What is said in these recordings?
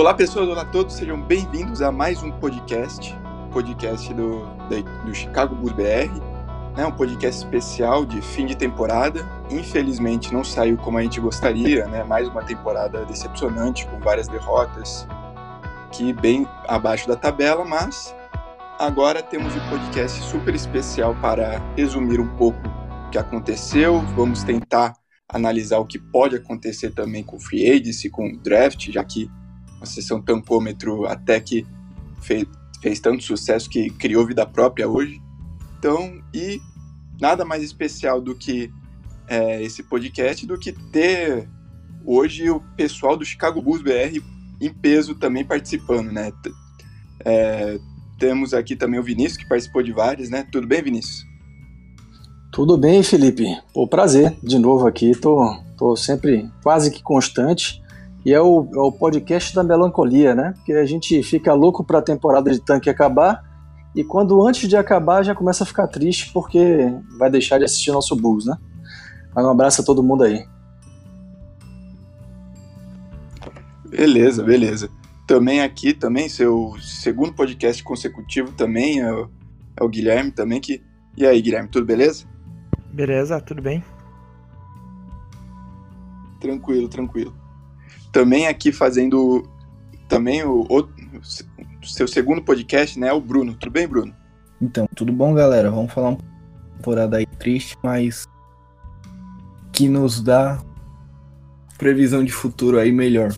Olá pessoas, olá a todos, sejam bem-vindos a mais um podcast, podcast do, do Chicago Bulls BR, né, um podcast especial de fim de temporada. Infelizmente não saiu como a gente gostaria, né, mais uma temporada decepcionante com várias derrotas, que bem abaixo da tabela, mas agora temos um podcast super especial para resumir um pouco o que aconteceu. Vamos tentar analisar o que pode acontecer também com o free agency, com o draft, já que a sessão tampômetro até que fez, fez tanto sucesso que criou vida própria hoje. Então, e nada mais especial do que é, esse podcast do que ter hoje o pessoal do Chicago Bulls BR em peso também participando, né? É, temos aqui também o Vinícius, que participou de vários, né? Tudo bem, Vinícius? Tudo bem, Felipe. Pô, prazer de novo aqui. Tô, tô sempre quase que constante. E é o, é o podcast da melancolia, né? Porque a gente fica louco para a temporada de tanque acabar e quando antes de acabar já começa a ficar triste porque vai deixar de assistir nosso Bulls, né? Mas um abraço a todo mundo aí. Beleza, beleza. Também aqui, também, seu segundo podcast consecutivo também é o, é o Guilherme também que... E aí, Guilherme, tudo beleza? Beleza, tudo bem. Tranquilo, tranquilo também aqui fazendo também o, o, o, seu segundo podcast, né? O Bruno. Tudo bem, Bruno? Então, tudo bom, galera? Vamos falar uma temporada aí triste, mas que nos dá previsão de futuro aí melhor.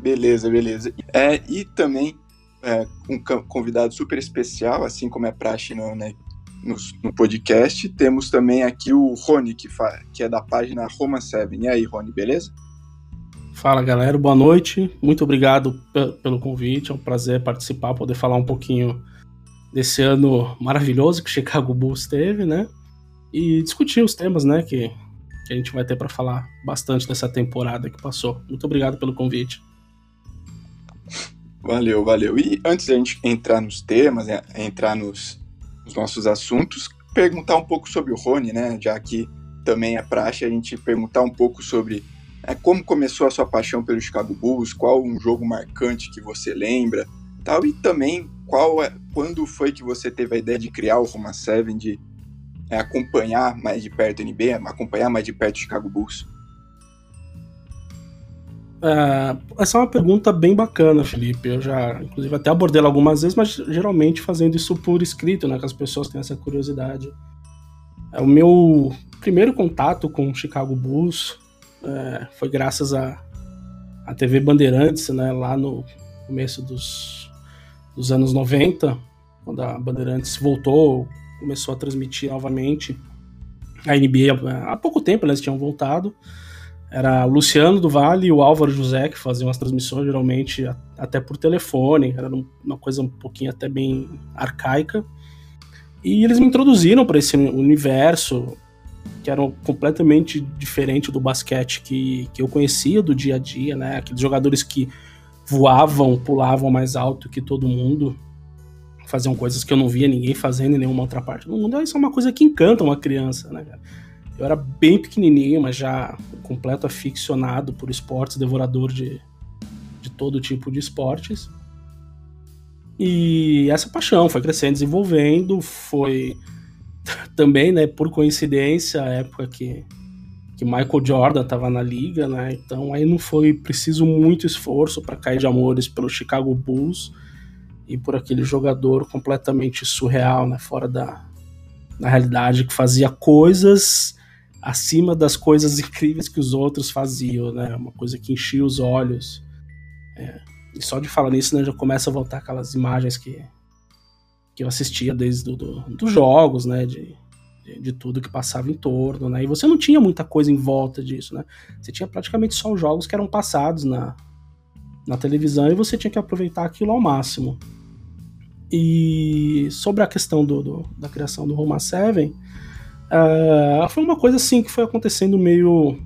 Beleza, beleza. É, e também é, um convidado super especial, assim como é praxe no, né, no, no, podcast. Temos também aqui o Rony, que, que é da página Roma 7. E aí, Rony, beleza? Fala galera, boa noite. Muito obrigado pelo convite. É um prazer participar, poder falar um pouquinho desse ano maravilhoso que o Chicago Bulls teve, né? E discutir os temas, né, que, que a gente vai ter para falar bastante dessa temporada que passou. Muito obrigado pelo convite. Valeu, valeu. E antes da gente entrar nos temas, né, entrar nos, os nossos assuntos, perguntar um pouco sobre o Rony, né? Já que também é praxe a gente perguntar um pouco sobre é, como começou a sua paixão pelo Chicago Bulls, qual um jogo marcante que você lembra, tal, e também qual é, quando foi que você teve a ideia de criar o Roma 7, de é, acompanhar mais de perto o NBA, acompanhar mais de perto o Chicago Bulls? Uh, essa é uma pergunta bem bacana, Felipe. Eu já, inclusive, até abordei ela algumas vezes, mas geralmente fazendo isso por escrito, né? Que as pessoas têm essa curiosidade. É, o meu primeiro contato com o Chicago Bulls é, foi graças à a, a TV Bandeirantes, né? Lá no começo dos, dos anos 90, quando a Bandeirantes voltou, começou a transmitir novamente a NBA. Há pouco tempo eles tinham voltado. Era o Luciano do Vale e o Álvaro José que faziam as transmissões, geralmente até por telefone, era uma coisa um pouquinho até bem arcaica. E eles me introduziram para esse universo que era completamente diferente do basquete que, que eu conhecia do dia a dia, né? Aqueles jogadores que voavam, pulavam mais alto que todo mundo, faziam coisas que eu não via ninguém fazendo em nenhuma outra parte do mundo. Isso é uma coisa que encanta uma criança, né, cara? Eu era bem pequenininho, mas já completo aficionado por esportes, devorador de, de todo tipo de esportes. E essa paixão foi crescendo, desenvolvendo, foi também, né, por coincidência, a época que, que Michael Jordan estava na liga, né? Então aí não foi preciso muito esforço para cair de amores pelo Chicago Bulls e por aquele jogador completamente surreal, né, fora da, da realidade que fazia coisas acima das coisas incríveis que os outros faziam, né? Uma coisa que enchia os olhos. É, e só de falar nisso, né, já começa a voltar aquelas imagens que, que eu assistia desde do, do, dos jogos, né? De, de, de, tudo que passava em torno, né? E você não tinha muita coisa em volta disso, né? Você tinha praticamente só os jogos que eram passados na, na televisão e você tinha que aproveitar aquilo ao máximo. E sobre a questão do, do da criação do Roma 7, Uh, foi uma coisa assim que foi acontecendo meio.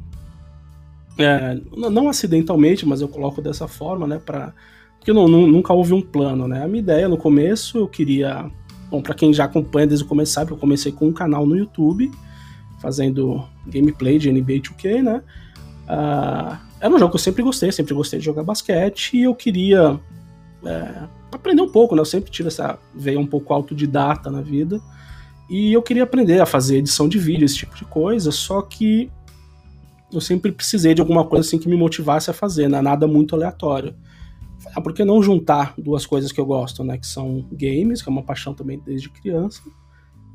É, não acidentalmente, mas eu coloco dessa forma, né? Pra, porque não, não, nunca houve um plano, né? A minha ideia no começo eu queria. Bom, pra quem já acompanha desde o começo sabe, eu comecei com um canal no YouTube, fazendo gameplay de NBA 2K, né? Uh, era um jogo que eu sempre gostei, sempre gostei de jogar basquete e eu queria é, aprender um pouco, né? Eu sempre tive essa veia um pouco autodidata na vida e eu queria aprender a fazer edição de vídeo, esse tipo de coisa, só que eu sempre precisei de alguma coisa assim que me motivasse a fazer, né? nada muito aleatório. Ah, por que não juntar duas coisas que eu gosto, né? Que são games, que é uma paixão também desde criança,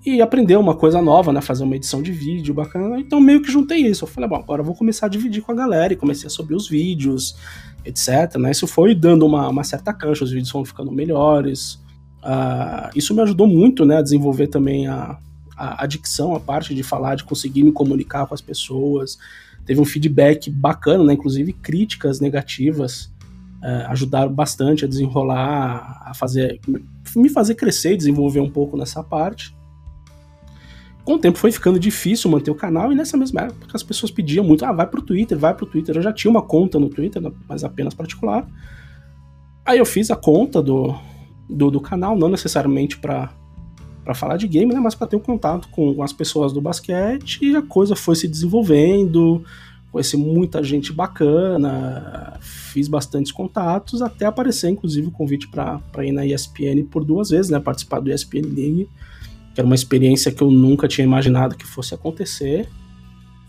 e aprender uma coisa nova, né? Fazer uma edição de vídeo bacana. Então meio que juntei isso. Eu falei, bom, agora eu vou começar a dividir com a galera e comecei a subir os vídeos, etc. Né? Isso foi dando uma, uma certa cancha, os vídeos foram ficando melhores. Uh, isso me ajudou muito, né? A desenvolver também a, a, a dicção, a parte de falar, de conseguir me comunicar com as pessoas. Teve um feedback bacana, né? Inclusive críticas negativas. Uh, ajudaram bastante a desenrolar, a fazer, me fazer crescer e desenvolver um pouco nessa parte com o tempo foi ficando difícil manter o canal e nessa mesma época as pessoas pediam muito, ah, vai pro Twitter, vai pro Twitter. Eu já tinha uma conta no Twitter, mas apenas particular. Aí eu fiz a conta do, do, do canal, não necessariamente para para falar de game, né, mas para ter um contato com, as pessoas do basquete e a coisa foi se desenvolvendo, conheci muita gente bacana, fiz bastantes contatos, até aparecer inclusive o convite para ir na ESPN por duas vezes, né, participar do ESPN League que era uma experiência que eu nunca tinha imaginado que fosse acontecer.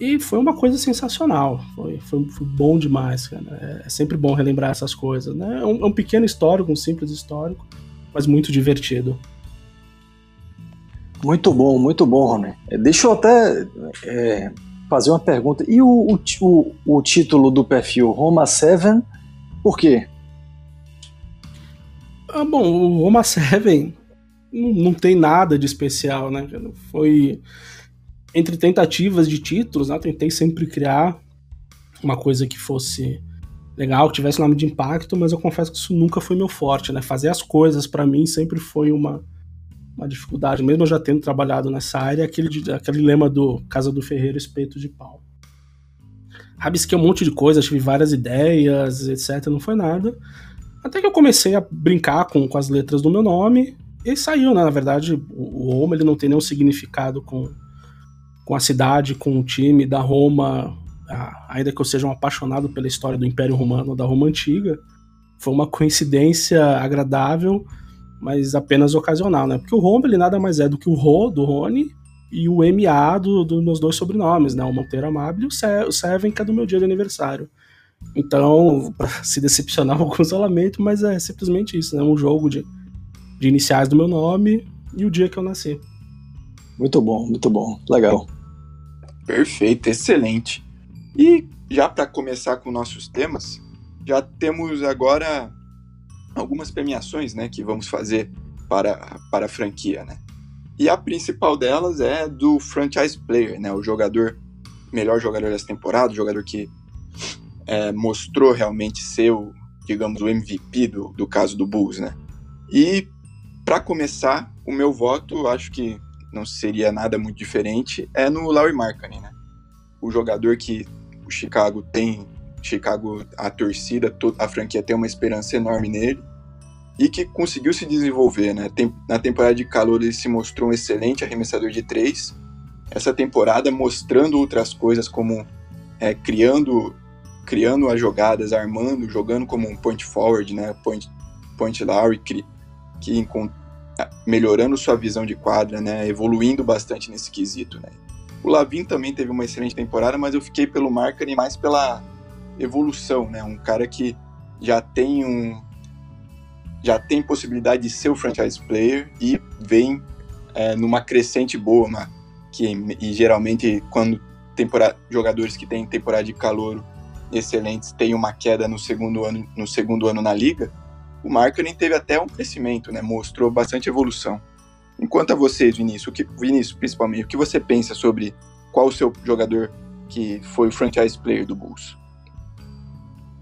E foi uma coisa sensacional, foi, foi, foi bom demais, cara. É, sempre bom relembrar essas coisas, né? É um, é um pequeno histórico, um simples histórico, mas muito divertido. Muito bom, muito bom, Rony. É, deixa eu até é, fazer uma pergunta. E o, o, o, título do perfil Roma 7, por quê? Ah, bom, o Roma 7 não, não tem nada de especial, né? Foi entre tentativas de títulos, né? Tentei sempre criar uma coisa que fosse legal, que tivesse nome de impacto, mas eu confesso que isso nunca foi meu forte, né? Fazer as coisas para mim sempre foi uma, uma dificuldade, mesmo eu já tendo trabalhado nessa área, aquele, aquele lema do Casa do Ferreiro, espeto de pau. Rabisquei um monte de coisas, tive várias ideias, etc, não foi nada. Até que eu comecei a brincar com, com as letras do meu nome, ele saiu, né? Na verdade, o, Roma ele não tem nenhum significado com, com a cidade, com o time da Roma, ainda que eu seja um apaixonado pela história do Império Romano, da Roma Antiga. Foi uma coincidência agradável, mas apenas ocasional, né? Porque o Roma ele nada mais é do que o Rô, do Rony, e o MA dos do meus dois sobrenomes, né? O Monteiro Amable e o Seven, que é do meu dia de aniversário. Então, para se decepcionar o consolamento, mas é simplesmente isso, né? Um jogo de de iniciais do meu nome e o dia que eu nasci. Muito bom, muito bom. Legal. Perfeito, excelente. E já para começar com nossos temas, já temos agora algumas premiações, né, que vamos fazer para, para a franquia, né? E a principal delas é do franchise player, né, o jogador melhor jogador dessa temporada, o jogador que é, mostrou realmente ser o, digamos, o MVP do, do caso do Bulls, né? E para começar, o meu voto, acho que não seria nada muito diferente, é no Larry Markkinen, né? O jogador que Chicago tem, Chicago, a torcida, a franquia tem uma esperança enorme nele e que conseguiu se desenvolver, né? Na temporada de calor ele se mostrou um excelente arremessador de três. Essa temporada mostrando outras coisas como é, criando criando as jogadas, armando, jogando como um point forward, né? Point, point Larry, que melhorando sua visão de quadra, né, evoluindo bastante nesse quesito, né. O Lavin também teve uma excelente temporada, mas eu fiquei pelo Markkinen mais pela evolução, né, um cara que já tem um já tem possibilidade de ser o franchise player e vem é, numa crescente boa, né, que e geralmente quando jogadores que têm temporada de calor excelentes têm uma queda no segundo ano no segundo ano na liga, o marketing teve até um crescimento, né? Mostrou bastante evolução. Enquanto a vocês, Vinícius, o que, Vinícius, principalmente, o que você pensa sobre qual o seu jogador que foi o franchise player do Bulls?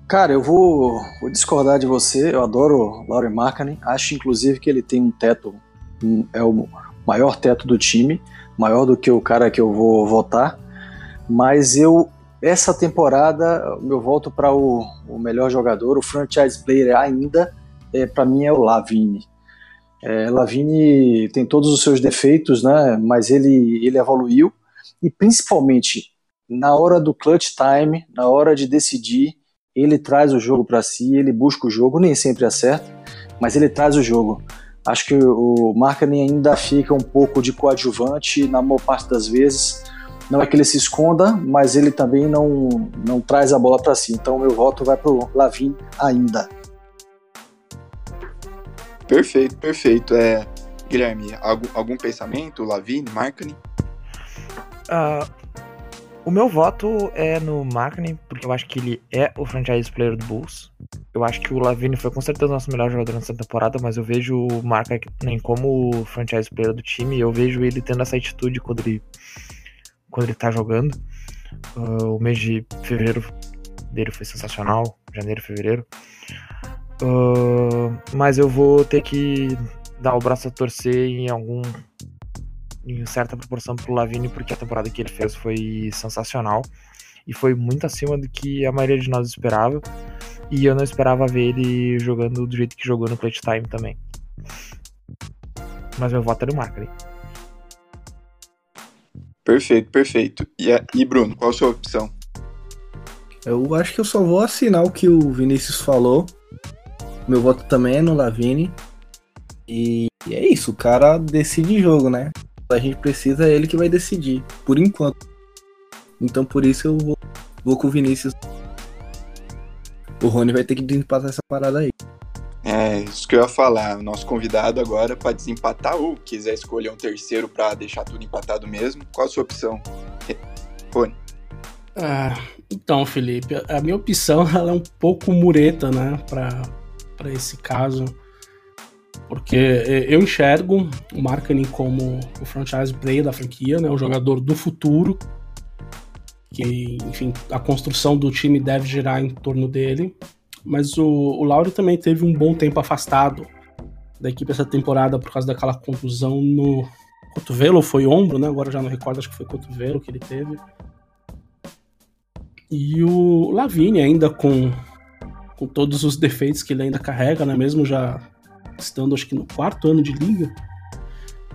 Cara, eu vou, vou discordar de você. Eu adoro o Laurie Markkinen. Acho, inclusive, que ele tem um teto, é o maior teto do time, maior do que o cara que eu vou votar. Mas eu, essa temporada, meu voto para o, o melhor jogador, o franchise player ainda, é, para mim é o Lavine. É, Lavine tem todos os seus defeitos, né? Mas ele ele evoluiu e principalmente na hora do clutch time, na hora de decidir, ele traz o jogo para si, ele busca o jogo, nem sempre acerta, mas ele traz o jogo. Acho que o Markkinen ainda fica um pouco de coadjuvante na maior parte das vezes. Não é que ele se esconda, mas ele também não, não traz a bola para si. Então meu voto vai para o Lavin ainda. Perfeito, perfeito. É, Guilherme, algum, algum pensamento? Lavin, Markkinen? Uh, o meu voto é no Markkinen, porque eu acho que ele é o franchise player do Bulls. Eu acho que o Lavine foi com certeza o nosso melhor jogador nessa temporada, mas eu vejo o Markkinen como franchise player do time. Eu vejo ele tendo essa atitude quando ele, quando ele tá jogando. Uh, o mês de fevereiro dele foi sensacional, janeiro, fevereiro. Uh, mas eu vou ter que dar o braço a torcer em algum em certa proporção pro Lavine, porque a temporada que ele fez foi sensacional e foi muito acima do que a maioria de nós esperava. E eu não esperava ver ele jogando do jeito que jogou no Clutch Time também. Mas meu voto é no Markley. Perfeito, perfeito. E, e Bruno, qual a sua opção? Eu acho que eu só vou assinar o que o Vinícius falou. Meu voto também é no Lavine. E é isso, o cara decide jogo, né? a gente precisa, é ele que vai decidir, por enquanto. Então por isso eu vou, vou com o Vinícius. O Rony vai ter que desempatar essa parada aí. É, isso que eu ia falar. O nosso convidado agora para desempatar ou quiser escolher um terceiro para deixar tudo empatado mesmo, qual a sua opção? Rony. Ah, então, Felipe, a minha opção ela é um pouco mureta, né, para esse caso. Porque é, eu enxergo o Marketing como o franchise player da franquia, né, o jogador do futuro, que, enfim, a construção do time deve girar em torno dele. Mas o, o também teve um bom tempo afastado da equipe essa temporada por causa daquela contusão no cotovelo, foi ombro, né? Agora já não recordo, acho que foi cotovelo que ele teve. E o Lavigne ainda com, com todos os defeitos que ele ainda carrega, né? Mesmo já estando acho que no quarto ano de liga,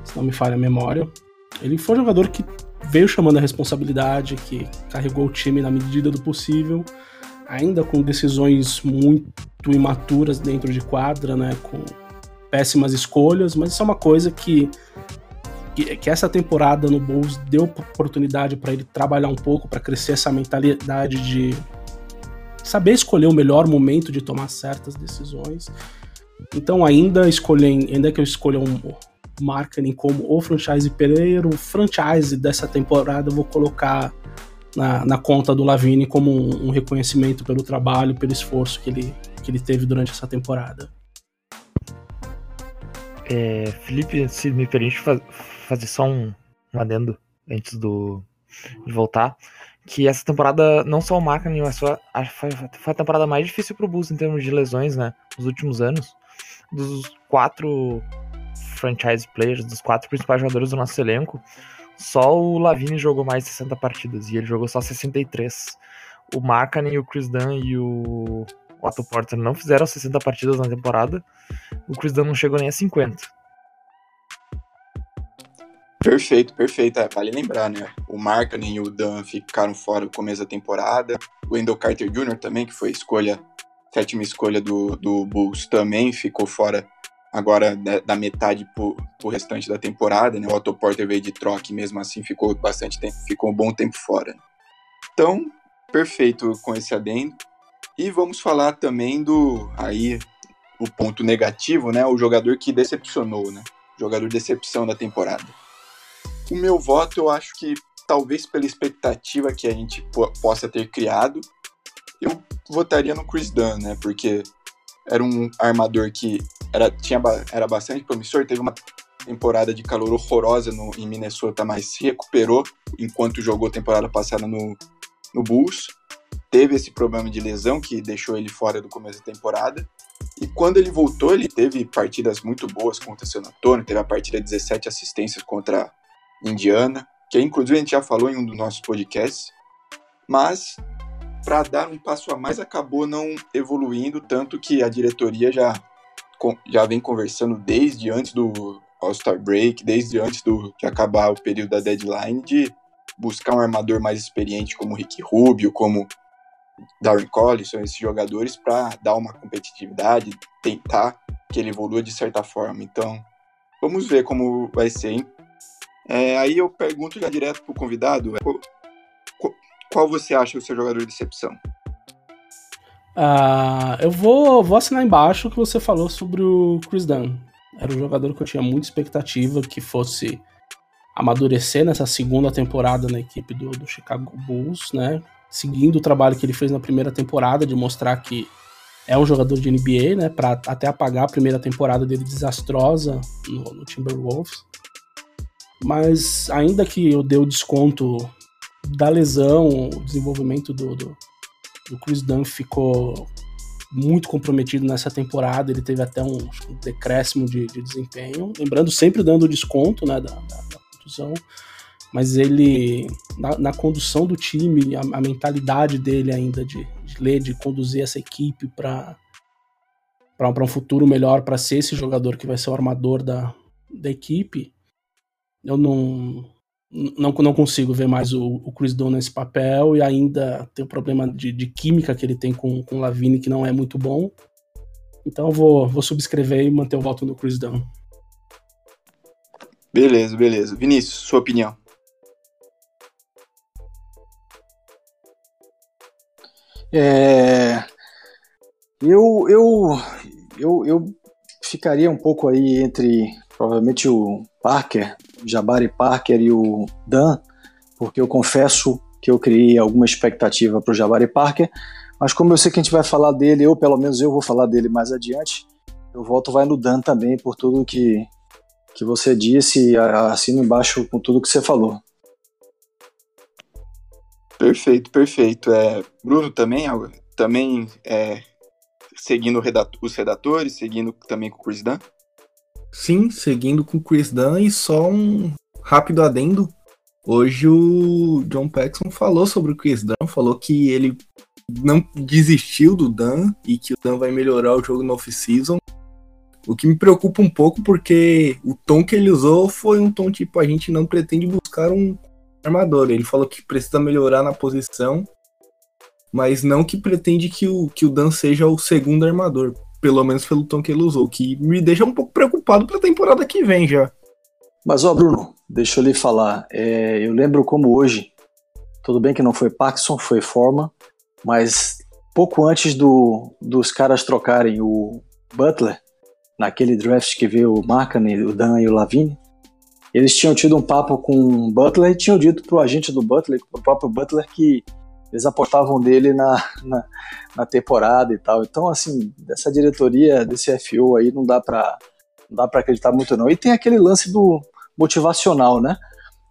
se não me falha a memória. Ele foi um jogador que veio chamando a responsabilidade, que carregou o time na medida do possível, ainda com decisões muito imaturas dentro de quadra, né, com péssimas escolhas, mas isso é uma coisa que que, que essa temporada no Bulls deu oportunidade para ele trabalhar um pouco, para crescer essa mentalidade de saber escolher o melhor momento de tomar certas decisões então, ainda escolhem, ainda que eu escolha um marketing como o franchise player, o franchise dessa temporada eu vou colocar na, na conta do Lavini como um, um, reconhecimento pelo trabalho, pelo esforço que ele, que ele teve durante essa temporada. É, Felipe, se me permite faz, fazer só um, um adendo antes do, de voltar, que essa temporada, não só o marketing, mas foi, foi, a temporada mais difícil pro Bulls em termos de lesões, né, nos últimos anos dos quatro franchise players, dos quatro principais jogadores do nosso elenco, só o Lavine jogou mais de 60 partidas e ele jogou só 63. O Markkanen, o Chris Dunn e o Otto Porter não fizeram 60 partidas na temporada. O Chris Dunn não chegou nem a 50. Perfeito, perfeito. É, vale lembrar, né? O Markkanen e o Dunn ficaram fora no começo da temporada. O Wendell Carter Jr. também, que foi escolha sétima escolha do, do Bulls também ficou fora agora da metade pro, pro restante da temporada, né? O Otto Porter veio de troca e mesmo assim ficou bastante tempo, ficou um bom tempo fora. Então, perfeito com esse adendo. E vamos falar também do aí o ponto negativo, né? O jogador que decepcionou, né? Jogador decepção da temporada. O meu voto, eu acho que talvez pela expectativa que a gente possa ter criado, eu votaria no Chris Dunn, né? Porque era um armador que era, tinha, era bastante promissor, teve uma temporada de calor horrorosa no, em Minnesota, mas se recuperou enquanto jogou temporada passada no, no Bulls. Teve esse problema de lesão que deixou ele fora do começo da temporada. E quando ele voltou, ele teve partidas muito boas contra San Antonio, teve a partida de 17 assistências contra Indiana, que inclusive a gente já falou em um dos nossos podcasts. Mas para dar um passo a mais, acabou não evoluindo, tanto que a diretoria já, já vem conversando desde antes do All-Star Break, desde antes do, de acabar o período da deadline, de buscar um armador mais experiente como Rick Rubio, como Darren Collison, esses jogadores, para dar uma competitividade, tentar que ele evolua de certa forma. Então, vamos ver como vai ser, hein? É, aí eu pergunto já direto pro convidado, é, qual, qual você acha o seu jogador de decepção? Uh, eu vou, vou assinar embaixo o que você falou sobre o Chris Dunn. Era um jogador que eu tinha muita expectativa que fosse amadurecer nessa segunda temporada na equipe do, do Chicago Bulls, né? Seguindo o trabalho que ele fez na primeira temporada de mostrar que é um jogador de NBA, né? Para até apagar a primeira temporada dele desastrosa no, no Timberwolves. Mas ainda que eu dei o desconto da lesão, o desenvolvimento do, do, do Chris Dunn ficou muito comprometido nessa temporada, ele teve até um, um decréscimo de, de, desempenho, lembrando sempre dando desconto né, da, da, da contusão, mas ele, na, na condução do time, a, a, mentalidade dele ainda de, de ler, de conduzir essa equipe para um futuro melhor, para ser esse jogador que vai ser o armador da, da equipe, eu não, não, não consigo ver mais o, o Chris Dunn nesse papel e ainda tem o problema de, de química que ele tem com, com o Lavine que não é muito bom. Então eu vou, vou subscrever e manter o voto no Chris Dunn. Beleza, beleza. Vinícius, sua opinião. É, eu, eu, eu, eu ficaria um pouco aí entre provavelmente o Parker, Jabari Parker e o Dan, porque eu confesso que eu criei alguma expectativa para o Jabari Parker, mas como eu sei que a gente vai falar dele, ou pelo menos eu vou falar dele mais adiante, eu volto vai no Dan também por tudo que, que você disse e assino embaixo com tudo que você falou. Perfeito, perfeito. É, Bruno também, também é, seguindo os redatores, seguindo também com o Chris Dunn? Sim, seguindo com o Chris Dunn e só um rápido adendo. Hoje o John Paxson falou sobre o Chris Dunn, falou que ele não desistiu do Dan e que o Dan vai melhorar o jogo no off-season. O que me preocupa um pouco porque o tom que ele usou foi um tom tipo a gente não pretende buscar um armador. Ele falou que precisa melhorar na posição, mas não que pretende que o, que o Dan seja o segundo armador pelo menos pelo tom que ele usou, que me deixa um pouco preocupado para a temporada que vem já. Mas, ó, Bruno, deixa eu lhe falar. É, eu lembro como hoje, tudo bem que não foi Paxson, foi Forma, mas pouco antes do, dos caras trocarem o Butler, naquele draft que veio o Markkanen, o Dan e o Lavine, eles tinham tido um papo com o Butler e tinham dito pro agente do Butler, pro próprio Butler, que eles apostavam dele na, na, na, temporada e tal. Então, assim, dessa diretoria, desse FO aí, não dá para não dá para acreditar muito não. E tem aquele lance do motivacional, né?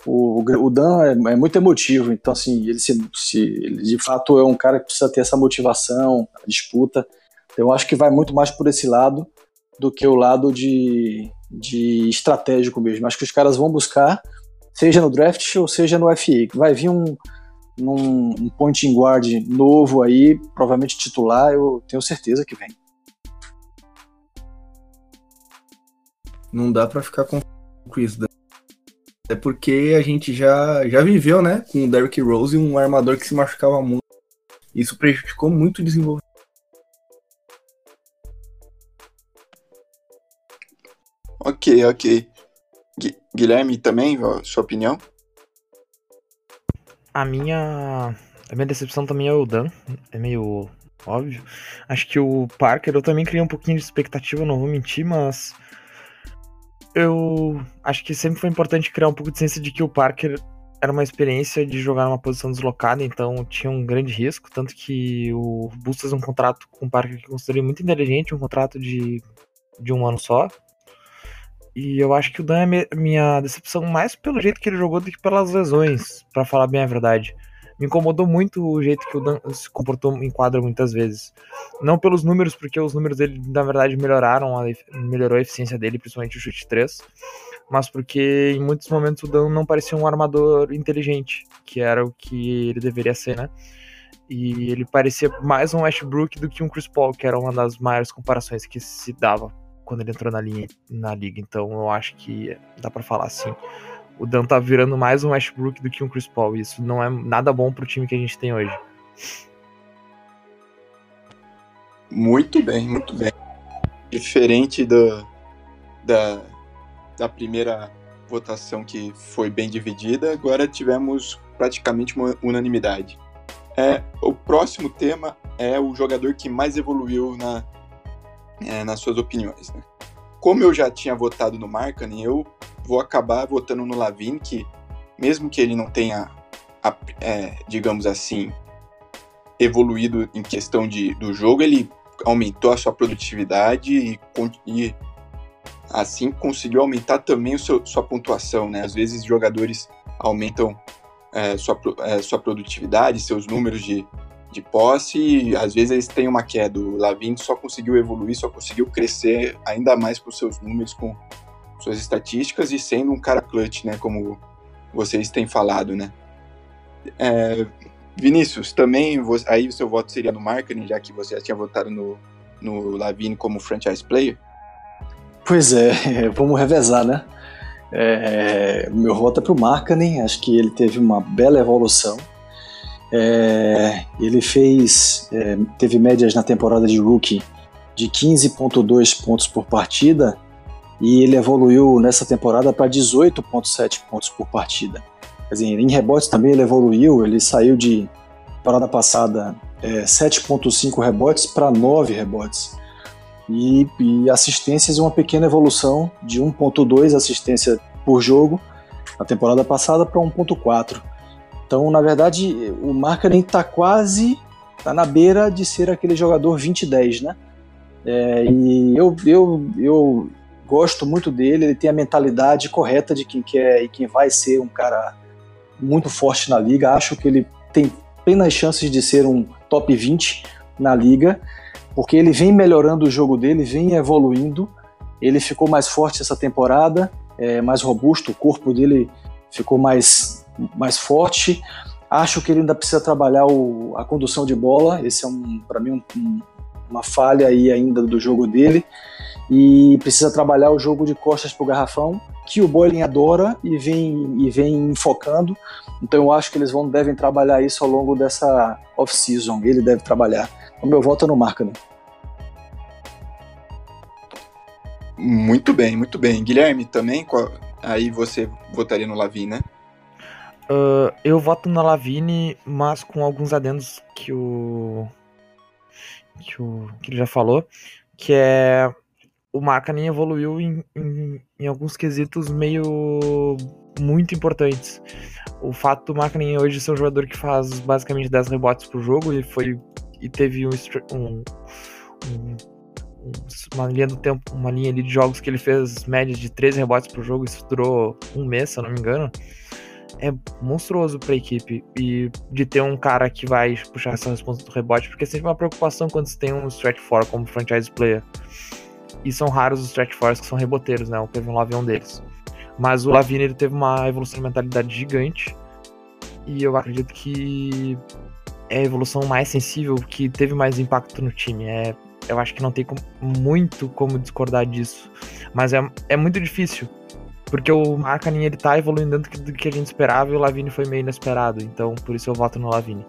O, o Dan é, é muito emotivo, então assim, ele, se, se, ele de fato é um cara que precisa ter essa motivação, a disputa. Eu acho que vai muito mais por esse lado do que o lado de, de estratégico mesmo. Acho que os caras vão buscar, seja no draft ou seja no FA. Vai vir um, num um point guard novo aí, provavelmente titular, eu tenho certeza que vem. Não dá para ficar com o Chris Dunn. É porque a gente já, já viveu, né, com o Derrick Rose, um armador que se machucava muito. Isso prejudicou muito o desenvolvimento. Ok, ok. Guilherme, também, sua opinião? A minha. A minha decepção também é o Dan. É meio óbvio. Acho que o Parker, eu também criei um pouquinho de expectativa, não vou mentir, mas. Eu acho que sempre foi importante criar um pouco de ciência de que o Parker era uma experiência de jogar numa posição deslocada, então tinha um grande risco. Tanto que o Bulls fez um contrato com o Parker que eu considerei muito inteligente, um contrato de, de um ano só. E eu acho que o Dan é minha decepção mais pelo jeito que ele jogou do que pelas lesões, para falar bem a verdade. Me incomodou muito o jeito que o Dan se comportou em quadra muitas vezes. Não pelos números, porque os números dele, na verdade, melhoraram, a, melhorou a eficiência dele, principalmente o chute 3. Mas porque em muitos momentos o Dan não parecia um armador inteligente, que era o que ele deveria ser, né? E ele parecia mais um Westbrook do que um Chris Paul, que era uma das maiores comparações que se dava quando ele entrou na, linha, na liga. Então eu acho que dá para falar assim. O Dan tá virando mais um Westbrook do que um Chris Paul. Isso não é nada bom pro time que a gente tem hoje. Muito bem, muito bem. Diferente do, da, da primeira votação que foi bem dividida, agora tivemos praticamente uma unanimidade. É, o próximo tema é o jogador que mais evoluiu na, é, nas suas opiniões. Né? Como eu já tinha votado no Markkanen, eu vou acabar votando no Lavin, que mesmo que ele não tenha, é, digamos assim, evoluído em questão de, do jogo, ele aumentou a sua produtividade e, e assim conseguiu aumentar também o seu, sua pontuação. Né? Às vezes jogadores aumentam é, sua, é, sua produtividade, seus números de, de posse, e às vezes eles têm uma queda. O Lavin só conseguiu evoluir, só conseguiu crescer ainda mais com seus números, com suas estatísticas e sendo um cara clutch, né? Como vocês têm falado, né? É, Vinícius, também aí o seu voto seria no marketing, já que você já tinha votado no, no Lavine como franchise player? Pois é, vamos revezar, né? É, meu voto é pro Markkanen, acho que ele teve uma bela evolução. É, ele fez, é, teve médias na temporada de rookie de 15.2 pontos por partida e ele evoluiu nessa temporada para 18.7 pontos por partida. Quer dizer, em rebotes também ele evoluiu, ele saiu de parada passada é, 7.5 rebotes para 9 rebotes. E, e assistências uma pequena evolução de 1.2 assistência por jogo na temporada passada para 1.4. Então, na verdade, o Markkanen está quase tá na beira de ser aquele jogador 20-10, né? É, e eu, eu, eu gosto muito dele, ele tem a mentalidade correta de quem quer e quem vai ser um cara muito forte na liga. Acho que ele tem plenas chances de ser um top 20 na liga, porque ele vem melhorando o jogo dele, vem evoluindo. Ele ficou mais forte essa temporada, é, mais robusto, o corpo dele ficou mais, mais forte. Acho que ele ainda precisa trabalhar o, a condução de bola. Esse é um, para mim, um, um, uma falha aí ainda do jogo dele. E precisa trabalhar o jogo de costas para o garrafão que o Boiling adora e vem, e vem focando. Então eu acho que eles vão, devem trabalhar isso ao longo dessa off-season. Ele deve trabalhar. O meu voto é no Marca, né? Muito bem, muito bem. Guilherme, também, aí você votaria no Lavine, né? Uh, eu voto na Lavine, mas com alguns adendos que o que o que ele já falou, que é o Markkanen evoluiu em, em, em, alguns quesitos meio muito importantes. O fato do Markkanen hoje ser um jogador que faz basicamente 10 rebotes por jogo e foi e teve um, um, um, uma linha do tempo, uma linha de jogos que ele fez média de 13 rebotes por jogo, isso durou um mês, se eu não me engano. É monstruoso para a equipe e de ter um cara que vai puxar essa resposta do rebote, porque é sempre uma preocupação quando você tem um stretch four como franchise player. E são raros os stretch fours que são reboteiros, né? O Kevin Love é um deles. Mas o Lavine ele teve uma evolução de mentalidade gigante. E eu acredito que é a evolução mais sensível que teve mais impacto no time. É, eu acho que não tem muito como discordar disso. Mas é, é muito difícil. Porque o Markkanen ele tá evoluindo dentro do que a gente esperava e o Lavine foi meio inesperado. Então por isso eu voto no Lavine.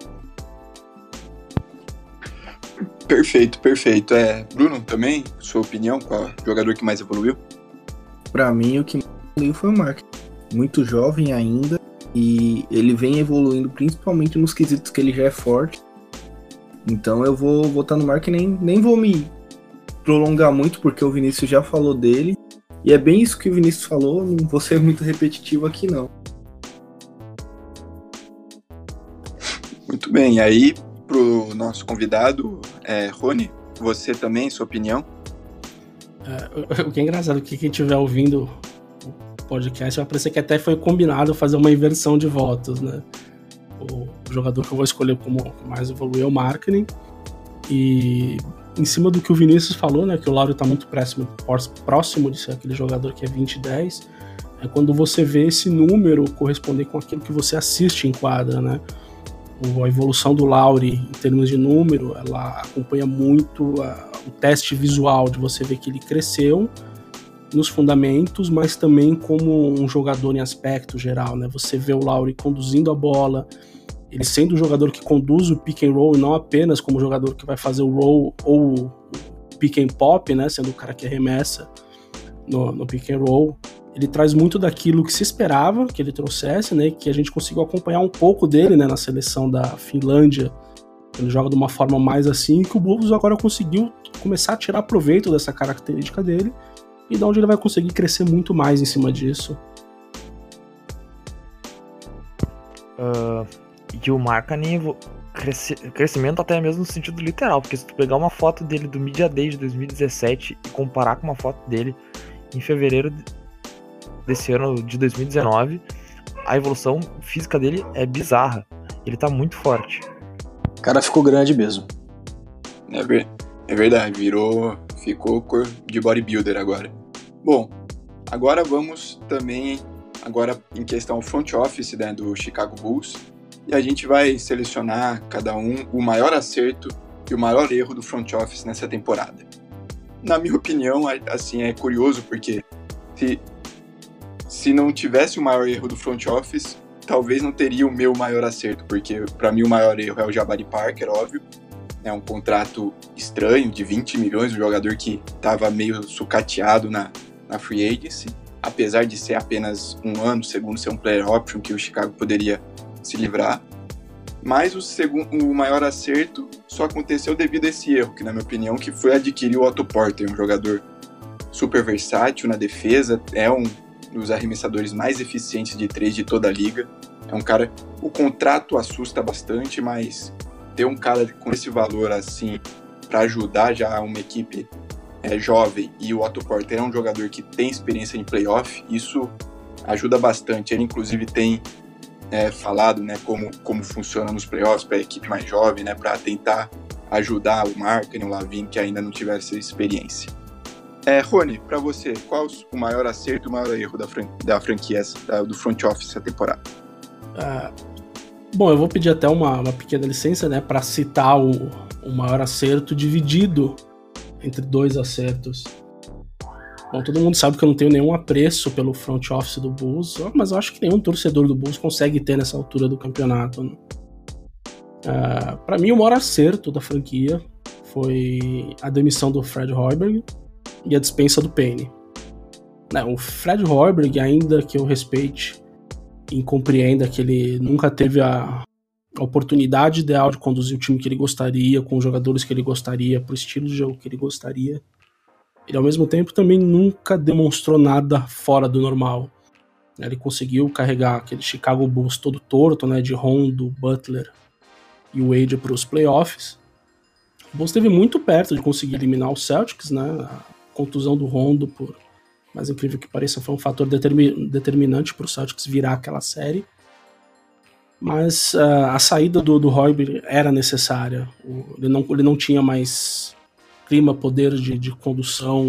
Perfeito, perfeito. É, Bruno, também, sua opinião, qual é o jogador que mais evoluiu? Para mim, o que mais evoluiu foi o Mark. Muito jovem ainda e ele vem evoluindo principalmente nos quesitos que ele já é forte. Então eu vou votar no Mark nem nem vou me prolongar muito porque o Vinícius já falou dele. E é bem isso que o Vinícius falou, não vou ser muito repetitivo aqui não. Muito bem, aí pro nosso convidado, é, Rony, você também, sua opinião? É, o que é engraçado, que quem estiver ouvindo o podcast vai parecer que até foi combinado fazer uma inversão de votos, né? O jogador que eu vou escolher como mais evoluiu é o marketing. E em cima do que o Vinícius falou, né? Que o Lauro está muito próximo, próximo de ser aquele jogador que é 20-10. É quando você vê esse número corresponder com aquilo que você assiste em quadra, né? a evolução do Lauri em termos de número, ela acompanha muito a, o teste visual de você ver que ele cresceu nos fundamentos, mas também como um jogador em aspecto geral, né? Você vê o Lauri conduzindo a bola, ele sendo o jogador que conduz o pick and roll e não apenas como jogador que vai fazer o roll ou o pick and pop, né, sendo o cara que arremessa no, no pick and roll, ele traz muito daquilo que se esperava que ele trouxesse, né, que a gente conseguiu acompanhar um pouco dele, né, na seleção da Finlândia. Ele joga de uma forma mais assim, que o Bulls agora conseguiu começar a tirar proveito dessa característica dele e da onde ele vai conseguir crescer muito mais em cima disso. Uh, e o Markkanen, cresce, crescimento até mesmo no sentido literal, porque se tu pegar uma foto dele do Media Day de 2017 e comparar com uma foto dele em fevereiro desse ano de 2019, a evolução física dele é bizarra. Ele tá muito forte. O cara ficou grande mesmo. É, é verdade, virou. ficou cor de bodybuilder agora. Bom, agora vamos também agora em questão front office né, do Chicago Bulls. E a gente vai selecionar cada um o maior acerto e o maior erro do front office nessa temporada. Na minha opinião, assim, é curioso porque se, se não tivesse o maior erro do front office, talvez não teria o meu maior acerto, porque para mim o maior erro é o Jabari Parker, óbvio. É um contrato estranho de 20 milhões, um jogador que estava meio sucateado na, na free agency apesar de ser apenas um ano, segundo ser um player option que o Chicago poderia se livrar. Mas o, segundo, o maior acerto só aconteceu devido a esse erro, que na minha opinião que foi adquirir o Otto Porter, um jogador super versátil na defesa, é um dos arremessadores mais eficientes de três de toda a liga. É um cara, o contrato assusta bastante, mas ter um cara com esse valor assim para ajudar já uma equipe é jovem e o Otto Porter é um jogador que tem experiência em playoff, isso ajuda bastante. Ele, inclusive, tem é, falado né, como, como funciona nos playoffs para a equipe mais jovem, né, para tentar ajudar o Marken e o Lavin que ainda não tiveram essa experiência. É, Rony, para você, qual o maior acerto e o maior erro da, fran da franquia, da, do front office essa temporada? Uh, bom, eu vou pedir até uma, uma pequena licença né, para citar o, o maior acerto dividido entre dois acertos. Bom, todo mundo sabe que eu não tenho nenhum apreço pelo front office do Bulls, mas eu acho que nenhum torcedor do Bulls consegue ter nessa altura do campeonato. Né? Uh, ah, para mim, o maior acerto da franquia foi a demissão do Fred Hoiberg e a dispensa do Payne. Né, o Fred Hoiberg, ainda que eu respeite e compreenda que ele nunca teve a, a oportunidade ideal de conduzir o time que ele gostaria, com os jogadores que ele gostaria, pro estilo de jogo que ele gostaria. Ele, ao mesmo tempo, também nunca demonstrou nada fora do normal. Ele conseguiu carregar aquele Chicago Bulls todo torto, né, de Rondo, Butler e Wade para os playoffs. O Bulls esteve muito perto de conseguir eliminar o Celtics, né, a contusão do Rondo, por mais incrível que pareça, foi um fator determin determinante para o Celtics virar aquela série mas uh, a saída do, do Roy era necessária. ele, não, ele não tinha mais clima, poder de, de condução,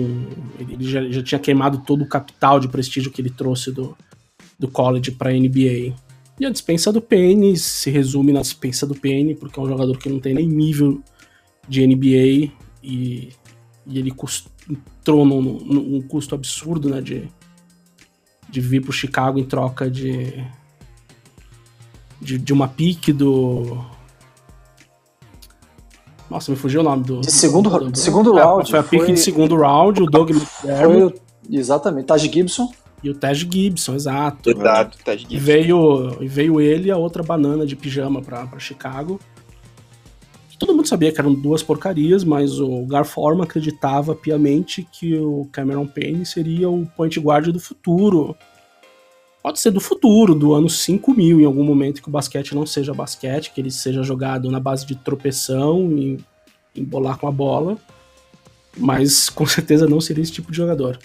ele, já, já, tinha queimado todo o capital de prestígio que ele trouxe do, do college para NBA. E a dispensa do Payne se resume na dispensa do Payne, porque é um jogador que não tem nem nível de NBA e, e ele cust, entrou num, num, custo absurdo né, de, de vir para o Chicago em troca de de, de uma pique do. Nossa, me fugiu o nome do. De segundo, do, do, segundo é, round. Foi a pique foi... de segundo round, o Doug foi, Exatamente, Taj Gibson. E o Taj Gibson, exato. Exato, Taj Gibson. E veio, e veio ele e a outra banana de pijama pra, pra Chicago. Todo mundo sabia que eram duas porcarias, mas o Gar Forman acreditava piamente que o Cameron Payne seria o point guard do futuro pode ser do futuro, do ano 5000, em algum momento que o basquete não seja basquete, que ele seja jogado na base de tropeção e embolar com a bola, mas com certeza não seria esse tipo de jogador.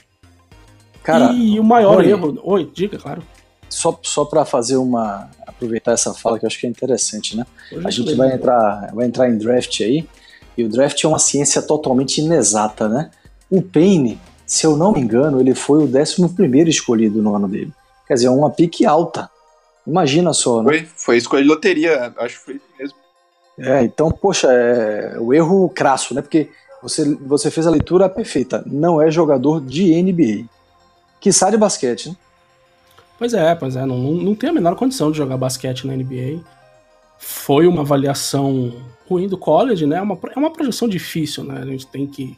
Cara, e o maior erro. Oi, diga, claro. Só, só para fazer uma. aproveitar essa fala que eu acho que é interessante, né? Hoje a gente vai entrar, vai entrar em draft aí, e o draft é uma ciência totalmente inexata, né? O Payne, se eu não me engano, ele foi o 11 escolhido no ano dele. Quer dizer, uma pique alta. Imagina só, né? Foi, foi escolha de loteria, acho que foi mesmo. É, então, poxa, é o erro crasso, né? Porque você, você fez a leitura perfeita. Não é jogador de NBA. Que sai de basquete, né? Pois é, pois é. Não, não tem a menor condição de jogar basquete na NBA. foi uma avaliação ruim do college, né? É uma, é uma projeção difícil, né? A gente tem que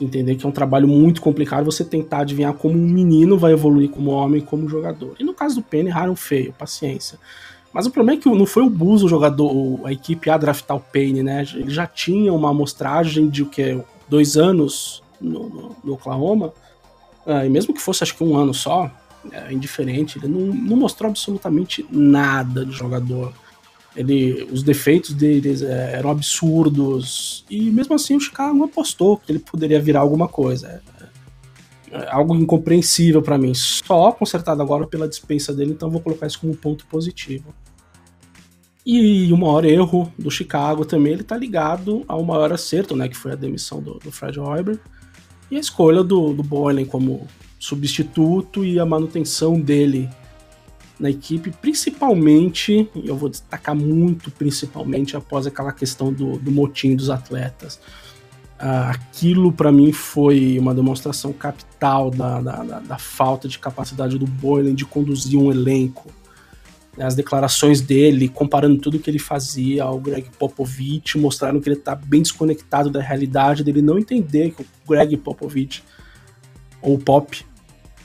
entender que é um trabalho muito complicado você tentar adivinhar como um menino vai evoluir como homem, como jogador. E no caso do Penny, raro feio, paciência. Mas o problema é que não foi o Bulls o jogador, a equipe a draftar o Payne, né? Ele já tinha uma amostragem de o que? Dois anos no, no, no Oklahoma. Uh, e mesmo que fosse, acho que um ano só, é indiferente, ele não, não mostrou absolutamente nada de jogador. Ele, os defeitos dele é, eram absurdos. E mesmo assim o Chicago apostou que ele poderia virar alguma coisa. É, é algo incompreensível para mim. Só consertado agora pela dispensa dele, então vou colocar isso como ponto positivo. E o maior erro do Chicago também, ele tá ligado ao maior acerto, né, que foi a demissão do, do Fred Hoiberg e a escolha do, do Boylan como substituto e a manutenção dele na equipe, principalmente, eu vou destacar muito principalmente após aquela questão do, do motim dos atletas. Uh, aquilo para mim foi uma demonstração capital da, da, da, da, falta de capacidade do Boylan de conduzir um elenco. As declarações dele, comparando tudo que ele fazia ao Greg Popovich, mostraram que ele está bem desconectado da realidade, dele não entender que o Greg Popovich, ou Pop,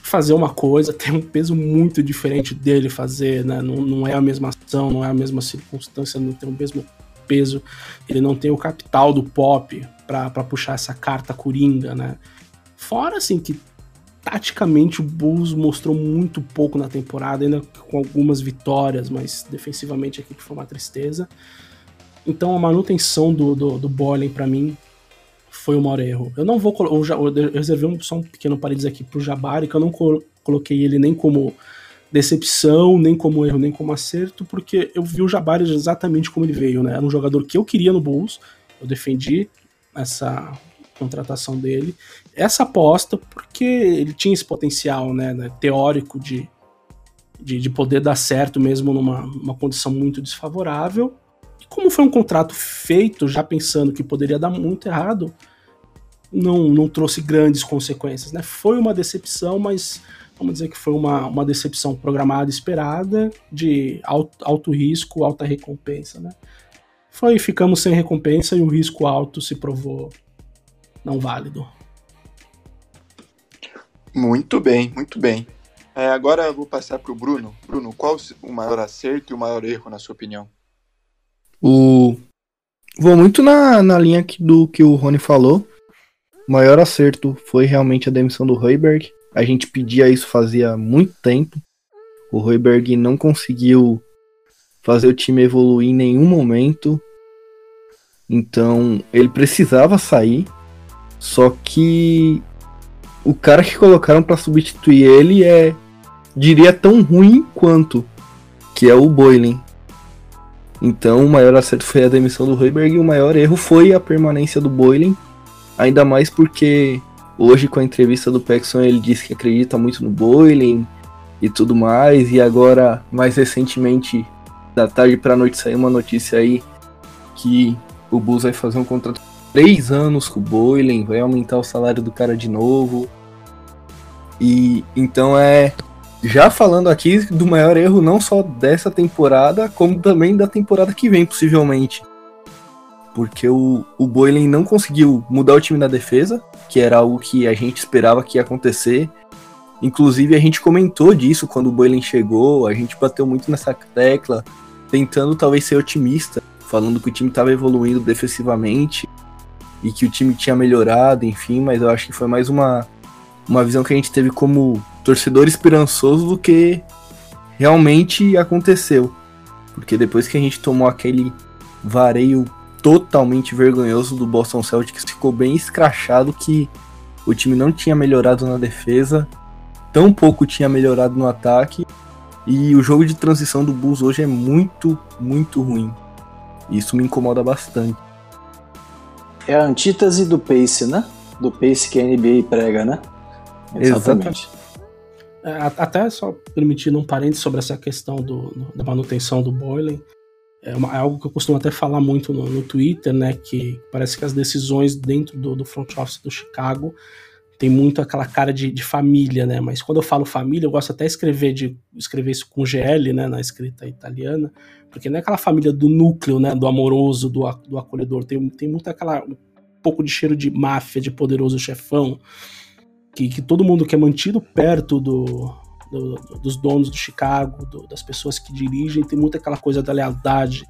fazer uma coisa tem um peso muito diferente dele fazer, né? Não, não é a mesma ação, não é a mesma circunstância, não tem o mesmo peso. Ele não tem o capital do pop para puxar essa carta coringa, né? Fora assim que taticamente o Bulls mostrou muito pouco na temporada, ainda com algumas vitórias, mas defensivamente a equipe foi uma tristeza. Então a manutenção do, do, do Boylen para mim foi o maior erro. Eu não vou. Eu, eu reservei um, só um pequeno parênteses aqui pro Jabari, que eu não coloquei ele nem como decepção, nem como erro, nem como acerto, porque eu vi o Jabari exatamente como ele veio, né? Era um jogador que eu queria no Bulls, eu defendi essa contratação dele, essa aposta, porque ele tinha esse potencial, né, né teórico de, de, de, poder dar certo mesmo numa uma condição muito desfavorável, como foi um contrato feito já pensando que poderia dar muito errado, não, não trouxe grandes consequências, né? Foi uma decepção, mas vamos dizer que foi uma, uma decepção programada, esperada, de alto, alto risco, alta recompensa, né? Foi, ficamos sem recompensa e o risco alto se provou não válido. Muito bem, muito bem. É, agora eu vou passar para o Bruno. Bruno, qual o maior acerto e o maior erro, na sua opinião? O... Vou muito na, na linha que, do que o Rony falou. O maior acerto foi realmente a demissão do Heuberg. A gente pedia isso fazia muito tempo. O Heuberg não conseguiu fazer o time evoluir em nenhum momento. Então ele precisava sair. Só que o cara que colocaram para substituir ele é, diria, tão ruim quanto, que é o Boylan. Então o maior acerto foi a demissão do Heuberg e o maior erro foi a permanência do Boylan, ainda mais porque hoje com a entrevista do Paxson ele disse que acredita muito no Boylan e tudo mais, e agora mais recentemente da tarde para noite saiu uma notícia aí que o Bulls vai fazer um contrato de três anos com o Boylan, vai aumentar o salário do cara de novo. E então é já falando aqui do maior erro não só dessa temporada, como também da temporada que vem, possivelmente. Porque o, o Boylan não conseguiu mudar o time na defesa, que era algo que a gente esperava que ia acontecer. Inclusive, a gente comentou disso quando o Boylan chegou, a gente bateu muito nessa tecla, tentando talvez ser otimista, falando que o time estava evoluindo defensivamente e que o time tinha melhorado, enfim, mas eu acho que foi mais uma, uma visão que a gente teve como torcedor esperançoso do que realmente aconteceu. Porque depois que a gente tomou aquele vareio totalmente vergonhoso do Boston Celtics, ficou bem escrachado que o time não tinha melhorado na defesa, tão pouco tinha melhorado no ataque, e o jogo de transição do Bulls hoje é muito, muito ruim. Isso me incomoda bastante. É a antítese do pace, né? Do pace que a NBA prega, né? Exatamente. Exatamente. É, até só permitindo um parênteses sobre essa questão do, da manutenção do Boiling, é, uma, é, algo que eu costumo até falar muito no, no, Twitter, né? Que parece que as decisões dentro do, do front office do Chicago tem muito aquela cara de, de, família, né? Mas quando eu falo família, eu gosto até escrever, de escrever isso com GL, né? Na escrita italiana, porque não é aquela família do núcleo, né? Do amoroso, do, do acolhedor. Tem, tem muito aquela. Um pouco de cheiro de máfia, de poderoso chefão, que, que todo mundo que é mantido perto do, do, dos donos do Chicago, do, das pessoas que dirigem, tem muito aquela coisa da lealdade,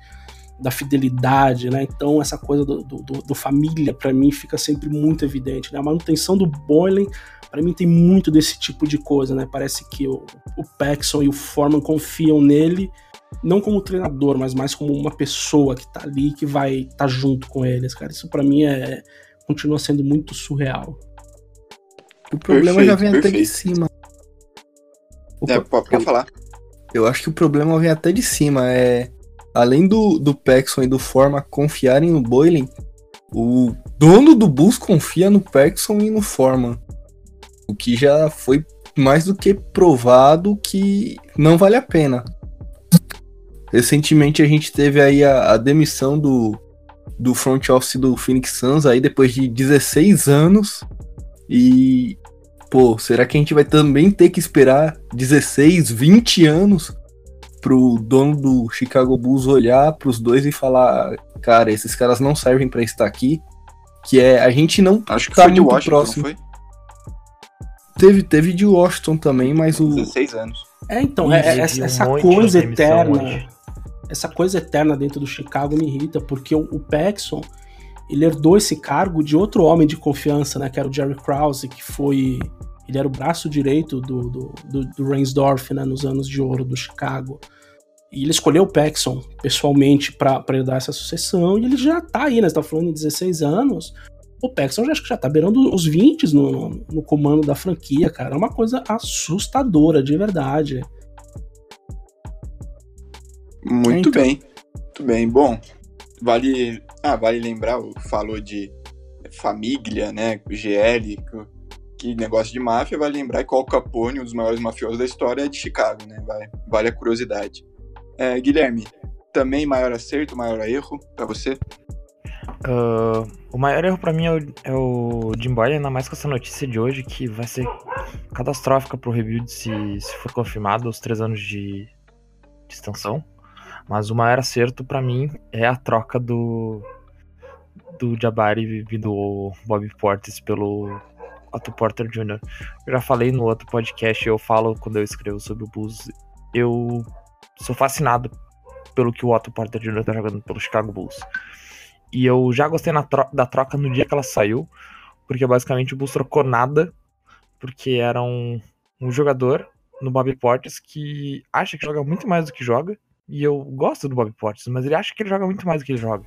da fidelidade, né? Então essa coisa do, do, do família para mim fica sempre muito evidente. Né? A manutenção do Boylan para mim tem muito desse tipo de coisa, né? Parece que o, o Paxson e o Foreman confiam nele não como treinador, mas mais como uma pessoa que tá ali que vai estar tá junto com eles, cara. Isso para mim é continua sendo muito surreal. O problema perfeito, já vem perfeito. até de cima. O é, pode falar. Eu acho que o problema vem até de cima. É além do, do Paxson e do Forma confiarem no Boylan, o dono do Bulls confia no Paxson e no Forman. O que já foi mais do que provado que não vale a pena. Recentemente a gente teve aí a, a demissão do, do front office do Phoenix Suns aí depois de 16 anos. E, pô, será que a gente vai também ter que esperar 16, 20 anos pro dono do Chicago Bulls olhar pros dois e falar, cara, esses caras não servem para estar aqui, que é a gente não Acho que tá foi muito de Washington, próximo. foi? Teve, teve de Washington também, mas o 16 anos. É, então, é, é, essa, essa coisa eterna, hoje. essa coisa eterna dentro do Chicago me irrita, porque o, o Paxson, ele herdou esse cargo de outro homem de confiança, né, que era o Jerry Krause, que foi ele era o braço direito do, do, do, do Reinsdorf né, nos anos de ouro do Chicago. E ele escolheu o Paxson pessoalmente para dar essa sucessão, e ele já tá aí, né? Você tá falando em 16 anos. O Paxson já, acho que já tá beirando os 20 no, no, no comando da franquia, cara. É uma coisa assustadora, de verdade. Muito então... bem. Muito bem. Bom, vale, ah, vale lembrar, falou de família, né? GL, que negócio de máfia, vale lembrar que Al Capone, um dos maiores mafiosos da história, é de Chicago, né? Vai, vale a curiosidade. É, Guilherme, também maior acerto, maior erro para você? Uh, o maior erro para mim é o, é o Jim Boyle, ainda mais com essa notícia de hoje que vai ser catastrófica pro rebuild se, se for confirmado os três anos de, de extensão. Mas o maior acerto para mim é a troca do do Jabari e do Bob Portis pelo Otto Porter Jr. Eu já falei no outro podcast, eu falo quando eu escrevo sobre o Bulls, eu sou fascinado pelo que o Otto Porter Jr. tá jogando pelo Chicago Bulls. E eu já gostei tro da troca no dia que ela saiu, porque basicamente o Bulls trocou nada, porque era um, um jogador no Bobby Portis que acha que joga muito mais do que joga, e eu gosto do Bobby Portis, mas ele acha que ele joga muito mais do que ele joga.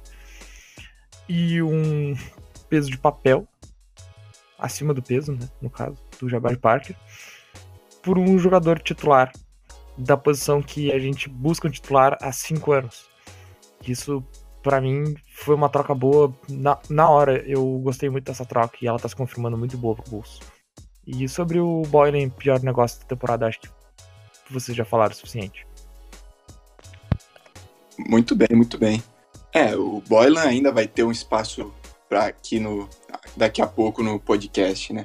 E um peso de papel, acima do peso, né, no caso, do Jabari Parker, por um jogador titular da posição que a gente busca um titular há cinco anos. Isso, para mim, foi uma troca boa. Na, na hora, eu gostei muito dessa troca e ela tá se confirmando muito boa pro Bulls. E sobre o Boylan, pior negócio da temporada, acho que vocês já falaram o suficiente. Muito bem, muito bem. É, o Boylan ainda vai ter um espaço para aqui no daqui a pouco no podcast, né?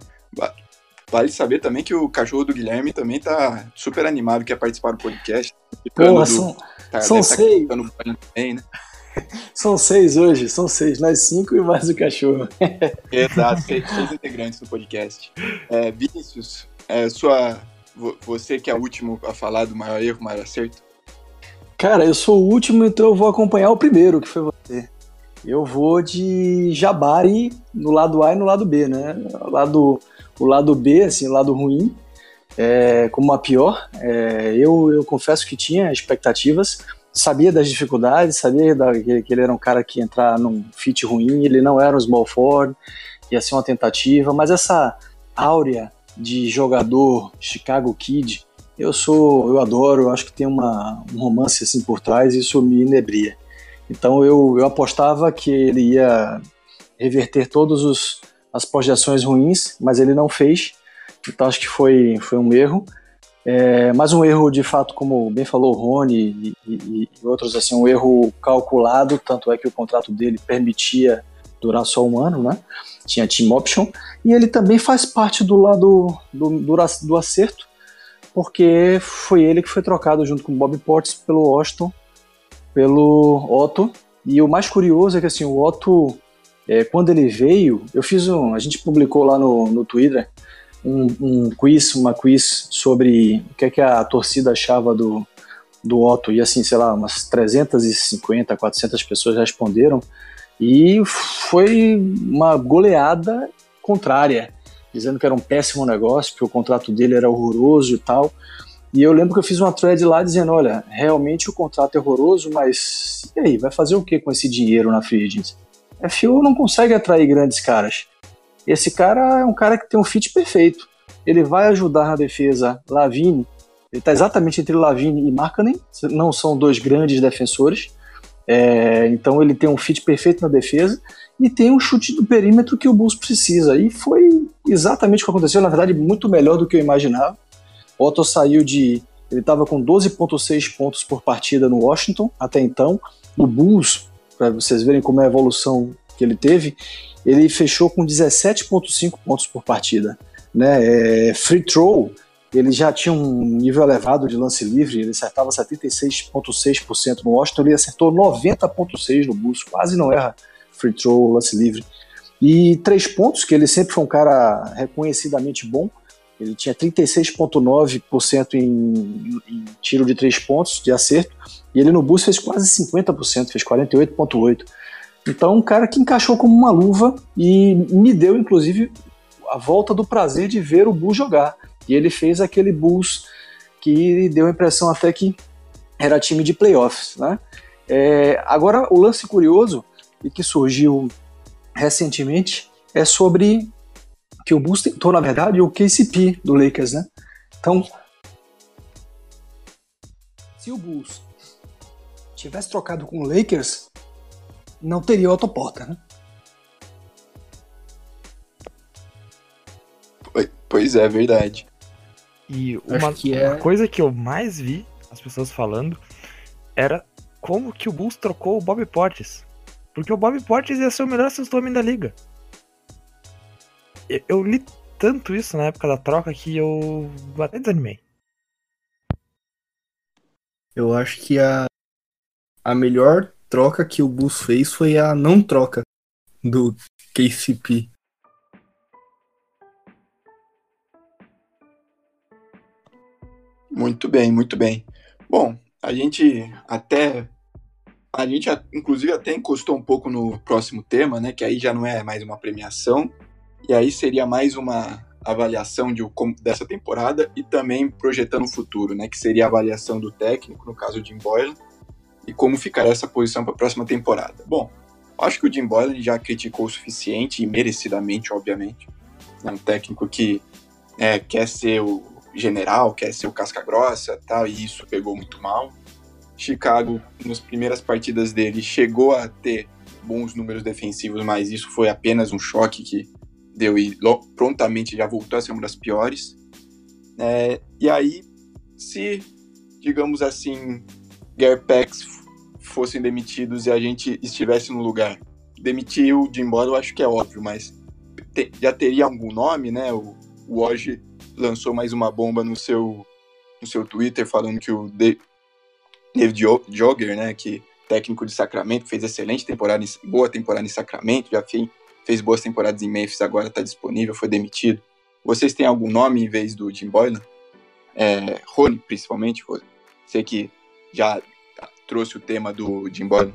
Vale saber também que o cachorro do Guilherme também tá super animado, quer participar do podcast. Pô, são, tá, são tá seis. Também, né? São seis hoje, são seis, nós cinco e mais o cachorro. Exato, seis, seis integrantes do podcast. É, Vinícius, é, sua, você que é o último a falar do maior erro, maior acerto? Cara, eu sou o último, então eu vou acompanhar o primeiro, que foi você. Eu vou de Jabari no lado A e no lado B, né? O lado o lado B, assim, o lado ruim, é, como a pior. É, eu, eu confesso que tinha expectativas, sabia das dificuldades, sabia da, que, que, ele era um cara que ia entrar num fit ruim, ele não era um small forward, ia ser uma tentativa, mas essa áurea de jogador Chicago Kid, eu sou, eu adoro, eu acho que tem uma, um romance assim por trás, e isso me inebria. Então eu, eu apostava que ele ia reverter todos os as projeções ruins, mas ele não fez. Então acho que foi, foi um erro. É, mas um erro de fato, como bem falou o Rony e, e, e, outros, assim, um erro calculado, tanto é que o contrato dele permitia durar só um ano, né? Tinha team option. E ele também faz parte do lado do, do, do acerto, porque foi ele que foi trocado junto com o Bob Portis pelo Washington, pelo Otto. E o mais curioso é que assim, o Otto, é, quando ele veio, eu fiz um. A gente publicou lá no, no Twitter um, um quiz, uma quiz sobre o que, é que a torcida achava do, do Otto. E assim, sei lá, umas 350, 400 pessoas responderam. E foi uma goleada contrária, dizendo que era um péssimo negócio, que o contrato dele era horroroso e tal. E eu lembro que eu fiz uma thread lá dizendo, olha, realmente o contrato é horroroso, mas e aí, vai fazer o que com esse dinheiro na free agency? A FIU não consegue atrair grandes caras. Esse cara é um cara que tem um fit perfeito. Ele vai ajudar na defesa Lavine. Ele está exatamente entre Lavine e Markkanen. Não são dois grandes defensores. É, então ele tem um fit perfeito na defesa e tem um chute do perímetro que o Bulls precisa. E foi exatamente o que aconteceu. Na verdade, muito melhor do que eu imaginava. Otto saiu de. Ele estava com 12,6 pontos por partida no Washington até então. O Bulls, para vocês verem como é a evolução que ele teve, ele fechou com 17,5 pontos por partida. Né? É, free throw, ele já tinha um nível elevado de lance livre, ele acertava 76,6% no Washington, ele acertou 90,6% no Bulls, quase não erra free throw, lance livre. E três pontos, que ele sempre foi um cara reconhecidamente bom, ele tinha 36,9% em, em tiro de três pontos de acerto, e ele no Bulls fez quase 50%, fez 48,8%. Então, um cara que encaixou como uma luva e me deu, inclusive, a volta do prazer de ver o Bulls jogar. E ele fez aquele Bulls que deu a impressão até que era time de playoffs. Né? É, agora, o lance curioso e que surgiu recentemente é sobre que o Bulls tentou, na verdade, o KCP do Lakers. Né? Então, se o Bulls tivesse trocado com o Lakers, não teria autoporta, né? Pois é, verdade. E uma, que é... uma coisa que eu mais vi as pessoas falando era como que o Bulls trocou o Bob Portes. Porque o Bob Portes ia ser o melhor sexto homem da liga. Eu, eu, li tanto isso na época da troca que eu até desanimei. Eu acho que a, a melhor troca que o Bulls fez foi a não troca do KCP. Muito bem, muito bem. Bom, a gente até a gente inclusive até encostou um pouco no próximo tema, né, que aí já não é mais uma premiação, e aí seria mais uma avaliação de, dessa temporada e também projetando o futuro, né, que seria a avaliação do técnico, no caso de Jim Boylan, e como ficará essa posição para a próxima temporada. Bom, acho que o Jim Boylan já criticou o suficiente e merecidamente, obviamente. É um técnico que é, quer ser o general, quer ser o casca grossa, tal, e isso pegou muito mal. Chicago, nas primeiras partidas dele, chegou a ter bons números defensivos, mas isso foi apenas um choque que deu e prontamente já voltou a ser uma das piores. É, e aí, se, digamos assim, Garpax fossem demitidos e a gente estivesse no lugar. Demitir o Jim Boyle eu acho que é óbvio, mas te, já teria algum nome, né? O, o Oji lançou mais uma bomba no seu, no seu Twitter falando que o de, David Jogger, né, que técnico de Sacramento, fez excelente temporada, boa temporada em Sacramento, já fez, fez boas temporadas em Memphis, agora está disponível, foi demitido. Vocês têm algum nome em vez do Jim Boylan? É, Rony, principalmente, Sei que já trouxe o tema do Jim Boylan?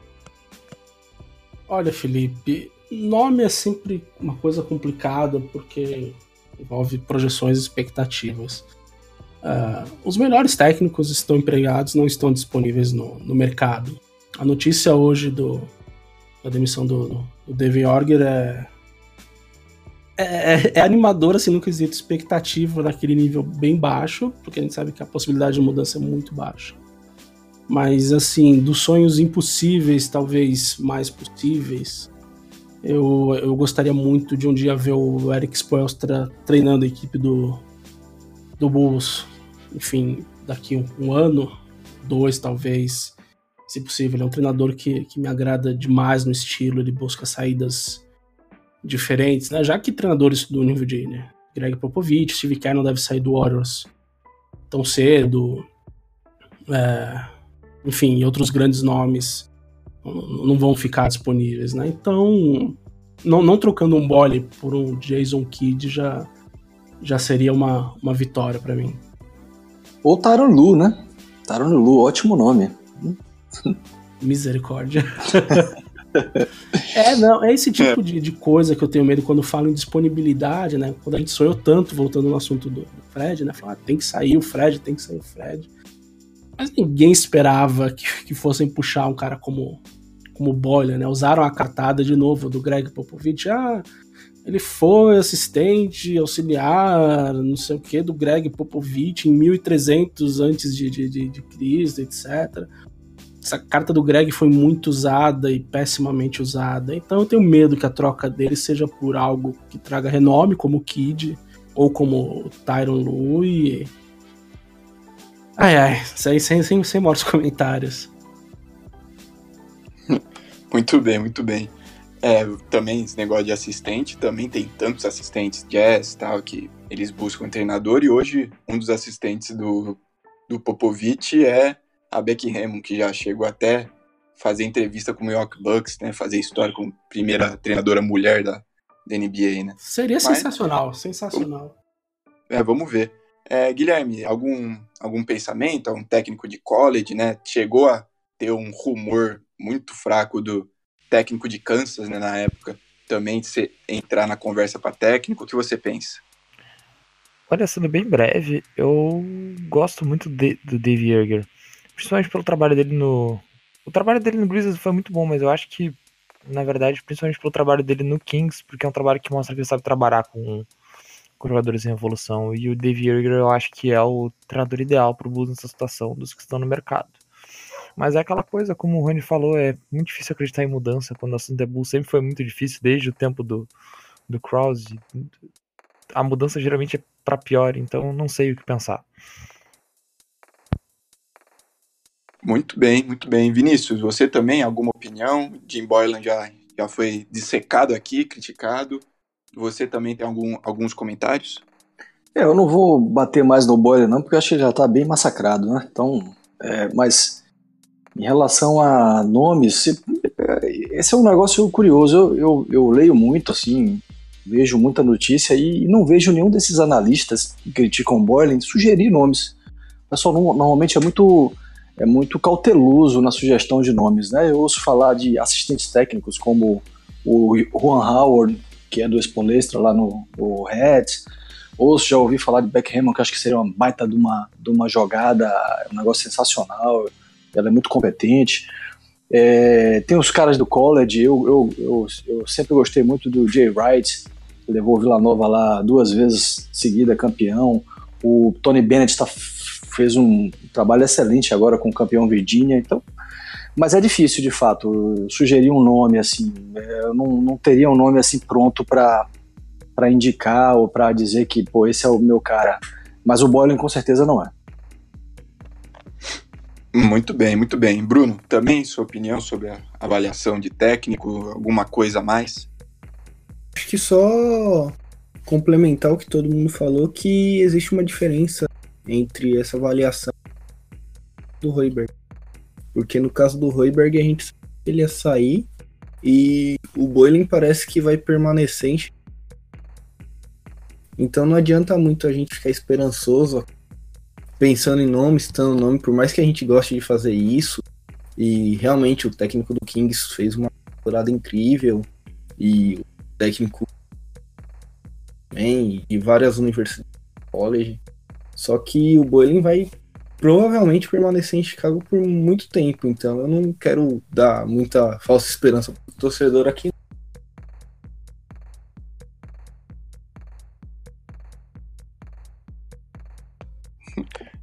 Olha, Felipe, nome é sempre uma coisa complicada porque envolve projeções e expectativas. Uh, os melhores técnicos estão empregados, não estão disponíveis no, no mercado. A notícia hoje do, da demissão do, do Orger é, é, é, é animadora, assim, no quesito expectativa daquele nível bem baixo, porque a gente sabe que a possibilidade de mudança é muito baixa. Mas, assim, dos sonhos impossíveis, talvez mais possíveis, eu, eu gostaria muito de um dia ver o Eric Spoelstra treinando a equipe do, do Bulls. Enfim, daqui um, um ano, dois talvez, se possível. Ele é um treinador que, que me agrada demais no estilo, ele busca saídas diferentes, né? Já que treinadores do nível de né? Greg Popovich, Steve Kerr não deve sair do Warriors tão cedo. É, enfim, outros grandes nomes não vão ficar disponíveis, né? Então, não, não trocando um Bole por um Jason Kidd já, já seria uma, uma vitória para mim. Ou Taron Lu, né? Taron Lu, ótimo nome. Misericórdia. é, não, é esse tipo é. De, de coisa que eu tenho medo quando falo em disponibilidade, né? Quando a gente sonhou tanto, voltando no assunto do Fred, né? Falar, ah, tem que sair o Fred, tem que sair o Fred. Mas ninguém esperava que, que fossem puxar um cara como, como Boiler, né? Usaram a cartada de novo do Greg Popovich. Ah, ele foi assistente, auxiliar, não sei o que, do Greg Popovich em 1300 antes de, de, de, de Cristo, etc. Essa carta do Greg foi muito usada e pessimamente usada. Então eu tenho medo que a troca dele seja por algo que traga renome, como o Kid, ou como o Tyron Lu e Ai, ai, sem, sem, sem, sem mortos comentários. Muito bem, muito bem. É, também esse negócio de assistente, também tem tantos assistentes jazz tal, que eles buscam um treinador, e hoje um dos assistentes do, do Popovich é a Becky Hammond, que já chegou até fazer entrevista com o Milwaukee Bucks, né, fazer história como primeira treinadora mulher da, da NBA, né. Seria Mas, sensacional, sensacional. É, vamos ver. É, Guilherme, algum, algum pensamento? Um técnico de college, né? Chegou a ter um rumor muito fraco do técnico de Kansas, né, na época, também se entrar na conversa para técnico. O que você pensa? Olha, sendo bem breve, eu gosto muito de, do Dave Yeager, principalmente pelo trabalho dele no. O trabalho dele no Grizzlies foi muito bom, mas eu acho que, na verdade, principalmente pelo trabalho dele no Kings, porque é um trabalho que mostra que ele sabe trabalhar com com jogadores em evolução. E o Dave Yeager eu acho que é o treinador ideal para o Bulls nessa situação dos que estão no mercado. Mas é aquela coisa, como o Rony falou, é muito difícil acreditar em mudança quando o assunto é Bulls. Sempre foi muito difícil, desde o tempo do, do Krause. A mudança geralmente é para pior, então não sei o que pensar. Muito bem, muito bem. Vinícius, você também, alguma opinião? Jim Boylan já, já foi dissecado aqui, criticado. Você também tem algum, alguns comentários? É, eu não vou bater mais no boiler não, porque eu acho que ele já está bem massacrado, né? Então, é, mas em relação a nomes, esse é um negócio curioso. Eu, eu, eu leio muito, assim, vejo muita notícia e não vejo nenhum desses analistas que criticam o Boylan sugerir nomes. O pessoal normalmente é muito é muito cauteloso na sugestão de nomes, né? Eu ouço falar de assistentes técnicos como o Juan Howard, que é do Espolestra lá no, Reds. Ou já ouvi falar de Beck Hammond, que acho que seria uma baita de uma, de uma jogada, um negócio sensacional. Ela é muito competente. É, tem os caras do college, eu, eu, eu, eu, sempre gostei muito do Jay Wright, levou o Vila Nova lá duas vezes seguida campeão. O Tony Bennett tá, fez um trabalho excelente agora com o campeão Virginia, então mas é difícil, de fato, sugerir um nome assim. É, eu não, não teria um nome assim pronto para indicar ou para dizer que, pô, esse é o meu cara. Mas o Boylan com certeza não é. Muito bem, muito bem. Bruno, também sua opinião sobre a avaliação de técnico, alguma coisa a mais? Acho que só complementar o que todo mundo falou, que existe uma diferença entre essa avaliação do Royberg. Porque no caso do Royberg, a gente sabe que ele ia sair e o Boiling parece que vai permanecer. Então não adianta muito a gente ficar esperançoso, pensando em nome, citando nome, por mais que a gente goste de fazer isso. E realmente o técnico do Kings fez uma temporada incrível. E o técnico também, e várias universidades college. Só que o Boiling vai provavelmente permanecer em Chicago por muito tempo. Então eu não quero dar muita falsa esperança pro torcedor aqui.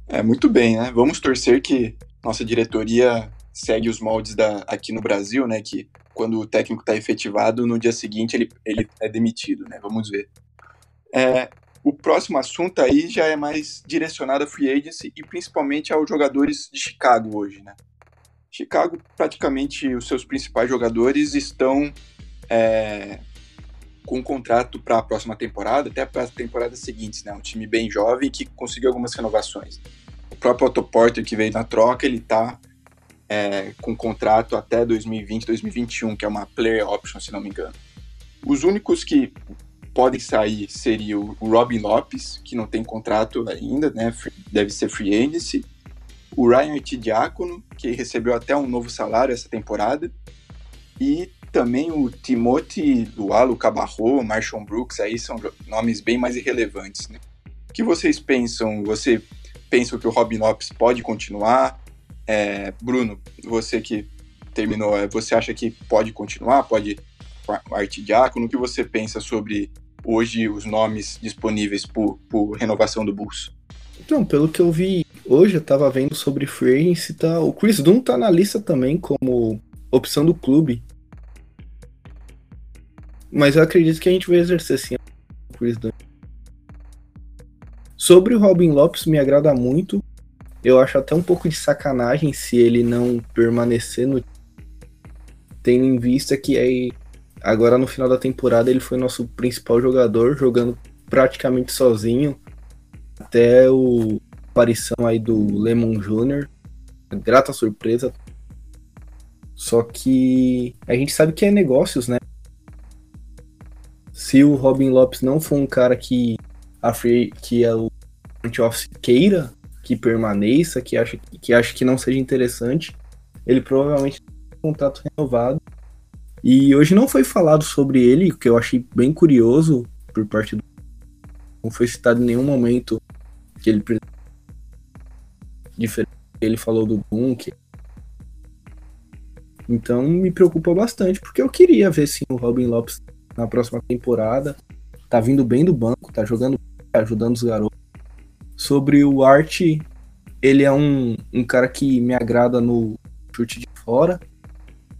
É muito bem, né? Vamos torcer que nossa diretoria segue os moldes da, aqui no Brasil, né? Que quando o técnico está efetivado, no dia seguinte ele, ele é demitido, né? Vamos ver. É, o próximo assunto aí já é mais direcionado a free agency e principalmente aos jogadores de Chicago hoje, né? Chicago, praticamente os seus principais jogadores estão é, com contrato para a próxima temporada, até para as temporadas seguintes, né? Um time bem jovem que conseguiu algumas renovações. O próprio Otto Porter que veio na troca, ele tá é, com contrato até 2020, 2021, que é uma player option, se não me engano. Os únicos que podem sair seria o Robin Lopes, que não tem contrato ainda, né? Deve ser free agency. O Ryan Tidiacono, que recebeu até um novo salário essa temporada. E também o Timothy Lualo Cabarro, Marshall Brooks, aí são nomes bem mais irrelevantes, né? O que vocês pensam? Você pensa que o Robin Lopes pode continuar? É, Bruno, você que terminou, é, você acha que pode continuar? Pode o Arte Diácono? O que você pensa sobre hoje os nomes disponíveis por, por renovação do Bulls? Então, pelo que eu vi hoje, eu tava vendo sobre free agency, tá, o Chris Dunn tá na lista também como opção do clube. Mas eu acredito que a gente vai exercer sim o Chris Dunn. Sobre o Robin Lopes, me agrada muito. Eu acho até um pouco de sacanagem se ele não permanecer no tendo em vista que aí agora no final da temporada ele foi nosso principal jogador, jogando praticamente sozinho até o aparição aí do Lemon Jr. Grata surpresa. Só que a gente sabe que é negócios, né? se o Robin Lopes não for um cara que a free, que é o front office queira que permaneça, que acha que acha que não seja interessante, ele provavelmente tem um contrato renovado. E hoje não foi falado sobre ele, o que eu achei bem curioso por parte do não foi citado em nenhum momento que ele diferente ele falou do Bunk. Então me preocupa bastante, porque eu queria ver sim o Robin Lopes na próxima temporada. Tá vindo bem do banco, tá jogando, tá ajudando os garotos. Sobre o Art, ele é um, um cara que me agrada no chute de fora.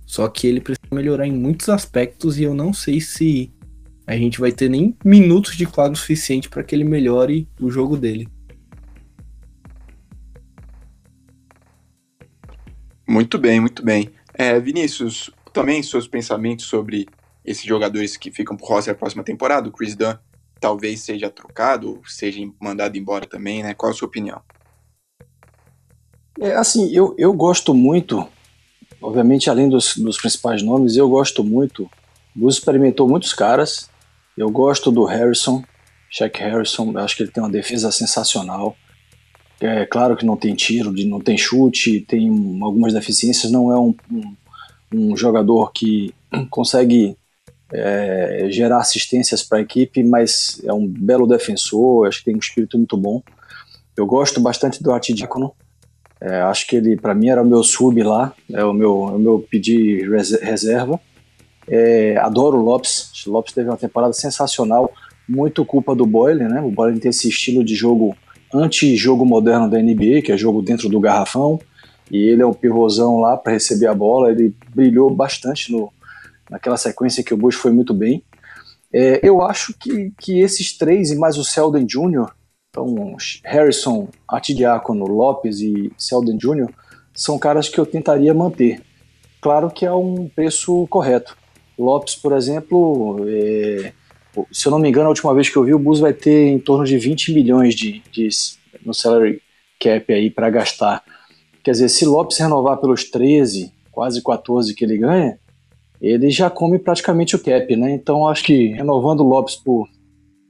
Só que ele precisa melhorar em muitos aspectos e eu não sei se a gente vai ter nem minutos de quadro suficiente para que ele melhore o jogo dele. Muito bem, muito bem. É, Vinícius, também seus pensamentos sobre esses jogadores que ficam pro roster a próxima temporada, o Chris Dunn talvez seja trocado, seja mandado embora também, né? Qual a sua opinião? É, assim, eu, eu gosto muito, obviamente, além dos, dos principais nomes, eu gosto muito. O Bus experimentou muitos caras. Eu gosto do Harrison, Shaq Harrison, acho que ele tem uma defesa sensacional. É claro que não tem tiro, não tem chute, tem algumas deficiências, não é um, um, um jogador que consegue é, gerar assistências para a equipe, mas é um belo defensor, acho que tem um espírito muito bom. Eu gosto bastante do Artidiácono, é, acho que ele, para mim, era o meu sub lá, é o meu, é o meu pedir reserva. É, adoro o Lopes, o Lopes teve uma temporada sensacional, muito culpa do Boyle, né? O Boyle tem esse estilo de jogo anti-jogo moderno da NBA, que é jogo dentro do garrafão, e ele é um pivôzão lá para receber a bola, ele brilhou bastante no, naquela sequência que o Bush foi muito bem. É, eu acho que, que esses três e mais o Selden Jr., então Harrison, Artidiácono, Lopes e Selden Jr., são caras que eu tentaria manter. Claro que é um preço correto. Lopes, por exemplo, é, se eu não me engano, a última vez que eu vi, o Bus vai ter em torno de 20 milhões de, de no salary cap aí para gastar. Quer dizer, se Lopes renovar pelos 13, quase 14 que ele ganha, ele já come praticamente o cap, né? Então acho que renovando o Lopes por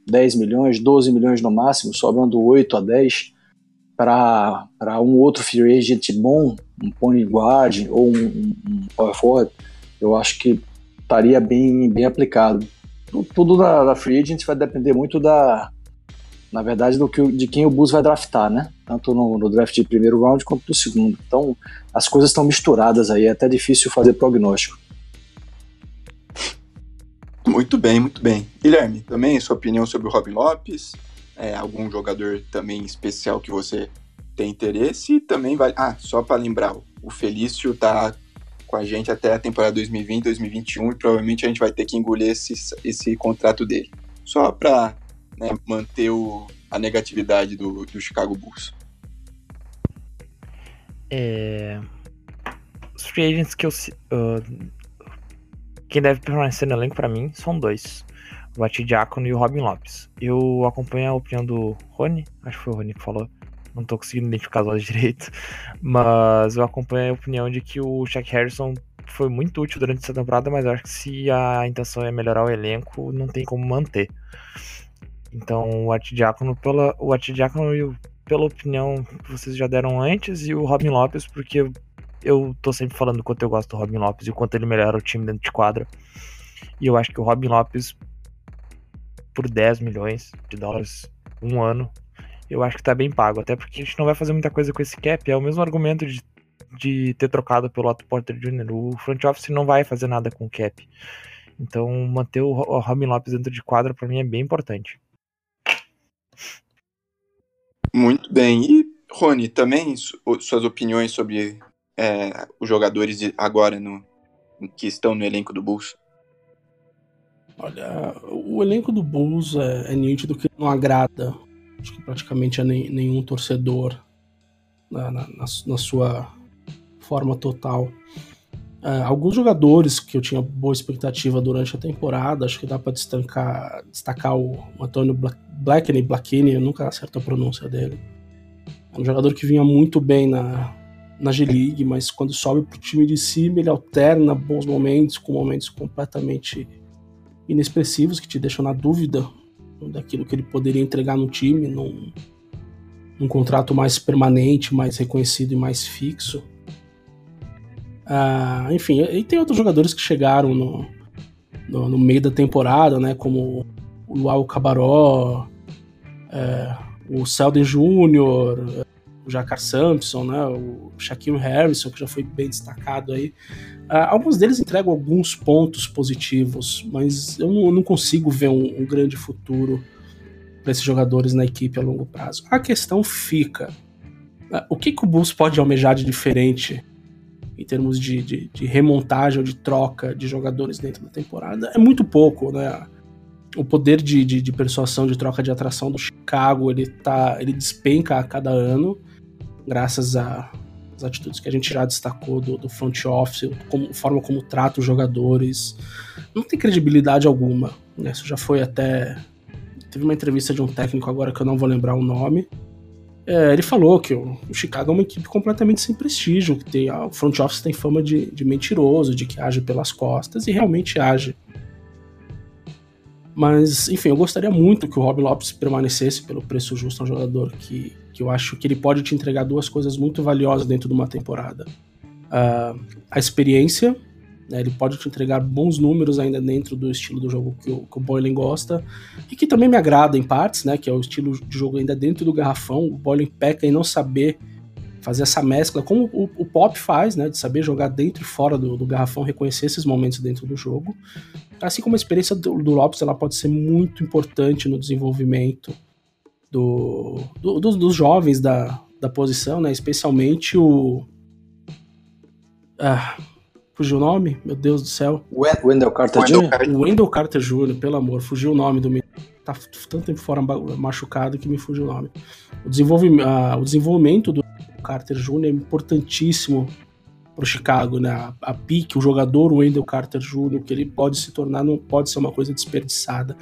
10 milhões, 12 milhões no máximo, sobrando 8 a 10 para um outro free agent bom, um point guard ou um, um power forward, eu acho que estaria bem, bem aplicado. Tudo da, da free agent vai depender muito da, na verdade, do que, de quem o Bulls vai draftar, né? Tanto no, no, draft de primeiro round quanto do segundo. Então, as coisas estão misturadas aí, é até difícil fazer prognóstico. Muito bem, muito bem. Guilherme, também sua opinião sobre o Robin Lopes? É, algum jogador também especial que você tem interesse? E também vai. Ah, só para lembrar, o Felício tá com a gente até a temporada 2020, 2021 e provavelmente a gente vai ter que engolir esse, esse contrato dele. Só para né, manter o, a negatividade do, do Chicago Bulls. É... Os free agents que eu, uh, quem deve permanecer no elenco para mim são dois. o Atidiácono e o Robin Lopes. Eu acompanho a opinião do Rony, acho que foi o Rony que falou, não tô conseguindo identificar os olhos direito, mas eu acompanho a opinião de que o Shaq Harrison foi muito útil durante essa temporada, mas eu acho que se a intenção é melhorar o elenco, não tem como manter. Então o Artidiácono, pela, o Artidiácono, pela opinião que vocês já deram antes, e o Robin Lopes, porque eu tô sempre falando o quanto eu gosto do Robin Lopes e o quanto ele melhora o time dentro de quadra. E eu acho que o Robin Lopes, por 10 milhões de dólares um ano, eu acho que tá bem pago. Até porque a gente não vai fazer muita coisa com esse cap. É o mesmo argumento de, de ter trocado pelo Otto Porter Jr. O front office não vai fazer nada com o cap. Então manter o Robin Lopes dentro de quadra para mim é bem importante. Muito bem. E, Rony, também suas opiniões sobre é, os jogadores de agora no, que estão no elenco do Bulls? Olha, o elenco do Bulls é, é nítido que não agrada acho que praticamente nem, nenhum torcedor na, na, na, sua forma total. Uh, alguns jogadores que eu tinha boa expectativa durante a temporada, acho que dá para destacar, destacar o, Antônio Blackney, Blackney, eu nunca acerto a pronúncia dele. É um jogador que vinha muito bem na, na G-League, mas quando sobe pro time de cima, ele alterna bons momentos com momentos completamente inexpressivos que te deixam na dúvida daquilo que ele poderia entregar no time, num, num contrato mais permanente, mais reconhecido e mais fixo. Ah, enfim, e tem outros jogadores que chegaram no, no, no meio da temporada, né, como o Luau Cabaró, é, o Selden Jr., o Jacar Sampson, né, o Shaquille Harrison, que já foi bem destacado aí. Uh, alguns deles entregam alguns pontos positivos, mas eu não, não consigo ver um, um grande futuro para esses jogadores na equipe a longo prazo. A questão fica: uh, o que, que o Bulls pode almejar de diferente em termos de, de, de, remontagem ou de troca de jogadores dentro da temporada? É muito pouco, né? O poder de, de, de persuasão, de troca de atração do Chicago, ele, tá, ele despenca a cada ano graças às atitudes que a gente já destacou do, do front office, como, forma como trata os jogadores. Não tem credibilidade alguma. Né? Isso já foi até. Teve uma entrevista de um técnico agora que eu não vou lembrar o nome. É, ele falou que o, o, Chicago é uma equipe completamente sem prestígio, que tem, o front office tem fama de, de mentiroso, de que age pelas costas, e realmente age. Mas, enfim, eu gostaria muito que o Rob Lopes permanecesse pelo preço justo, um jogador que, que eu acho que ele pode te entregar duas coisas muito valiosas dentro de uma temporada. Uh, a experiência, né, ele pode te entregar bons números ainda dentro do estilo do jogo que o, que o Boylan gosta, e que também me agrada em partes, né, que é o estilo de jogo ainda dentro do garrafão. O Boylan peca em não saber fazer essa mescla, como o, o, Pop faz, né, de saber jogar dentro e fora do, do, garrafão, reconhecer esses momentos dentro do jogo. Assim como a experiência do, do Lopes, ela pode ser muito importante no desenvolvimento do, do dos, dos, jovens da, da posição, né, especialmente o... Ah, fugiu o nome? Meu Deus do céu. Wendell Carter Jr.? O Wendell Carter Jr., pelo amor, fugiu o nome do menino. Tá tanto tempo fora machucado que me fugiu o nome. O, desenvolvimento, ah, o desenvolvimento do Carter Jr. é importantíssimo para o Chicago, né? A, a pique, o jogador Wendell Carter Jr., que ele pode se tornar, não pode ser uma coisa desperdiçada.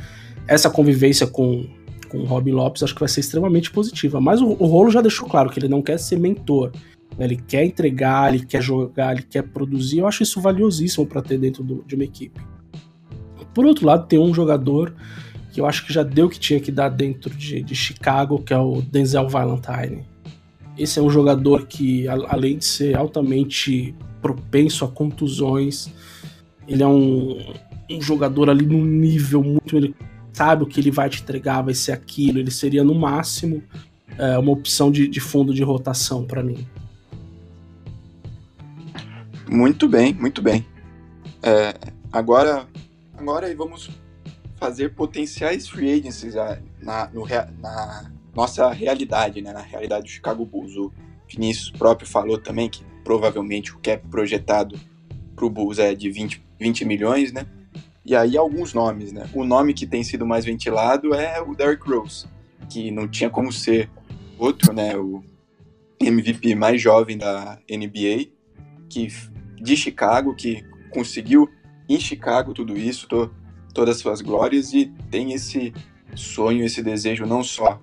Essa convivência com, com o Robin Lopes acho que vai ser extremamente positiva. Mas o, o Rolo já deixou claro que ele não quer ser mentor. Né? Ele quer entregar, ele quer jogar, ele quer produzir. Eu acho isso valiosíssimo para ter dentro do, de uma equipe. Por outro lado, tem um jogador que eu acho que já deu o que tinha que dar dentro de, de Chicago, que é o Denzel Valentine. Esse é um jogador que, além de ser altamente propenso a contusões, ele é um, um jogador ali num nível muito. Ele sabe o que ele vai te entregar, vai ser aquilo. Ele seria, no máximo, é, uma opção de, de fundo de rotação para mim. Muito bem, muito bem. É, agora, agora vamos fazer potenciais free agencies na, no, na, nossa realidade, né, na realidade do Chicago Bulls. O Vinícius próprio falou também que provavelmente o cap projetado para o Bulls é de 20, 20 milhões, né? E aí alguns nomes, né? O nome que tem sido mais ventilado é o Derrick Rose, que não tinha como ser outro, né? O MVP mais jovem da NBA, que de Chicago, que conseguiu em Chicago tudo isso. Tô todas as suas glórias e tem esse sonho, esse desejo não só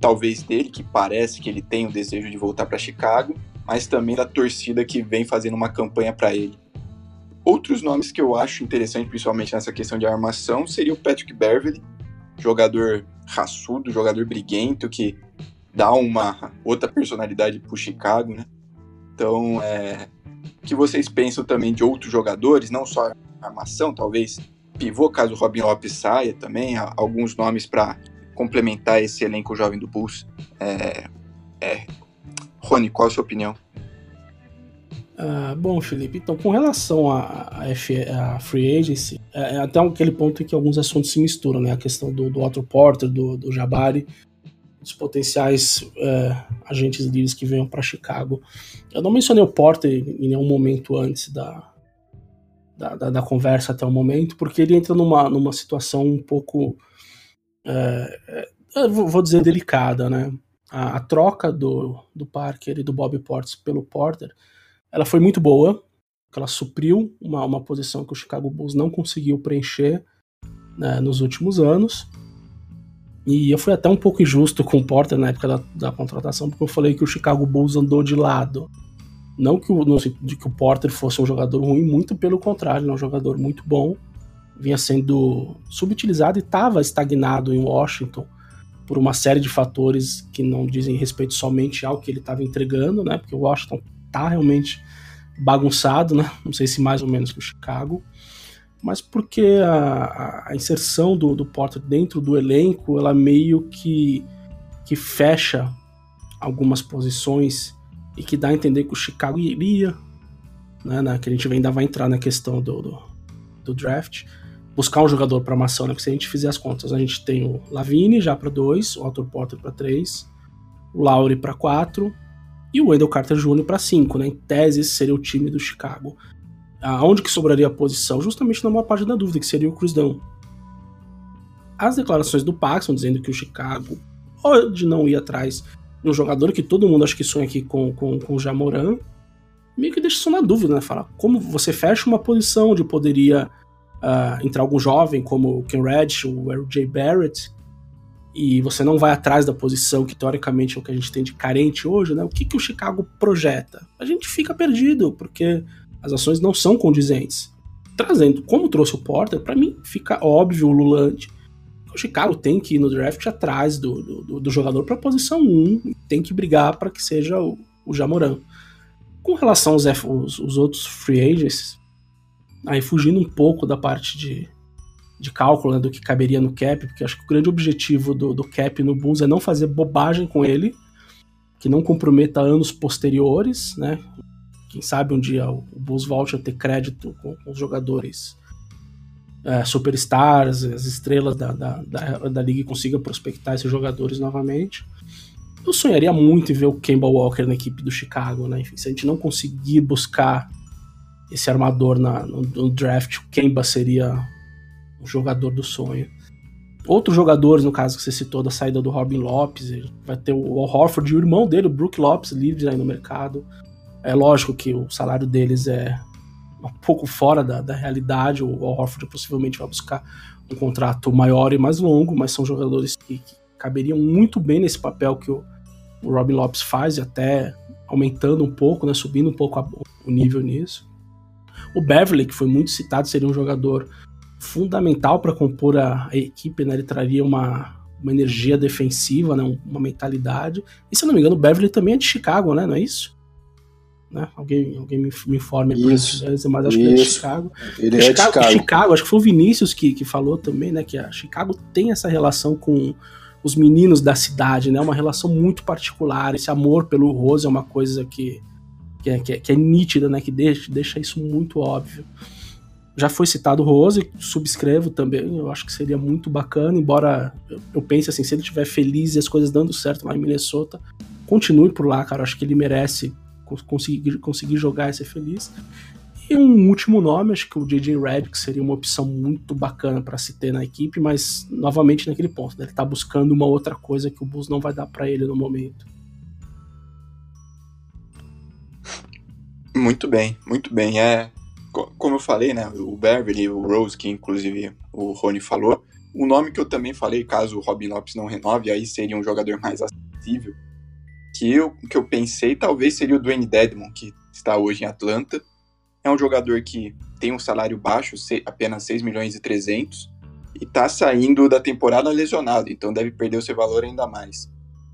talvez dele, que parece que ele tem o desejo de voltar para Chicago, mas também da torcida que vem fazendo uma campanha para ele. Outros nomes que eu acho interessante, principalmente nessa questão de armação, seria o Patrick Beverly, jogador raçudo, jogador briguento, que dá uma outra personalidade para Chicago, né? Então, é, o que vocês pensam também de outros jogadores, não só armação, talvez pivô, caso o Robin Lopes saia também, alguns nomes para complementar esse elenco jovem do Bulls. É, é. Rony, qual a sua opinião? Ah, bom, Felipe, então com relação a Free Agency, é, é, até aquele ponto em que alguns assuntos se misturam, né? A questão do, do Otto Porter, do, do Jabari, dos potenciais é, agentes livres que venham para Chicago. Eu não mencionei o Porter em nenhum momento antes da, da, da, da, conversa até o momento, porque ele entra numa, numa situação um pouco, é, é, vou dizer, delicada, né? A, a, troca do, do Parker e do Bob Portis pelo Porter, ela foi muito boa, ela supriu uma, uma posição que o Chicago Bulls não conseguiu preencher né, nos últimos anos. E eu fui até um pouco injusto com o Porter na época da, da contratação, porque eu falei que o Chicago Bulls andou de lado. Não que o, de que o Porter fosse um jogador ruim, muito pelo contrário, ele é um jogador muito bom. Vinha sendo subutilizado e estava estagnado em Washington por uma série de fatores que não dizem respeito somente ao que ele estava entregando, né? Porque o Washington tá realmente bagunçado, né? Não sei se mais ou menos que o Chicago, mas porque a, a inserção do, do Porter dentro do elenco, ela meio que, que fecha algumas posições e que dá a entender que o Chicago iria, né, né, que a gente ainda vai entrar na questão do, do, do draft, buscar um jogador para maçã, né, porque se a gente fizer as contas, a gente tem o Lavine já para 2, o Arthur Porter para 3, o Lowry para 4 e o Wendell Carter Jr. para 5, né, em tese esse seria o time do Chicago. Aonde que sobraria a posição? Justamente na maior parte da dúvida, que seria o Chris. As declarações do Paxson dizendo que o Chicago pode não ir atrás um jogador que todo mundo acha que sonha aqui com, com, com o Jamoran, meio que deixa isso na dúvida, né? Fala, como você fecha uma posição onde poderia uh, entrar algum jovem, como o Ken Reddish, o R.J. Barrett, e você não vai atrás da posição que teoricamente é o que a gente tem de carente hoje, né? O que, que o Chicago projeta? A gente fica perdido, porque as ações não são condizentes. Trazendo, como trouxe o Porter, para mim fica óbvio o Lulante o Chicago tem que ir no draft atrás do, do, do jogador para posição 1, tem que brigar para que seja o, o Jamoran. Com relação aos, os, os outros free agents, aí fugindo um pouco da parte de, de cálculo né, do que caberia no cap, porque acho que o grande objetivo do, do cap no Bulls é não fazer bobagem com ele, que não comprometa anos posteriores, né? Quem sabe um dia o Bulls volte a ter crédito com, com os jogadores é, superstars, as estrelas da, da, da, da liga consiga prospectar esses jogadores novamente. Eu sonharia muito em ver o Kemba Walker na equipe do Chicago, né? Enfim, se a gente não conseguir buscar esse armador na, no, no draft, o Kemba seria o jogador do sonho. Outros jogadores, no caso que você citou, da saída do Robin Lopes, vai ter o Al Horford e o irmão dele, o Brook Lopes, livres aí no mercado. É lógico que o salário deles é um pouco fora da, da realidade. O Al Horford possivelmente vai buscar um contrato maior e mais longo, mas são jogadores que, que caberiam muito bem nesse papel que o, o Robin Lopes faz, e até aumentando um pouco, né, subindo um pouco a, o nível nisso. O Beverly, que foi muito citado, seria um jogador fundamental para compor a, a, equipe, né? Ele traria uma, uma energia defensiva, né? uma mentalidade. E se eu não me engano, o Beverly também é de Chicago, né? Não é isso? Né? Alguém, alguém me, me informe isso, isso, mas acho isso. que é de Chicago. Ele é Chicago, Chicago. Chicago. Acho que foi o Vinícius que, que falou também, né? Que a Chicago tem essa relação com os meninos da cidade, né? Uma relação muito particular. Esse amor pelo Rose é uma coisa que, que, é, que, é, que é nítida, né? Que deixa, deixa isso muito óbvio. Já foi citado o Rose, subscrevo também, eu acho que seria muito bacana, embora eu, pense assim, se ele estiver feliz e as coisas dando certo lá em Minnesota, continue por lá, cara, acho que ele merece conseguir, conseguir jogar e ser feliz. E um último nome, acho que o JJ Redick seria uma opção muito bacana para se ter na equipe, mas novamente naquele ponto, né? ele está buscando uma outra coisa que o Bulls não vai dar para ele no momento. Muito bem, muito bem. É, como eu falei, né, o Beverly, o Rose, que inclusive o Rony falou, o nome que eu também falei, caso o Robin Lopes não renove, aí seria um jogador mais acessível, que eu, que eu pensei talvez seria o Dwayne Dedmon, que está hoje em Atlanta. É um jogador que tem um salário baixo, apenas 6 milhões e 300, e está saindo da temporada lesionado, então deve perder o seu valor ainda mais.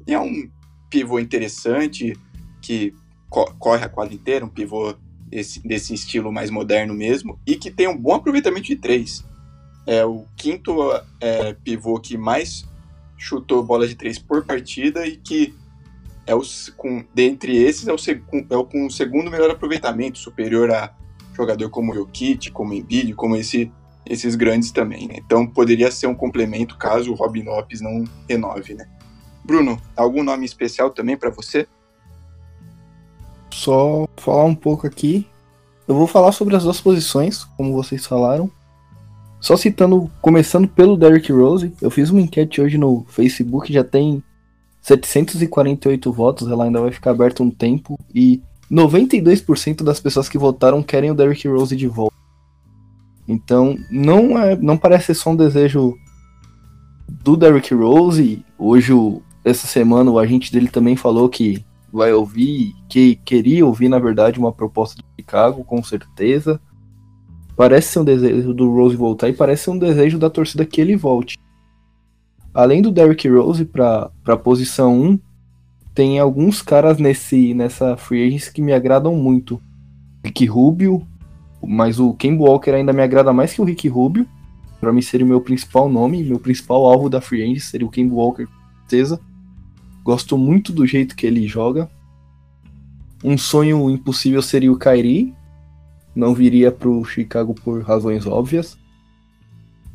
E é um pivô interessante, que co corre a quadra inteira, um pivô desse, desse estilo mais moderno mesmo, e que tem um bom aproveitamento de três. É o quinto é, pivô que mais chutou bola de três por partida e que é o, com, dentre esses é o, é o com o segundo melhor aproveitamento, superior a jogador como o como o Embiid, como esse, esses grandes também. Né? Então poderia ser um complemento caso o Robin Lopes não renove. Né? Bruno, algum nome especial também para você? Só falar um pouco aqui. Eu vou falar sobre as duas posições, como vocês falaram. Só citando, começando pelo Derrick Rose, eu fiz uma enquete hoje no Facebook, já tem 748 votos, ela ainda vai ficar aberta um tempo e 92% das pessoas que votaram querem o Derrick Rose de volta. Então, não é, não parece ser só um desejo do Derrick Rose. Hoje, essa semana, o agente dele também falou que vai ouvir, que queria ouvir, na verdade, uma proposta do Chicago, com certeza. Parece ser um desejo do Rose voltar e parece ser um desejo da torcida que ele volte. Além do Derrick Rose para a posição 1, tem alguns caras nesse nessa free agents que me agradam muito. Rick Rubio, mas o Ken Walker ainda me agrada mais que o Rick Rubio. Para mim seria o meu principal nome, meu principal alvo da free agent seria o Ken Walker, com certeza. Gosto muito do jeito que ele joga. Um sonho impossível seria o Kyrie. Não viria pro Chicago por razões óbvias.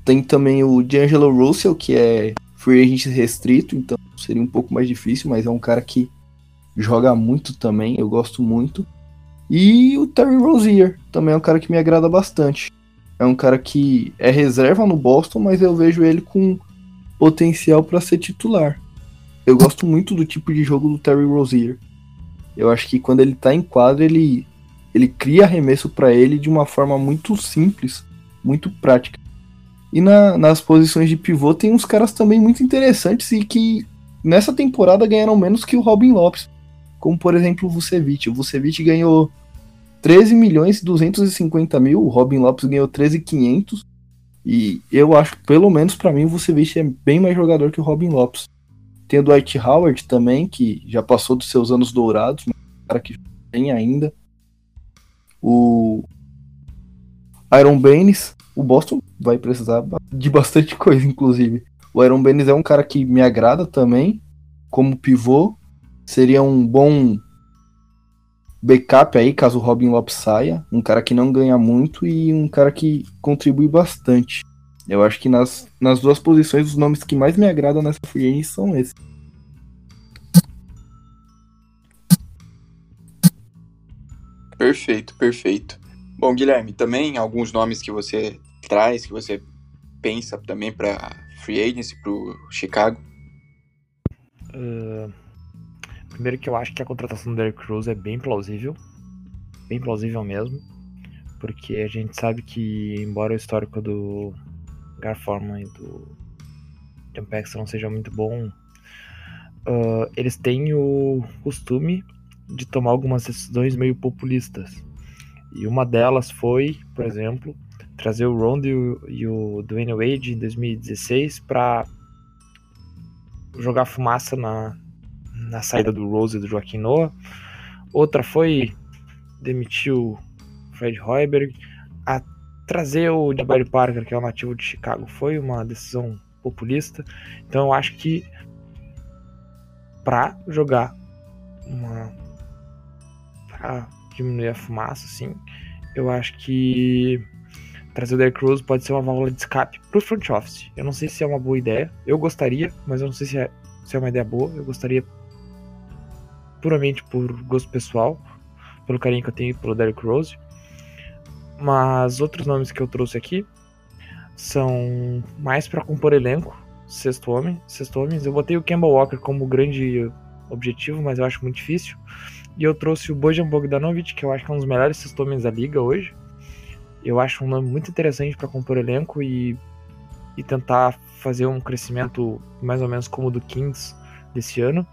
Tem também o D'Angelo Russell, que é free agent restrito, então seria um pouco mais difícil, mas é um cara que joga muito também, eu gosto muito. E o Terry Rozier, também é um cara que me agrada bastante. É um cara que é reserva no Boston, mas eu vejo ele com potencial para ser titular. Eu gosto muito do tipo de jogo do Terry Rozier. Eu acho que quando ele tá em quadra, ele, ele cria arremesso para ele de uma forma muito simples, muito prática. E na, nas posições de pivô tem uns caras também muito interessantes e que nessa temporada ganharam menos que o Robin Lopes. Como por exemplo o Vucevic. O Vucevic ganhou 13 milhões e 250 mil, o Robin Lopes ganhou 13,500. E eu acho, pelo menos para mim, o Vucevic é bem mais jogador que o Robin Lopes. Tem o Dwight Howard também, que já passou dos seus anos dourados, mas é um cara que tem ainda. O Iron Baines, o Boston vai precisar de bastante coisa, inclusive. O Iron Baines é um cara que me agrada também, como pivô. Seria um bom backup aí, caso o Robin Lopes saia. Um cara que não ganha muito e um cara que contribui bastante. Eu acho que nas, nas duas posições, os nomes que mais me agradam nessa free são esses. Perfeito, perfeito. Bom, Guilherme, também alguns nomes que você traz, que você pensa também para free agency, para o Chicago? Uh, primeiro que eu acho que a contratação do Derrick Rose é bem plausível, bem plausível mesmo, porque a gente sabe que, embora o histórico do Garforman e do John não seja muito bom, uh, eles têm o costume de tomar algumas decisões meio populistas. E uma delas foi, por exemplo, trazer o Rondo e o, e o Dwayne Wade em 2016 para jogar fumaça na, na saída do Rose e do Joaquim Noah. Outra foi demitir o Fred Hoiberg. A trazer o Jabari Parker, que é o nativo de Chicago, foi uma decisão populista. Então eu acho que para jogar uma para diminuir a fumaça, assim, eu acho que trazer o Derrick Rose pode ser uma válvula de escape pro front office. Eu não sei se é uma boa ideia. Eu gostaria, mas eu não sei se é, se é uma ideia boa. Eu gostaria puramente por gosto pessoal, pelo carinho que eu tenho pelo Derrick Rose. Mas outros nomes que eu trouxe aqui são mais para compor elenco, sexto homem, sexto homens. Eu botei o Kemba Walker como grande objetivo, mas eu acho muito difícil. E eu trouxe o Bojan Bogdanovic, que eu acho que é um dos melhores sexto homens da liga hoje. eu acho um nome muito interessante para compor elenco e, e tentar fazer um crescimento mais ou menos como o do Kings desse ano.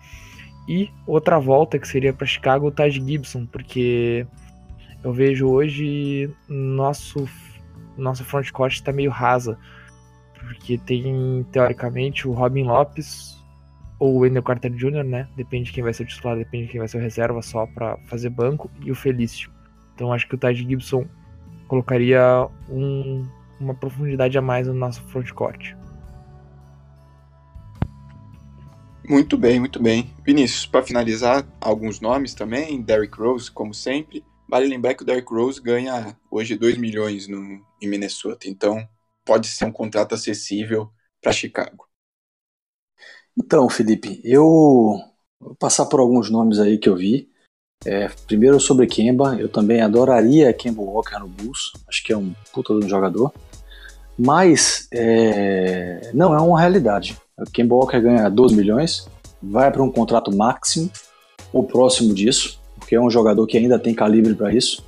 E outra volta que seria para Chicago, o Taj Gibson, porque eu vejo hoje nosso nossa frontcourt está meio rasa, porque tem teoricamente o Robin Lopes ou o Wendell Carter Jr., né? Depende de quem vai ser o titular, depende de quem vai ser o reserva só para fazer banco e o Felício. Então acho que o Taj Gibson colocaria um, uma profundidade a mais no nosso frontcourt. Muito bem, muito bem. Vinícius, para finalizar, alguns nomes também. Derrick Rose, como sempre. Vale lembrar que o Derrick Rose ganha hoje 2 milhões no, em Minnesota, então pode ser um contrato acessível para Chicago. Então, Felipe, eu vou passar por alguns nomes aí que eu vi. É, primeiro sobre Kemba, eu também adoraria Kemba Walker no Bulls, acho que é um puta de um jogador, mas é, não é uma realidade. O Kemba Walker ganha 12 milhões, vai para um contrato máximo ou próximo disso, porque é um jogador que ainda tem calibre para isso,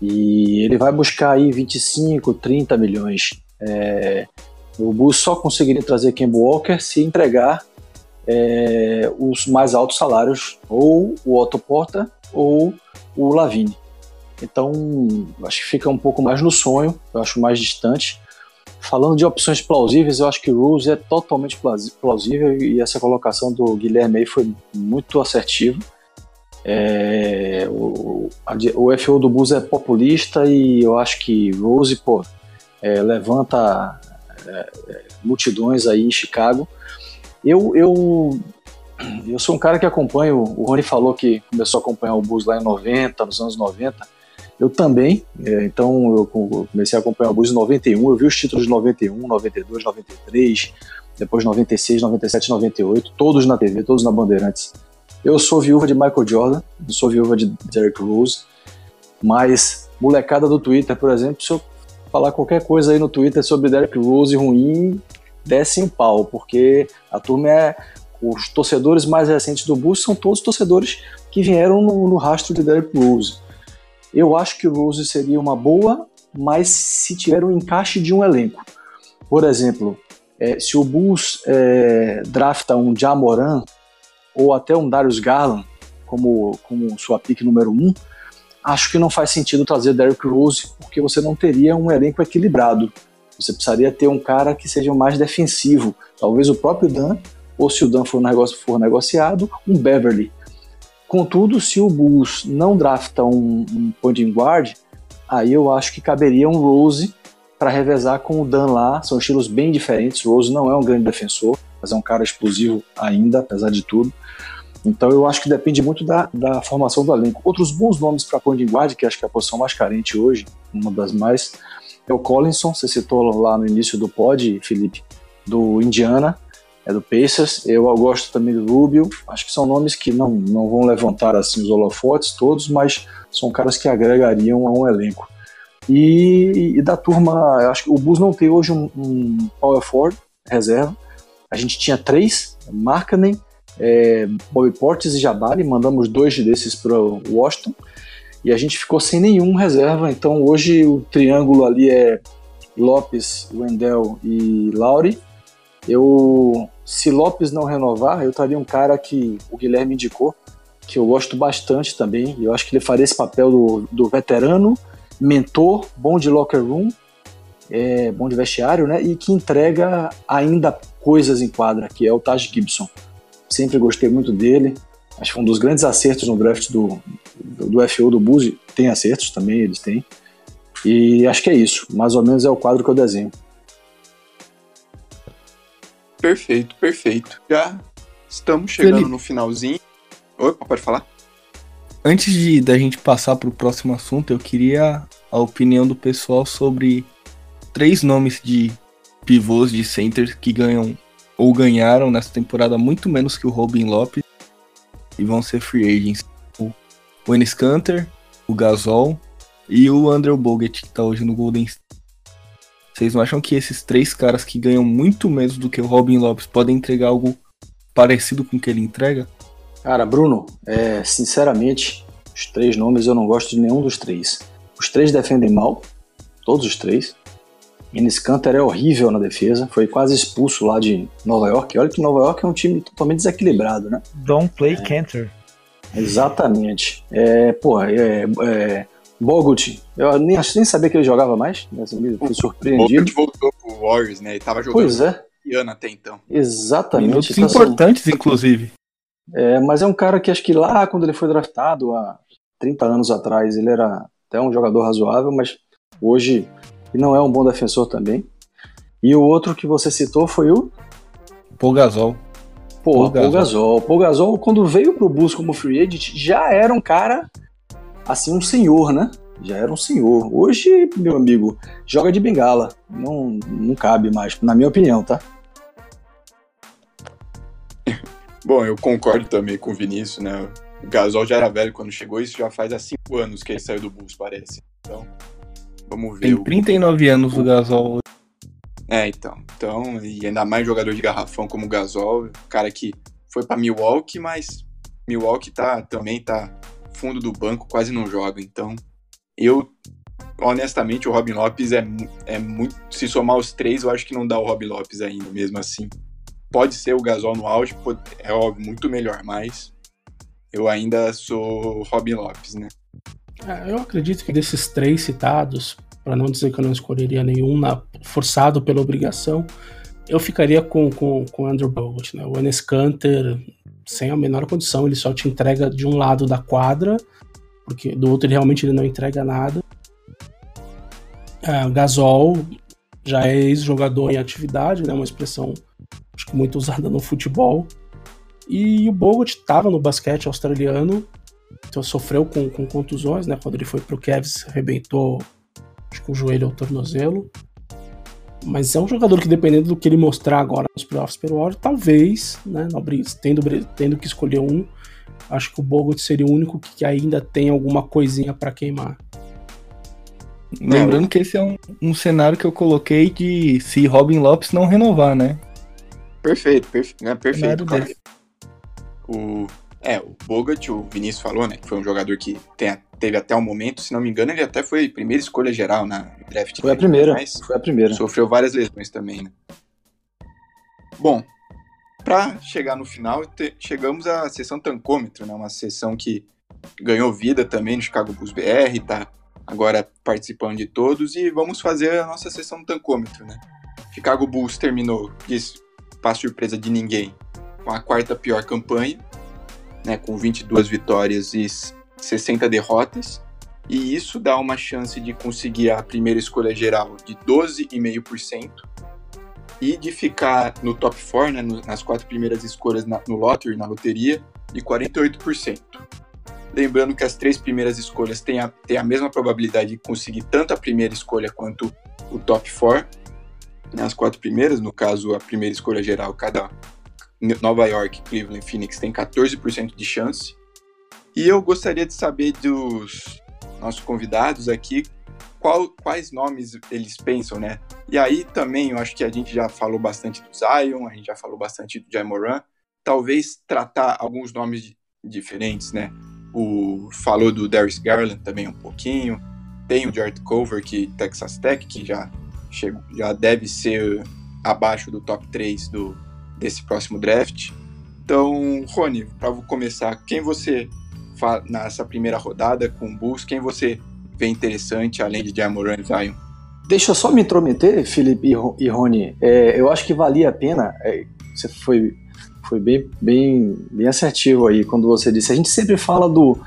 e ele vai buscar aí 25, 30 milhões. É, o Bulls só conseguiria trazer Kemba Walker se entregar é, os mais altos salários, ou o Otto Porta ou o Lavine. Então, acho que fica um pouco mais no sonho, eu acho mais distante. Falando de opções plausíveis, eu acho que Rose é totalmente plausível e essa colocação do Guilherme aí foi muito assertiva. É, o, o FO do Bulls é populista e eu acho que Rose pô, é, levanta é, é multidões aí em Chicago. Eu, eu, eu sou um cara que acompanho, o Rony falou que começou a acompanhar o Bulls lá em 90, nos anos 90. Eu também, é, então eu comecei a acompanhar o Bulls em 91, eu vi os títulos de 91, 92, 93, depois 96, 97, 98, todos na TV, todos na Bandeirantes. Eu sou viúva de Michael Jordan, não sou viúva de Derrick Rose, mas molecada do Twitter, por exemplo, se eu falar qualquer coisa aí no Twitter sobre Derrick Rose ruim, desce em pau, porque a turma é. Os torcedores mais recentes do Bulls são todos torcedores que vieram no, no rastro de Derrick Rose. Eu acho que o Rose seria uma boa, mas se tiver um encaixe de um elenco. Por exemplo, é, se o Bulls é, drafta um Jamoran ou até um Darius Garland como, como sua pick número um, acho que não faz sentido trazer Derrick Rose porque você não teria um elenco equilibrado. Você precisaria ter um cara que seja mais defensivo, talvez o próprio Dan, ou se o Dan for, negócio, for negociado, um Beverly. Contudo, se o Bulls não drafta um, um point guard, aí eu acho que caberia um Rose para revezar com o Dan lá. São estilos bem diferentes. Rose não é um grande defensor, mas é um cara explosivo ainda, apesar de tudo. Então eu acho que depende muito da, da formação do elenco. Outros bons nomes para point guard, que acho que é a posição mais carente hoje, uma das mais, é o Collinson, você citou lá no início do pod, Felipe, do Indiana, é do Pacers. Eu, eu gosto também do Rubio. Acho que são nomes que não, não vão levantar assim os holofotes todos, mas são caras que agregariam a um elenco. E, e da turma, acho que o Bulls não tem hoje um, um power forward reserva. A gente tinha três, Markkanen, é, Bobby Portes e Jabari, mandamos dois desses para Washington e a gente ficou sem nenhum reserva. Então hoje o triângulo ali é Lopes, Wendell e Lauri. Eu, se Lopes não renovar, eu traria um cara que o Guilherme indicou, que eu gosto bastante também. Eu acho que ele faria esse papel do, do veterano, mentor, bom de locker room, é, bom de vestiário, né? E que entrega ainda coisas em quadra, que é o Taj Gibson. Sempre gostei muito dele. Acho que foi um dos grandes acertos no draft do, do, do FO do Buzi. Tem acertos também, eles têm. E acho que é isso. Mais ou menos é o quadro que eu desenho. Perfeito, perfeito. Já estamos chegando Felipe. no finalzinho. Opa, pode falar? Antes de da gente passar para o próximo assunto, eu queria a opinião do pessoal sobre três nomes de pivôs de center que ganham ou ganharam nessa temporada muito menos que o Robin Lopes e vão ser free agents. O Enes Kanter, o Gasol e o Andrew Bogut, que tá hoje no Golden State. Vocês não acham que esses três caras que ganham muito menos do que o Robin Lopes podem entregar algo parecido com o que ele entrega? Cara, Bruno, é, sinceramente, os três nomes eu não gosto de nenhum dos três. Os três defendem mal, todos os três. Enes Kanter é horrível na defesa, foi quase expulso lá de Nova York. Olha que Nova York é um time totalmente desequilibrado, né? Don't play é. Cantor. Exatamente. É, porra, é, é, Bogut, eu nem, nem sabia que ele jogava mais, né? fui surpreendido. Bogut voltou pro Warriors, né? Ele tava jogando pois é. ano até então. Exatamente. Minutos então, importantes, assim, inclusive. É, mas é um cara que acho que lá, quando ele foi draftado, há 30 anos atrás, ele era até um jogador razoável, mas hoje ele não é um bom defensor também. E o outro que você citou foi o? Paul Gasol. Pô, Paul Gasol. Paul Gasol, quando veio pro Bulls como free agent, já era um cara, assim, um senhor, né? Já era um senhor. Hoje, meu amigo, joga de bengala. Não, não cabe mais, na minha opinião, tá? Bom, eu concordo também com o Vinícius, né? O Gasol já era velho quando chegou, isso já faz há cinco anos que ele saiu do Bulls, parece. Então, vamos ver. Tem 39 o... anos o Gasol. É, então. Então, e ainda mais jogador de garrafão como o Gasol, cara que foi para Milwaukee, mas Milwaukee tá, também tá fundo do banco, quase não joga. Então, eu, honestamente, o Robin Lopes é, é muito. Se somar os três, eu acho que não dá o Robin Lopes ainda, mesmo assim. Pode ser o Gasol no auge, é óbvio, muito melhor, mas eu ainda sou Robin Lopes, né? É, eu acredito que desses três citados, para não dizer que eu não escolheria nenhum na, forçado pela obrigação, eu ficaria com, com, com Andrew Bogut, né? O Enes Kanter, sem a menor condição, ele só te entrega de um lado da quadra, porque do outro ele realmente ele não entrega nada. É, Gasol já é ex-jogador em atividade, né? Uma expressão acho que muito usada no futebol. E o Bogut estava no basquete australiano, então sofreu com, com contusões, né? Quando ele foi pro Cavs, arrebentou acho que o joelho ou o tornozelo. Mas é um jogador que, dependendo do que ele mostrar agora nos playoffs pelo Warriors, talvez, né, tendo, tendo que escolher um, acho que o Bogut seria o único que ainda tem alguma coisinha para queimar. Lembrando que esse é um, um, cenário que eu coloquei de se Robin Lopes não renovar, né? Perfeito, perfe né, perfeito. O, é, o Bogut, o Vinícius falou, né, que foi um jogador que tem, teve até o momento, se não me engano, ele até foi primeira escolha geral na draft. Foi a primeira, mas foi a primeira. Sofreu várias lesões também, né? Bom, para chegar no final, te, chegamos à sessão tancômetro, né, uma sessão que ganhou vida também no Chicago Bulls BR, tá agora participando de todos e vamos fazer a nossa sessão tancômetro, né? Chicago Bulls terminou, para surpresa de ninguém, com a quarta pior campanha, né, com 22 vitórias e 60 derrotas, e isso dá uma chance de conseguir a primeira escolha geral de 12,5% e de ficar no top 4, né, nas quatro primeiras escolhas na, no lottery, na loteria, de 48%. Lembrando que as três primeiras escolhas têm a, têm a mesma probabilidade de conseguir tanto a primeira escolha quanto o top 4. Nas quatro primeiras, no caso, a primeira escolha geral, cada Nova York, Cleveland, Phoenix tem 14% de chance. E eu gostaria de saber dos nossos convidados aqui qual, quais nomes eles pensam, né? E aí também eu acho que a gente já falou bastante do Zion, a gente já falou bastante do Jamoran. Talvez tratar alguns nomes diferentes, né? O falou do Darius Garland também um pouquinho. Tem o Jared Cover, que Texas Tech, que já chegou, já deve ser abaixo do top 3 do, desse próximo draft. Então, Rony, para começar, quem você nessa primeira rodada com o Bulls, quem você vê interessante além de Jamoran e Zion? Deixa eu só me intrometer, Felipe e Rony. É, eu acho que valia a pena. É, você foi, foi bem, bem, bem assertivo aí quando você disse. A gente sempre fala do,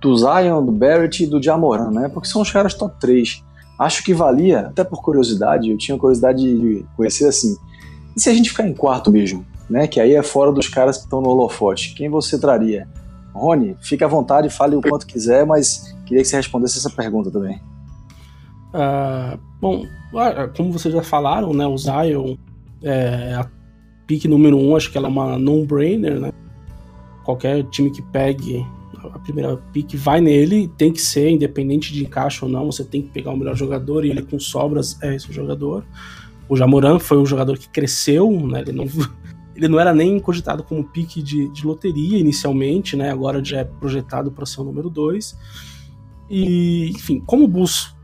do Zion, do Barrett e do Jamoran, né? Porque são os caras top 3. Acho que valia, até por curiosidade, eu tinha curiosidade de conhecer assim. E se a gente ficar em quarto mesmo, né? Que aí é fora dos caras que estão no holofote. Quem você traria? Rony, fique à vontade, fale o quanto quiser, mas queria que você respondesse essa pergunta também. Uh, bom, ah, como vocês já falaram, né? O Zion é a pick número um, acho que ela é uma non-brainer, né? Qualquer time que pegue a primeira pick vai nele, tem que ser, independente de encaixe ou não, você tem que pegar o melhor jogador e ele com sobras é esse jogador. O Jamoran foi um jogador que cresceu, né? Ele não, ele não era nem cogitado como pique de, de loteria inicialmente, né? Agora já é projetado para ser o número 2. E, enfim, como o Bulls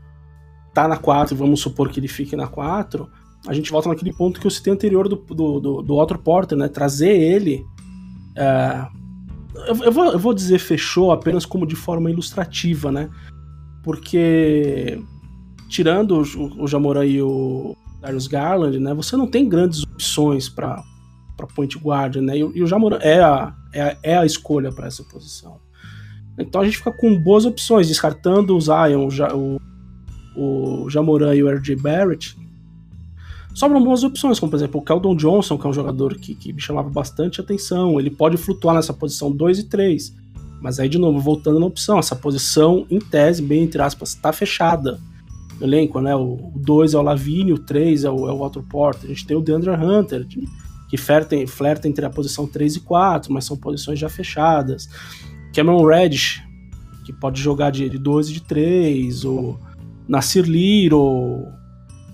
tá na 4 e vamos supor que ele fique na 4, a gente volta naquele ponto que eu citei anterior do, do, do, do Otto Porter, né? Trazer ele. É, eu, eu, vou, eu vou dizer fechou apenas como de forma ilustrativa, né? Porque tirando o, o Jamoran e o Darius Garland, né? Você não tem grandes opções para para point guard, né? E, e o Jamoran é a, é a, é a escolha para essa posição. Então a gente fica com boas opções, descartando o Zion, o, o, o Jamoran e o RJ Barrett. Sobram boas opções, como por exemplo o Keldon Johnson, que é um jogador que, que me chamava bastante atenção. Ele pode flutuar nessa posição 2 e 3. Mas aí, de novo, voltando na opção, essa posição, em tese, bem entre aspas, está fechada elenco, né? O 2 é o Lavigne, o 3 é o, é o Walter Porter. A gente tem o DeAndre Hunter, que flerta, flerta entre a posição 3 e 4, mas são posições já fechadas. Cameron Reddish, que pode jogar de 2 e de 3, ou Nasir Little,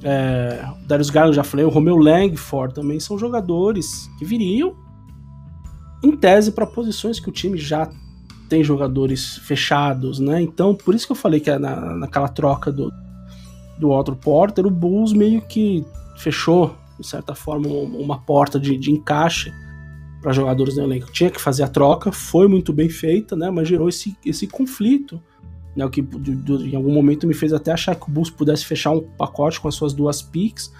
é, Darius Garland, já falei, o Romeo Langford também são jogadores que viriam em tese para posições que o time já tem jogadores fechados, né? Então, por isso que eu falei que é na, naquela troca do, do Walter Porter, o Bulls meio que fechou, de certa forma, uma porta de, de encaixe para jogadores no elenco. Tinha que fazer a troca, foi muito bem feita, né? Mas gerou esse, esse conflito né, o que em algum momento me fez até achar que o Bulls pudesse fechar um pacote com as suas duas picks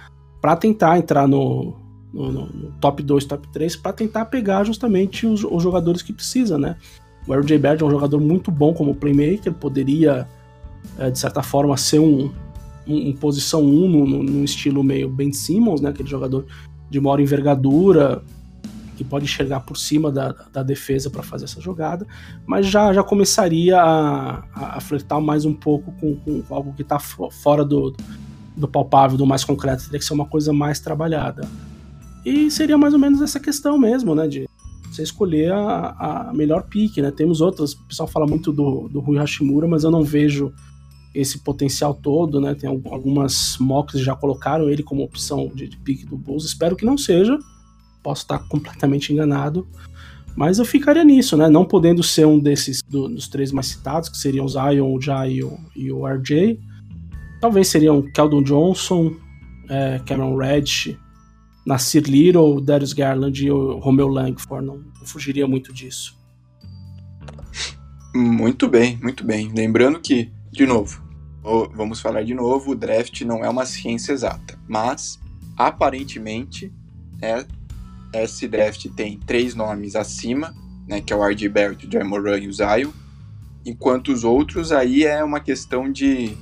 para tentar entrar no, no, no, top 2, top 3, para tentar pegar justamente os, os, jogadores que precisa, né? O RJ Barrett é um jogador muito bom como playmaker, poderia, é, de certa forma, ser um, um, posição 1 um, num, estilo meio Ben Simmons, né? Aquele jogador de maior envergadura, que pode enxergar por cima da, da defesa para fazer essa jogada, mas já, já começaria a, a, flertar mais um pouco com, com algo que está fora do, do palpável, do mais concreto, teria que ser uma coisa mais trabalhada. E seria mais ou menos essa questão mesmo, né, de você escolher a, a melhor pique, né, temos outras, o pessoal fala muito do, do Rui Hashimura, mas eu não vejo esse potencial todo, né, tem algumas mocks já colocaram ele como opção de, de pique do Bulls, espero que não seja, posso estar completamente enganado, mas eu ficaria nisso, né? Não podendo ser um desses do, dos três mais citados, que seriam o Zion, o Jai e o, e o RJ. Talvez seriam Keldon Johnson, é, Cameron Reddish, Nasir Little, Darius Garland e o Romeo Langford. Não, não fugiria muito disso. Muito bem, muito bem. Lembrando que, de novo, vamos falar de novo, o draft não é uma ciência exata, mas aparentemente é esse draft tem três nomes acima, né, que é o R.J. Barrett, o Jay e o Zion, enquanto os outros aí é uma questão de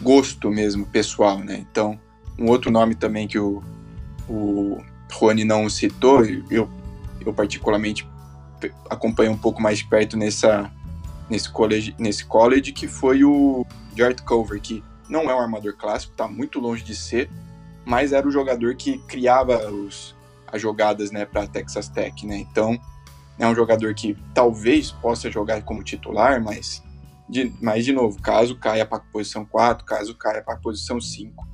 gosto mesmo, pessoal, né? Então, um outro nome também que o, o Rony não citou, eu, eu particularmente acompanho um pouco mais de perto nessa, nesse, college, nesse college, que foi o Jared Culver, que não é um armador clássico, está muito longe de ser, mas era o jogador que criava os, as jogadas né, para Texas Tech. Né? Então, é um jogador que talvez possa jogar como titular, mas de, mas de novo, caso caia para a posição 4, caso caia para a posição 5.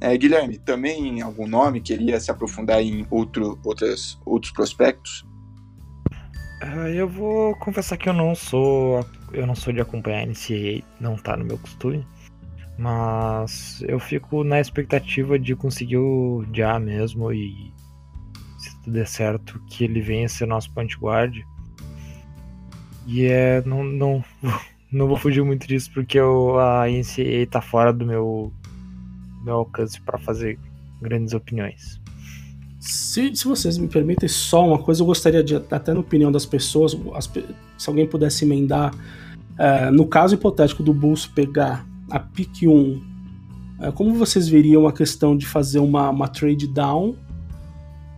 É, Guilherme, também algum nome queria se aprofundar em outro, outras, outros prospectos? Uh, eu vou confessar que eu não sou eu não sou de acompanhar a NCAA, não tá no meu costume, mas eu fico na expectativa de conseguir o Já mesmo e tudo der certo, que ele venha ser nosso point guard. E é. Não, não, não vou fugir muito disso porque eu, a NCAA tá fora do meu, meu alcance para fazer grandes opiniões. Se, se vocês me permitem só uma coisa, eu gostaria de, até na opinião das pessoas, as, se alguém pudesse emendar, é, no caso hipotético do Bulls pegar a pick 1, é, como vocês veriam a questão de fazer uma, uma trade down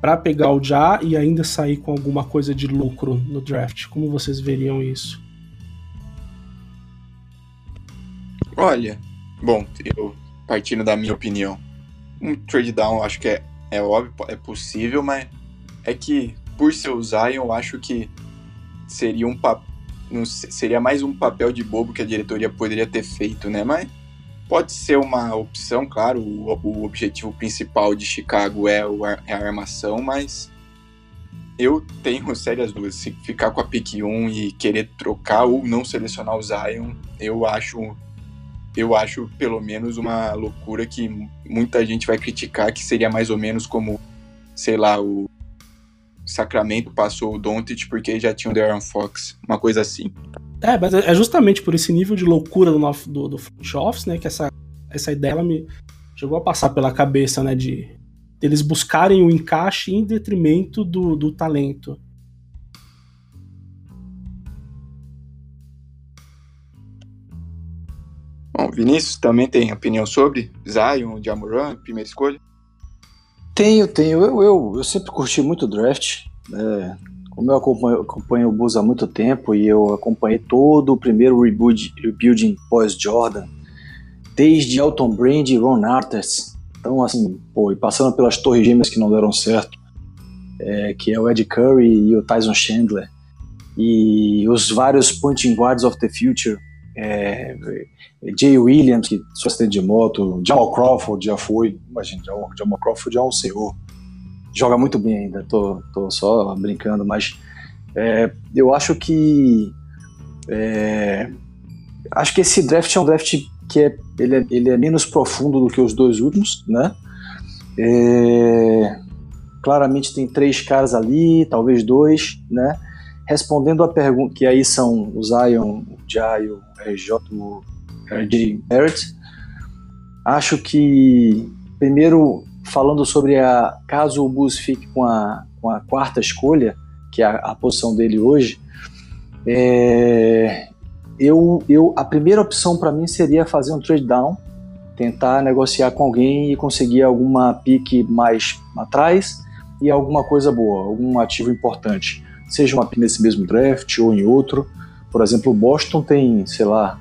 para pegar o Já e ainda sair com alguma coisa de lucro no draft? Como vocês veriam isso? Olha, bom, eu partindo da minha opinião, um trade down acho que é, é óbvio, é possível, mas é que por se usar, eu acho que seria um seria mais um papel de bobo que a diretoria poderia ter feito, né? Mas Pode ser uma opção, claro, o, o objetivo principal de Chicago é, o, é a armação, mas eu tenho sérias dúvidas. Se ficar com a pick 1 e querer trocar ou não selecionar o Zion, eu acho. Eu acho pelo menos uma loucura que muita gente vai criticar, que seria mais ou menos como, sei lá, o Sacramento passou o Doncic porque já tinha o Darren Fox, uma coisa assim. É, mas é justamente por esse nível de loucura do, do, do front office, né, que essa, essa ideia ela me chegou a passar pela cabeça, né, de eles buscarem o encaixe em detrimento do, do talento. Bom, Vinícius também tem opinião sobre Zion, Jamoran, primeira escolha? Tenho, tenho. Eu, eu, eu sempre curti muito o draft. É, como eu acompanho, acompanho o Bulls há muito tempo e eu acompanhei todo o primeiro rebuild, rebuilding pós-Jordan, desde Elton Brand e Ron Artest. Então, assim, pô, e passando pelas torres gêmeas que não deram certo, é, que é o Ed Curry e o Tyson Chandler, e os vários punching guards of the future, é, Jay Williams, que só de moto, Jamal Crawford já foi, imagina, Jamal, Crawford é um senhor, joga muito bem ainda, tô, tô só brincando, mas é, eu acho que é, acho que esse draft é um draft que é, ele, é, ele é menos profundo do que os dois últimos, né? É, claramente tem três caras ali, talvez dois, né? Respondendo a pergunta, que aí são o Zion, o Jai, o RJ, o RJ Barrett, acho que, primeiro, falando sobre a caso o Bulls fique com a, com a quarta escolha, que é a, a posição dele hoje, é, eu, eu, a primeira opção para mim seria fazer um trade down, tentar negociar com alguém e conseguir alguma pique mais atrás e alguma coisa boa, algum ativo importante seja uma nesse mesmo draft ou em outro. Por exemplo, o Boston tem, sei lá,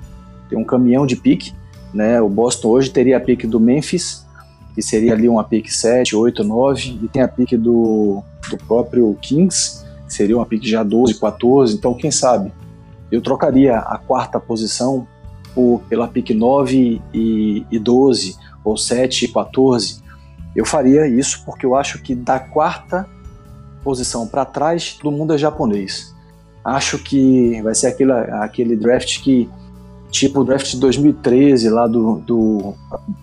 tem um caminhão de pique, né? O Boston hoje teria a pique do Memphis, que seria ali uma pique 7, 8, 9, e tem a pique do, do próprio Kings, que seria uma pique já 12, 14. Então, quem sabe? Eu trocaria a quarta posição por, pela pique 9 e, e 12, ou 7 e 14. Eu faria isso porque eu acho que da quarta posição para trás, todo mundo é japonês. Acho que vai ser aquele, aquele draft que, tipo o draft de 2013, lá do, do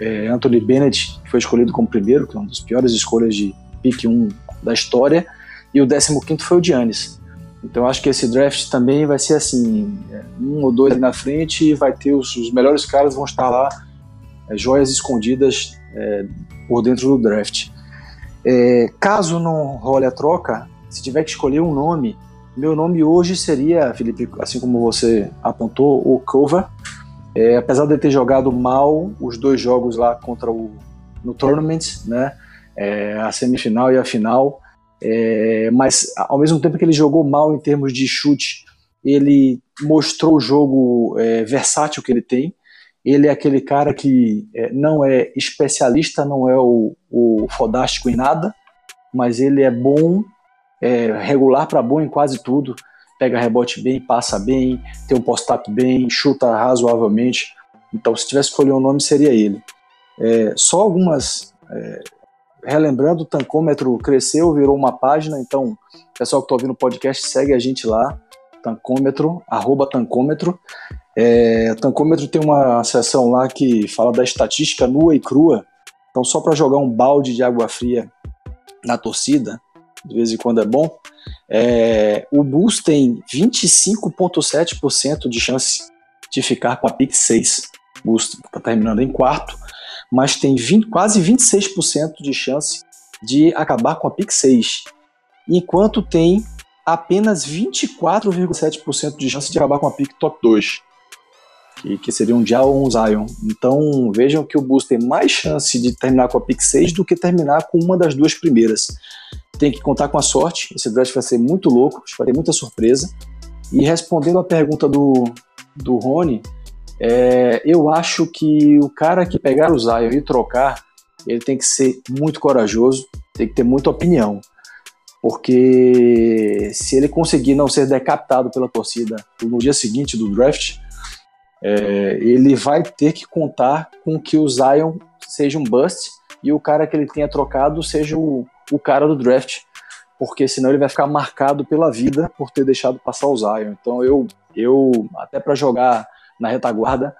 é, Anthony Bennett, que foi escolhido como primeiro, que é uma das piores escolhas de pick 1 da história, e o 15 foi o Giannis. Então acho que esse draft também vai ser assim, é, um ou dois na frente e vai ter os, os melhores caras vão estar lá, é, joias escondidas é, por dentro do draft. É, caso não role a troca, se tiver que escolher um nome, meu nome hoje seria, Felipe, assim como você apontou, o Cover. É, apesar de ter jogado mal os dois jogos lá contra o no tournament, né, é, a semifinal e a final, é, mas ao mesmo tempo que ele jogou mal em termos de chute, ele mostrou o jogo é, versátil que ele tem. Ele é aquele cara que é, não é especialista, não é o, o fodástico em nada, mas ele é bom, é regular para bom em quase tudo. Pega rebote bem, passa bem, tem um post-up bem, chuta razoavelmente. Então, se tivesse que escolher um nome, seria ele. É, só algumas. É, relembrando, o tancômetro cresceu, virou uma página, então, pessoal que está ouvindo o podcast, segue a gente lá, tancômetro, arroba tancômetro. É, tancômetro tem uma seção lá que fala da estatística nua e crua. Então, só para jogar um balde de água fria na torcida, de vez em quando é bom, é, o Bulls tem 25,7% de chance de ficar com a pick 6. O Bulls está terminando em quarto, mas tem 20, quase 26% de chance de acabar com a pick 6. Enquanto tem apenas 24,7% de chance de acabar com a pick top 2 que, seria um Jal ou um Zion. Então vejam que o Bulls tem mais chance de terminar com a pick 6 do que terminar com uma das duas primeiras. Tem que contar com a sorte, esse draft vai ser muito louco, vai ter muita surpresa. E respondendo a pergunta do, do Rony, é, eu acho que o cara que pegar o Zion e trocar, ele tem que ser muito corajoso, tem que ter muita opinião. Porque se ele conseguir não ser decapitado pela torcida no dia seguinte do draft, é, ele vai ter que contar com que o Zion seja um bust e o cara que ele tenha trocado seja o, o cara do draft, porque senão ele vai ficar marcado pela vida por ter deixado passar o Zion. Então eu, eu até para jogar na retaguarda,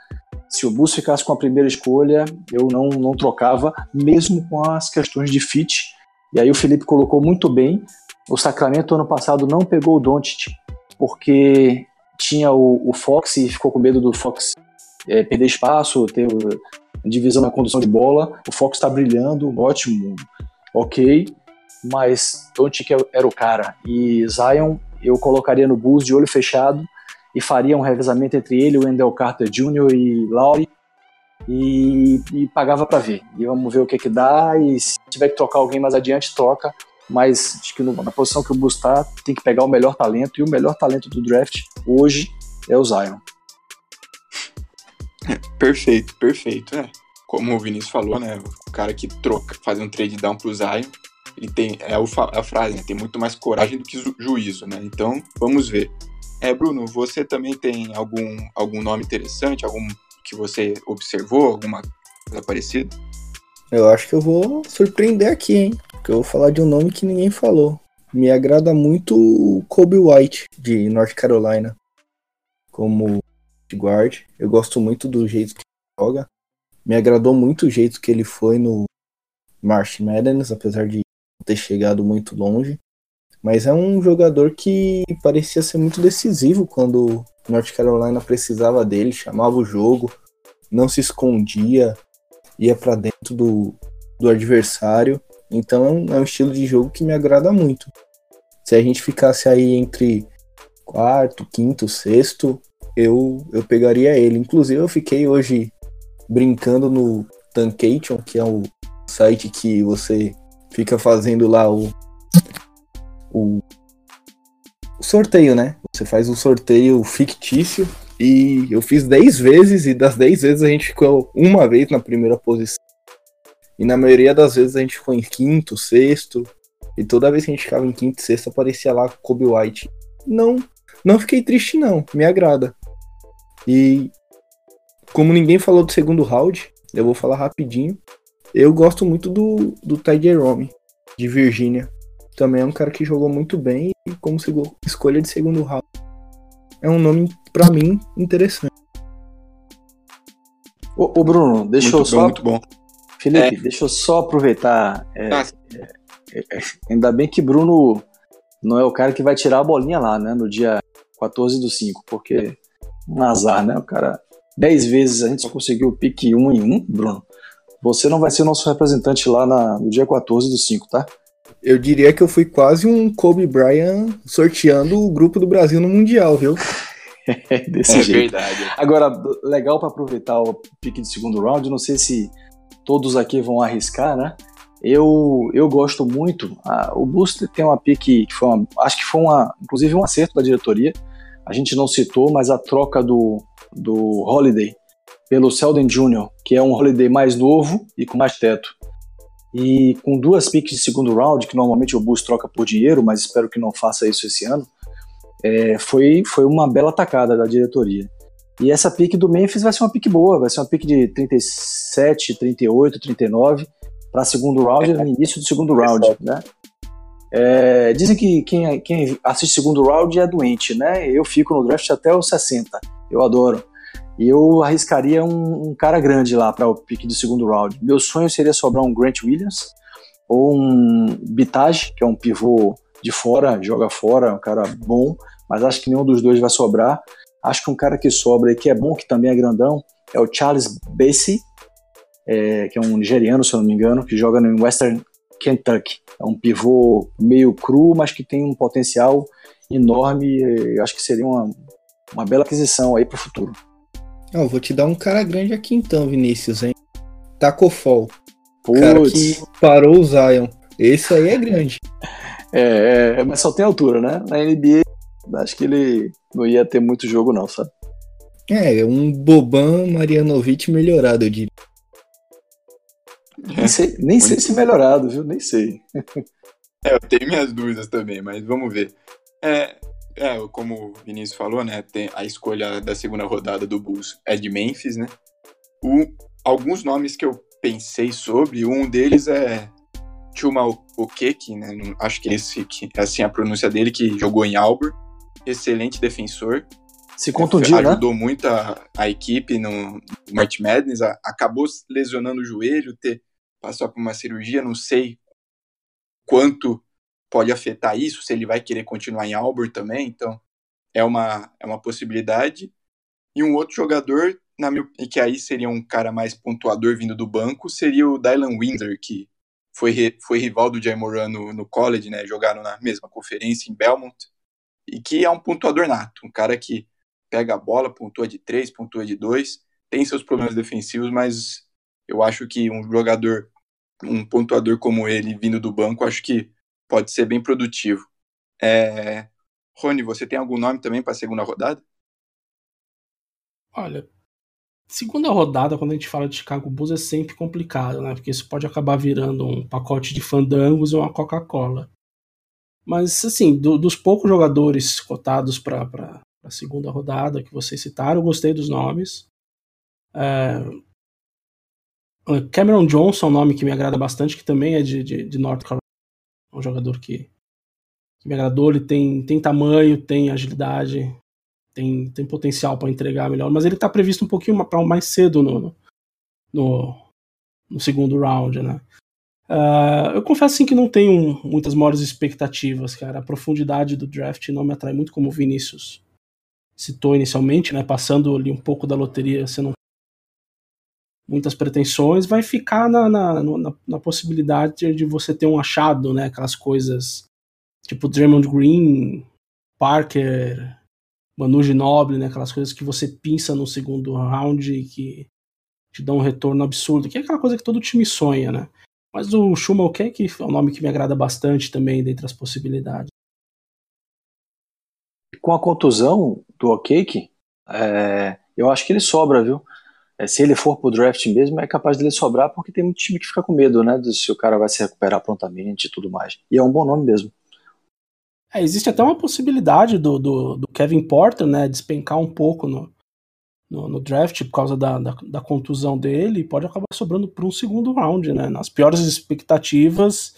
se o Bulls ficasse com a primeira escolha, eu não, não trocava, mesmo com as questões de fit. E aí o Felipe colocou muito bem. O Sacramento ano passado não pegou o Doncic porque tinha o, o Fox e ficou com medo do Fox é, perder espaço, ter divisão na condução de bola. O Fox está brilhando, ótimo, ok, mas Doncic era o cara. E Zion eu colocaria no Bulls de olho fechado e faria um revezamento entre ele, o Wendell Carter Jr. e Laurie e, e pagava para ver. E vamos ver o que que dá e se tiver que trocar alguém mais adiante, troca. Mas acho que na posição que o Bulls está, tem que pegar o melhor talento e o melhor talento do draft hoje é o Zion. Perfeito, perfeito. É. Como o Vinícius falou, né? O cara que troca, faz um trade down pro Zion, ele tem, é, a frase, né? Tem muito mais coragem do que juízo, né? Então, vamos ver. É, Bruno, você também tem algum, algum nome interessante, algum que você observou, alguma coisa parecida? Eu acho que eu vou surpreender aqui, hein? Porque eu vou falar de um nome que ninguém falou. Me agrada muito o Kobe White, de North Carolina, como guard. Eu gosto muito do jeito que ele joga. Me agradou muito o jeito que ele foi no March Madness, apesar de não ter chegado muito longe. Mas é um jogador que parecia ser muito decisivo quando North Carolina precisava dele, chamava o jogo, não se escondia, ia para dentro do, do adversário. Então é um estilo de jogo que me agrada muito. Se a gente ficasse aí entre quarto, quinto, sexto, eu, eu pegaria ele. Inclusive eu fiquei hoje brincando no Tankation, que é o site que você fica fazendo lá o o, o sorteio, né? Você faz um sorteio fictício e eu fiz 10 vezes e das 10 vezes a gente ficou uma vez na primeira posição. E na maioria das vezes a gente ficou em quinto, sexto. E toda vez que a gente ficava em quinto, sexto, aparecia lá Kobe White. Não, não fiquei triste não, me agrada. E como ninguém falou do segundo round, eu vou falar rapidinho. Eu gosto muito do, do Ty Jerome, de Virgínia também é um cara que jogou muito bem e como escolha de segundo round. É um nome, para mim, interessante. Ô, ô Bruno, deixa muito eu bom, só. Muito bom. Felipe, é. deixa eu só aproveitar. É, ah. é, é, ainda bem que Bruno não é o cara que vai tirar a bolinha lá, né? No dia 14 do 5, porque um azar, né? O cara. 10 vezes a gente só conseguiu o pique 1 em 1, Bruno. Você não vai ser nosso representante lá na, no dia 14 do 5, tá? Eu diria que eu fui quase um Kobe Bryant sorteando o grupo do Brasil no Mundial, viu? Desse é jeito. verdade. Agora, legal para aproveitar o pique de segundo round, não sei se todos aqui vão arriscar, né? Eu, eu gosto muito. Ah, o Booster tem uma pique que foi uma, acho que foi uma, inclusive um acerto da diretoria. A gente não citou, mas a troca do, do Holiday pelo Selden Jr., que é um Holiday mais novo e com mais teto. E com duas picks de segundo round, que normalmente o Bulls troca por dinheiro, mas espero que não faça isso esse ano, é, foi, foi uma bela atacada da diretoria. E essa pick do Memphis vai ser uma pick boa, vai ser uma pick de 37, 38, 39 para segundo round, no início do segundo round, né? É, dizem que quem, quem assiste segundo round é doente, né? Eu fico no draft até os 60, eu adoro. E eu arriscaria um, um cara grande lá para o pique do segundo round. Meu sonho seria sobrar um Grant Williams ou um Bitage, que é um pivô de fora, joga fora, um cara bom, mas acho que nenhum dos dois vai sobrar. Acho que um cara que sobra e que é bom, que também é grandão, é o Charles Bassey, é, que é um nigeriano, se eu não me engano, que joga no Western Kentucky. É um pivô meio cru, mas que tem um potencial enorme. Acho que seria uma, uma bela aquisição aí para o futuro. Não, vou te dar um cara grande aqui então, Vinícius, hein? Tacofol. Puts. Cara que parou o Zion. Esse aí é grande. É, é, mas só tem altura, né? Na NBA, acho que ele não ia ter muito jogo, não, sabe? É, um Boban Marianovic melhorado, eu diria. Nem sei, nem sei se melhorado, viu? Nem sei. é, eu tenho minhas dúvidas também, mas vamos ver. É, é, como o Vinícius falou, né? Tem a escolha da segunda rodada do Bulls é de Memphis, né? O, alguns nomes que eu pensei sobre, um deles é Chuma Okeke, né? Acho que esse que é assim a pronúncia dele, que jogou em Auburn. Excelente defensor. Se contundiu, ajudou né? Ajudou muito a, a equipe no March Madness, a, acabou lesionando o joelho, ter, passou por uma cirurgia, não sei quanto pode afetar isso, se ele vai querer continuar em Auburn também, então é uma, é uma possibilidade. E um outro jogador, na que aí seria um cara mais pontuador vindo do banco, seria o Dylan Windsor, que foi, foi rival do Jay Moran no, no college, né? Jogaram na mesma conferência em Belmont, e que é um pontuador nato, um cara que pega a bola, pontua de três, pontua de dois, tem seus problemas defensivos, mas eu acho que um jogador, um pontuador como ele vindo do banco, acho que pode ser bem produtivo. É... Rony, você tem algum nome também para a segunda rodada? Olha, segunda rodada, quando a gente fala de Chicago Bulls, é sempre complicado, né? Porque isso pode acabar virando um pacote de fandangos ou uma Coca-Cola. Mas, assim, do, dos poucos jogadores cotados para a segunda rodada que vocês citaram, eu gostei dos nomes. É... Cameron Johnson é um nome que me agrada bastante, que também é de, de, de North Carolina. É um jogador que, que, me agradou. Ele tem, tem tamanho, tem agilidade, tem, tem potencial para entregar melhor, mas ele está previsto um pouquinho para mais cedo no, no, no segundo round, né? Uh, eu confesso assim, que não tenho muitas maiores expectativas, cara. A profundidade do draft não me atrai muito como o Vinícius citou inicialmente, né? Passando ali um pouco da loteria, você não muitas pretensões, vai ficar na, na, na, na, possibilidade de você ter um achado, né? Aquelas coisas tipo Draymond Green, Parker, Manu Ginobili, né? Aquelas coisas que você pinça no segundo round e que te dão um retorno absurdo, que é aquela coisa que todo time sonha, né? Mas o Schumacher Cake é um nome que me agrada bastante também dentre as possibilidades. Com a contusão do O'Cake, é, eu acho que ele sobra, viu? É, se ele for pro draft mesmo, é capaz dele sobrar, porque tem muito time que fica com medo, né? De se o cara vai se recuperar prontamente e tudo mais. E é um bom nome mesmo. É, existe até uma possibilidade do, do, do, Kevin Porter, né? Despencar um pouco no, no, no draft por causa da, da, da, contusão dele e pode acabar sobrando para um segundo round, né? Nas piores expectativas,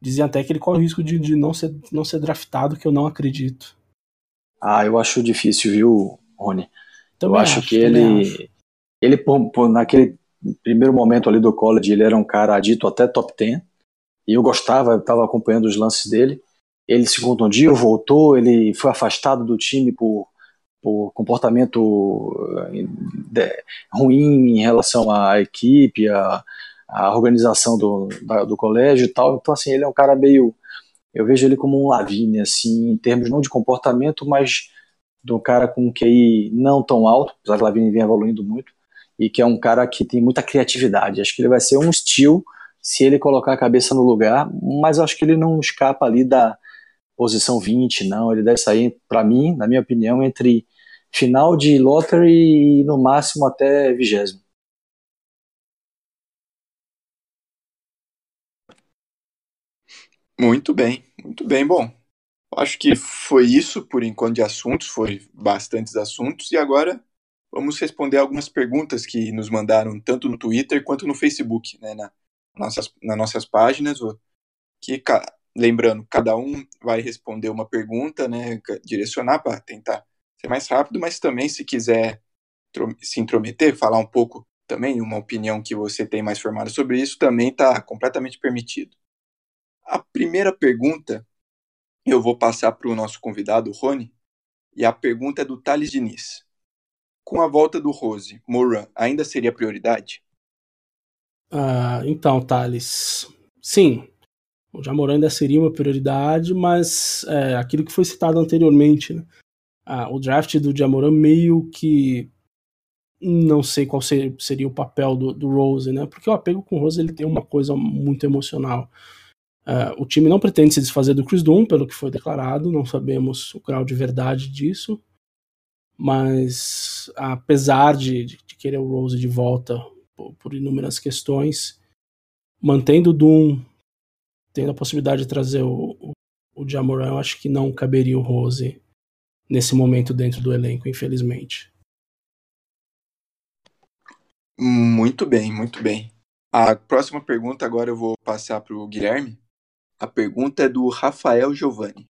diziam até que ele corre o risco de, de não, ser, não ser draftado, que eu não acredito. Ah, eu acho difícil, viu, Rony? Também eu acho, acho que ele. Acho ele, naquele primeiro momento ali do college, ele era um cara dito até top 10, e eu gostava, estava acompanhando os lances dele. Ele se contundiu, voltou, ele foi afastado do time por, por comportamento eh, ruim em relação à equipe, à, à organização do, da, do colégio e tal. Então, assim, ele é um cara meio. Eu vejo ele como um Lavigne, assim, em termos não de comportamento, mas um cara com um QI não tão alto, apesar que Lavigne vem evoluindo muito, e que é um cara que tem muita criatividade. Acho que ele vai ser um estilo se ele colocar a cabeça no lugar, mas acho que ele não escapa ali da posição 20, não. Ele deve sair, para mim, na minha opinião, entre final de lottery e no máximo até vigésimo. Muito bem, muito bem. Bom, acho que foi isso por enquanto de assuntos, foi bastantes assuntos, e agora vamos responder algumas perguntas que nos mandaram tanto no Twitter quanto no Facebook, né, na, nossas, nas nossas páginas, que, lembrando, cada um vai responder uma pergunta, né, direcionar para tentar ser mais rápido, mas também se quiser se intrometer, falar um pouco também, uma opinião que você tem mais formada sobre isso, também está completamente permitido. A primeira pergunta eu vou passar para o nosso convidado, Rony, e a pergunta é do Thales Diniz. Com a volta do Rose, Moran ainda seria prioridade? Ah, então, Thales, sim. O Jamoran ainda seria uma prioridade, mas é, aquilo que foi citado anteriormente, né? ah, o draft do Jamoran meio que não sei qual seria o papel do, do, Rose, né? Porque o apego com o Rose ele tem uma coisa muito emocional. Uh, o time não pretende se desfazer do Chris Dunn, pelo que foi declarado, não sabemos o grau de verdade disso mas apesar de, de, querer o Rose de volta por, por, inúmeras questões, mantendo o Doom, tendo a possibilidade de trazer o, o, o Jamoran, eu acho que não caberia o Rose nesse momento dentro do elenco, infelizmente. Muito bem, muito bem. A próxima pergunta agora eu vou passar para o Guilherme. A pergunta é do Rafael Giovanni.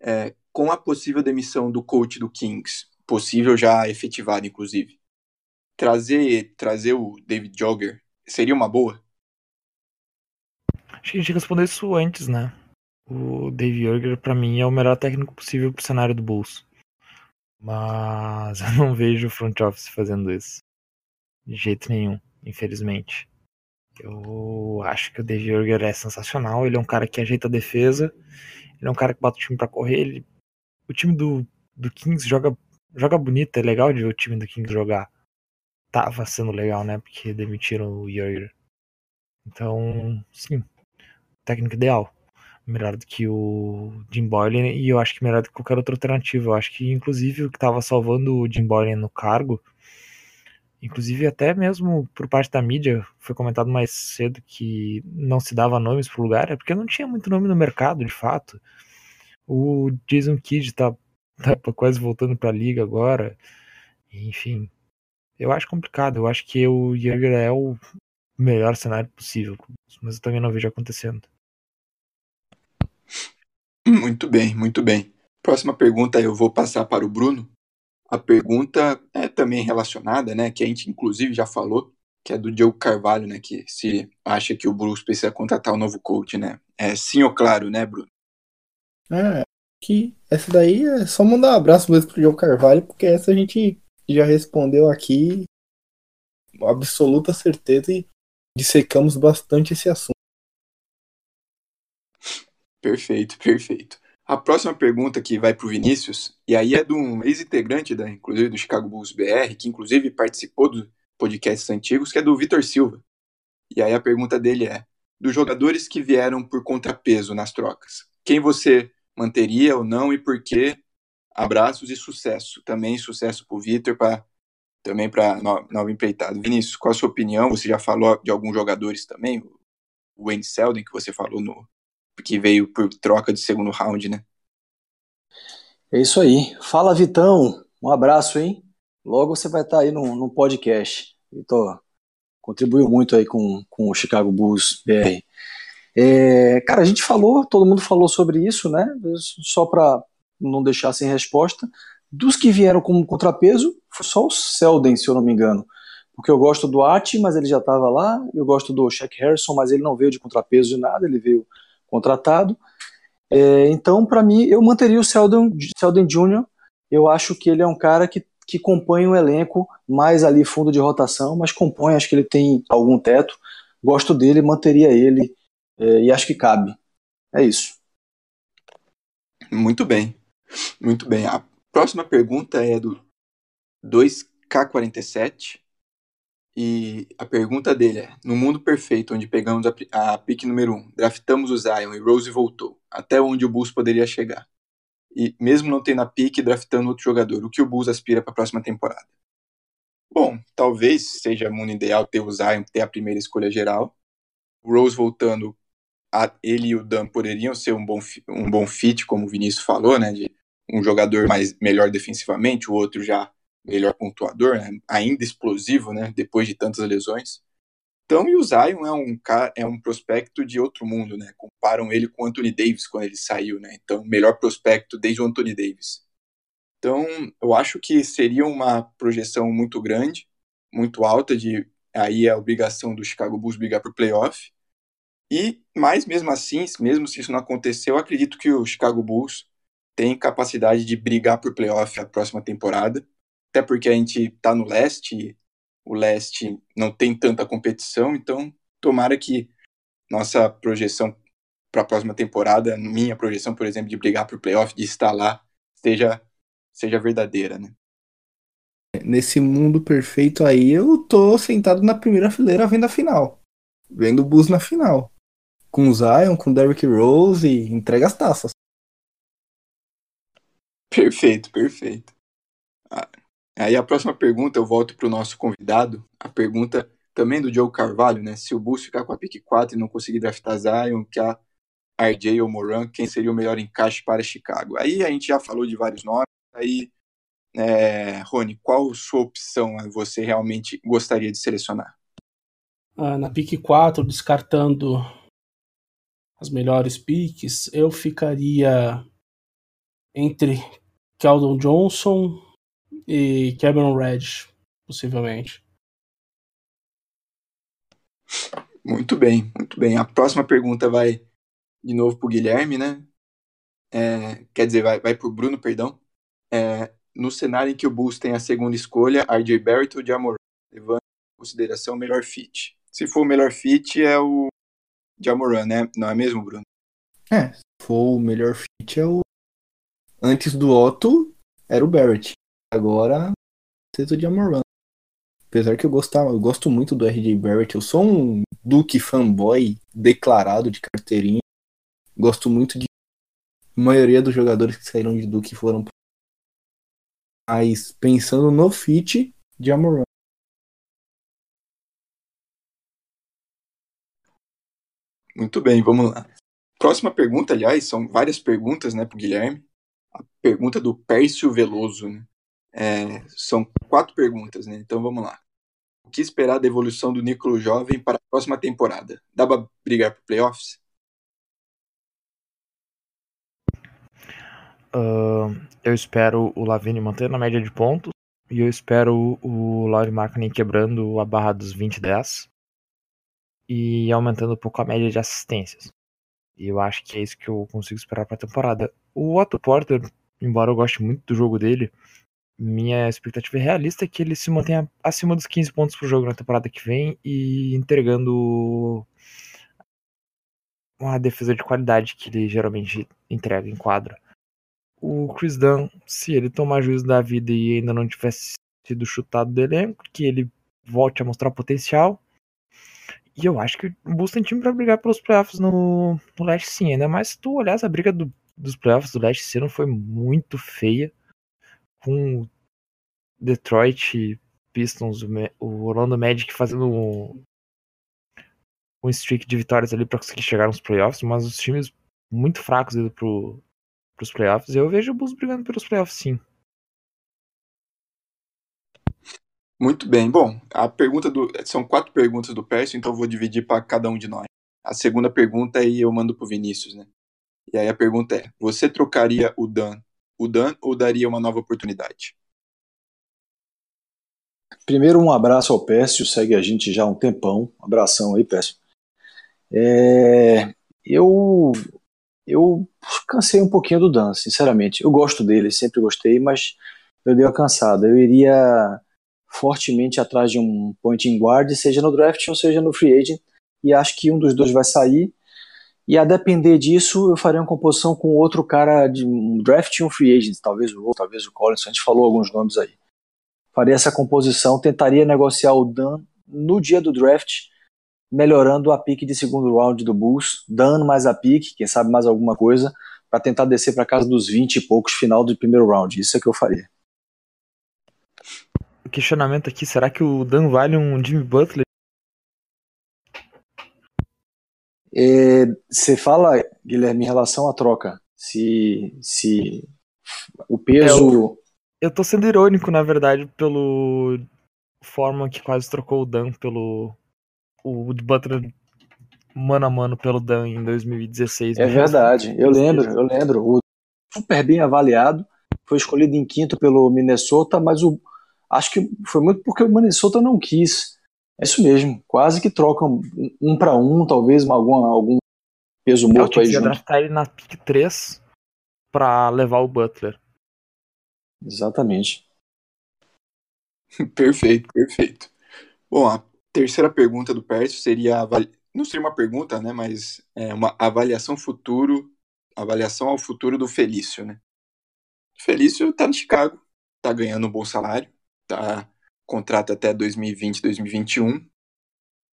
É, com a possível demissão do coach do Kings, possível já efetivado, inclusive. Trazer, trazer o David Jogger seria uma boa? Acho que a gente respondeu isso antes, né? O Dave Jogger, para mim, é o melhor técnico possível pro cenário do Bulls. Mas eu não vejo o front office fazendo isso. De jeito nenhum, infelizmente. Eu acho que o Dave Jurger é sensacional. Ele é um cara que ajeita a defesa. Ele é um cara que bota o time para correr. Ele... O time do, do Kings joga, joga bonito. É legal de ver o time do Kings jogar. Tava sendo legal, né? Porque demitiram o Jurger. Então, sim. Técnico ideal. Melhor do que o Jim Boylan. E eu acho que melhor do que qualquer outra alternativa. Eu acho que, inclusive, o que tava salvando o Jim Boylan no cargo Inclusive, até mesmo por parte da mídia, foi comentado mais cedo que não se dava nomes pro lugar, é porque não tinha muito nome no mercado, de fato. O Jason Kidd tá, tá quase voltando pra liga agora. Enfim, eu acho complicado. Eu acho que o Jäger é o melhor cenário possível, mas eu também não vejo acontecendo. Muito bem, muito bem. Próxima pergunta eu vou passar para o Bruno. A pergunta é também relacionada, né, que a gente inclusive já falou, que é do Diogo Carvalho, né, que se acha que o Bruce precisa contratar um novo coach, né? É sim ou claro, né, Bruno? É, que essa daí é só mandar um abraço mesmo pro Diogo Carvalho, porque essa a gente já respondeu aqui com absoluta certeza e dissecamos bastante esse assunto. Perfeito, perfeito. A próxima pergunta que vai para o Vinícius, e aí é de um ex-integrante, da, inclusive do Chicago Bulls BR, que inclusive participou dos podcasts antigos, que é do Vitor Silva. E aí a pergunta dele é: dos jogadores que vieram por contrapeso nas trocas, quem você manteria ou não e por quê? Abraços e sucesso. Também sucesso para o Vitor, também para nova empreitada. Vinícius, qual a sua opinião? Você já falou de alguns jogadores também, o Wayne Selden, que você falou no, que veio por troca de segundo round, né? É isso aí. Fala, Vitão. Um abraço, hein? Logo você vai estar aí no, no podcast. Vitor contribuiu muito aí com, com o Chicago Bulls BR. É, cara, a gente falou, todo mundo falou sobre isso, né? Só para não deixar sem resposta. Dos que vieram como contrapeso, foi só o Selden, se eu não me engano. Porque eu gosto do Ati, mas ele já estava lá. Eu gosto do Shaq Harrison, mas ele não veio de contrapeso de nada, ele veio contratado. É, então, para mim, eu manteria o Sheldon, Sheldon Jr. Eu acho que ele é um cara que, que compõe um elenco mais ali fundo de rotação, mas compõe, acho que ele tem algum teto. Gosto dele, manteria ele e acho que cabe. É isso. Muito bem. Muito bem. A próxima pergunta é do 2K47. E a pergunta dele é: no mundo perfeito, onde pegamos a, a pick número 1, um, draftamos o Zion e Rose voltou, até onde o Bulls poderia chegar? E mesmo não tendo a pick, draftando outro jogador, o que o Bulls aspira para a próxima temporada? Bom, talvez seja o mundo ideal ter o Zion, ter a primeira escolha geral. O Rose voltando, a, ele e o Dan poderiam ser um bom, um bom fit, como o Vinícius falou, né? De um jogador mais melhor defensivamente, o outro já melhor pontuador, né? ainda explosivo, né? Depois de tantas lesões. Então, e o Zion é um é um prospecto de outro mundo, né? Comparam ele com o Anthony Davis quando ele saiu, né? Então, melhor prospecto desde o Anthony Davis. Então, eu acho que seria uma projeção muito grande, muito alta de aí a obrigação do Chicago Bulls brigar por playoff. E, mas mesmo assim, mesmo se isso não aconteceu, eu acredito que o Chicago Bulls tem capacidade de brigar por playoff a próxima temporada até porque a gente está no leste, o leste não tem tanta competição, então tomara que nossa projeção para a próxima temporada, minha projeção, por exemplo, de brigar para o playoff, de estar lá, seja, seja verdadeira, né? Nesse mundo perfeito aí, eu tô sentado na primeira fileira vendo a final. Vendo o Bus na final. Com o Zion, com o Derrick Rose e entrega as taças. Perfeito, perfeito. Ah, Aí a próxima pergunta eu volto para o nosso convidado, a pergunta também do Joe Carvalho, né? Se o Bulls ficar com a pick 4 e não conseguir draftar Zion, que a RJ ou Moran, quem seria o melhor encaixe para Chicago? Aí a gente já falou de vários nomes, aí, é, Rony, qual sua opção você realmente gostaria de selecionar? Ah, na pick 4, descartando as melhores picks, eu ficaria entre Keldon Johnson, e Cameron Reddish, possivelmente. Muito bem, muito bem. A próxima pergunta vai de novo para o Guilherme, né? É, quer dizer, vai, vai para o Bruno, perdão. É, no cenário em que o Bulls tem a segunda escolha, RJ Barrett ou Jamoran, levando em consideração o melhor fit. Se for o melhor fit, é o Jamoran, né? Não é mesmo, Bruno? É, se for o melhor fit, é o. Antes do Otto, era o Barrett. Agora, precisa de Jamoran. Apesar que eu gostava, eu gosto muito do RJ Barrett. Eu sou um Duke fanboy declarado de carteirinha. Gosto muito de. A maioria dos jogadores que saíram de Duke foram. Mas pensando no fit de. Muito bem, vamos lá. Próxima pergunta, aliás, são várias perguntas, né, para Guilherme. A pergunta do Pércio Veloso, né? É, são quatro perguntas, né? Então vamos lá. O que esperar da evolução do Nicolo Jovem para a próxima temporada? Dá para brigar para playoffs? Uh, eu espero o Lavine mantendo a média de pontos. E eu espero o Love Markkinen quebrando a barra dos 20 10 e aumentando um pouco a média de assistências. E eu acho que é isso que eu consigo esperar para a temporada. O Otto Porter, embora eu goste muito do jogo dele, minha expectativa é realista que ele se mantenha acima dos 15 pontos por jogo na temporada que vem e entregando uma defesa de qualidade que ele geralmente entrega em quadra. O Chris Dunn, se ele tomar juízo da vida e ainda não tivesse sido chutado do elenco, que ele volte a mostrar potencial. E eu acho que o Bulls tem time para brigar pelos playoffs no, no leste sim, ainda mais se tu olhar essa briga do, dos playoffs do leste esse ano foi muito feia com Detroit Pistons, o Orlando Magic fazendo um, um streak de vitórias ali para conseguir chegar nos playoffs, mas os times muito fracos indo pro, pros playoffs. Eu vejo o Bulls brigando pelos playoffs sim. Muito bem. Bom, a pergunta do são quatro perguntas do Pércio, então eu vou dividir para cada um de nós. A segunda pergunta aí eu mando pro Vinícius, né? E aí a pergunta é: você trocaria o Dan o Dan ou daria uma nova oportunidade? Primeiro, um abraço ao Pécio, segue a gente já há um tempão. Abração aí, Pécio. É, eu, eu cansei um pouquinho do Dan, sinceramente. Eu gosto dele, sempre gostei, mas eu dei uma cansada. Eu iria fortemente atrás de um point in guard, seja no draft ou seja no free agent, e acho que um dos dois vai sair. E a depender disso, eu faria uma composição com outro cara de um draft e um free agent, talvez o talvez o Collins, a gente falou alguns nomes aí. Faria essa composição, tentaria negociar o Dan no dia do draft, melhorando a pique de segundo round do Bulls, dando mais a pique, quem sabe mais alguma coisa, para tentar descer para casa dos 20 e poucos final do primeiro round. Isso é que eu faria. Questionamento aqui, será que o Dan vale um Jimmy Butler É, você fala, Guilherme, em relação à troca, se, se o peso. É, eu, eu tô sendo irônico, na verdade, pelo forma que quase trocou o Dan pelo. O Butler mano a mano pelo Dan em 2016. É verdade, eu lembro, eu lembro. O super bem avaliado, foi escolhido em quinto pelo Minnesota, mas o acho que foi muito porque o Minnesota não quis. É isso mesmo, quase que trocam um para um, talvez algum, algum peso morto aí junto. draftar ele na pick 3 para levar o Butler. Exatamente. perfeito, perfeito. Bom, a terceira pergunta do Pércio seria não seria uma pergunta, né, mas é uma avaliação futuro, avaliação ao futuro do Felício, né? Felício tá no Chicago, tá ganhando um bom salário, tá contrato até 2020, 2021.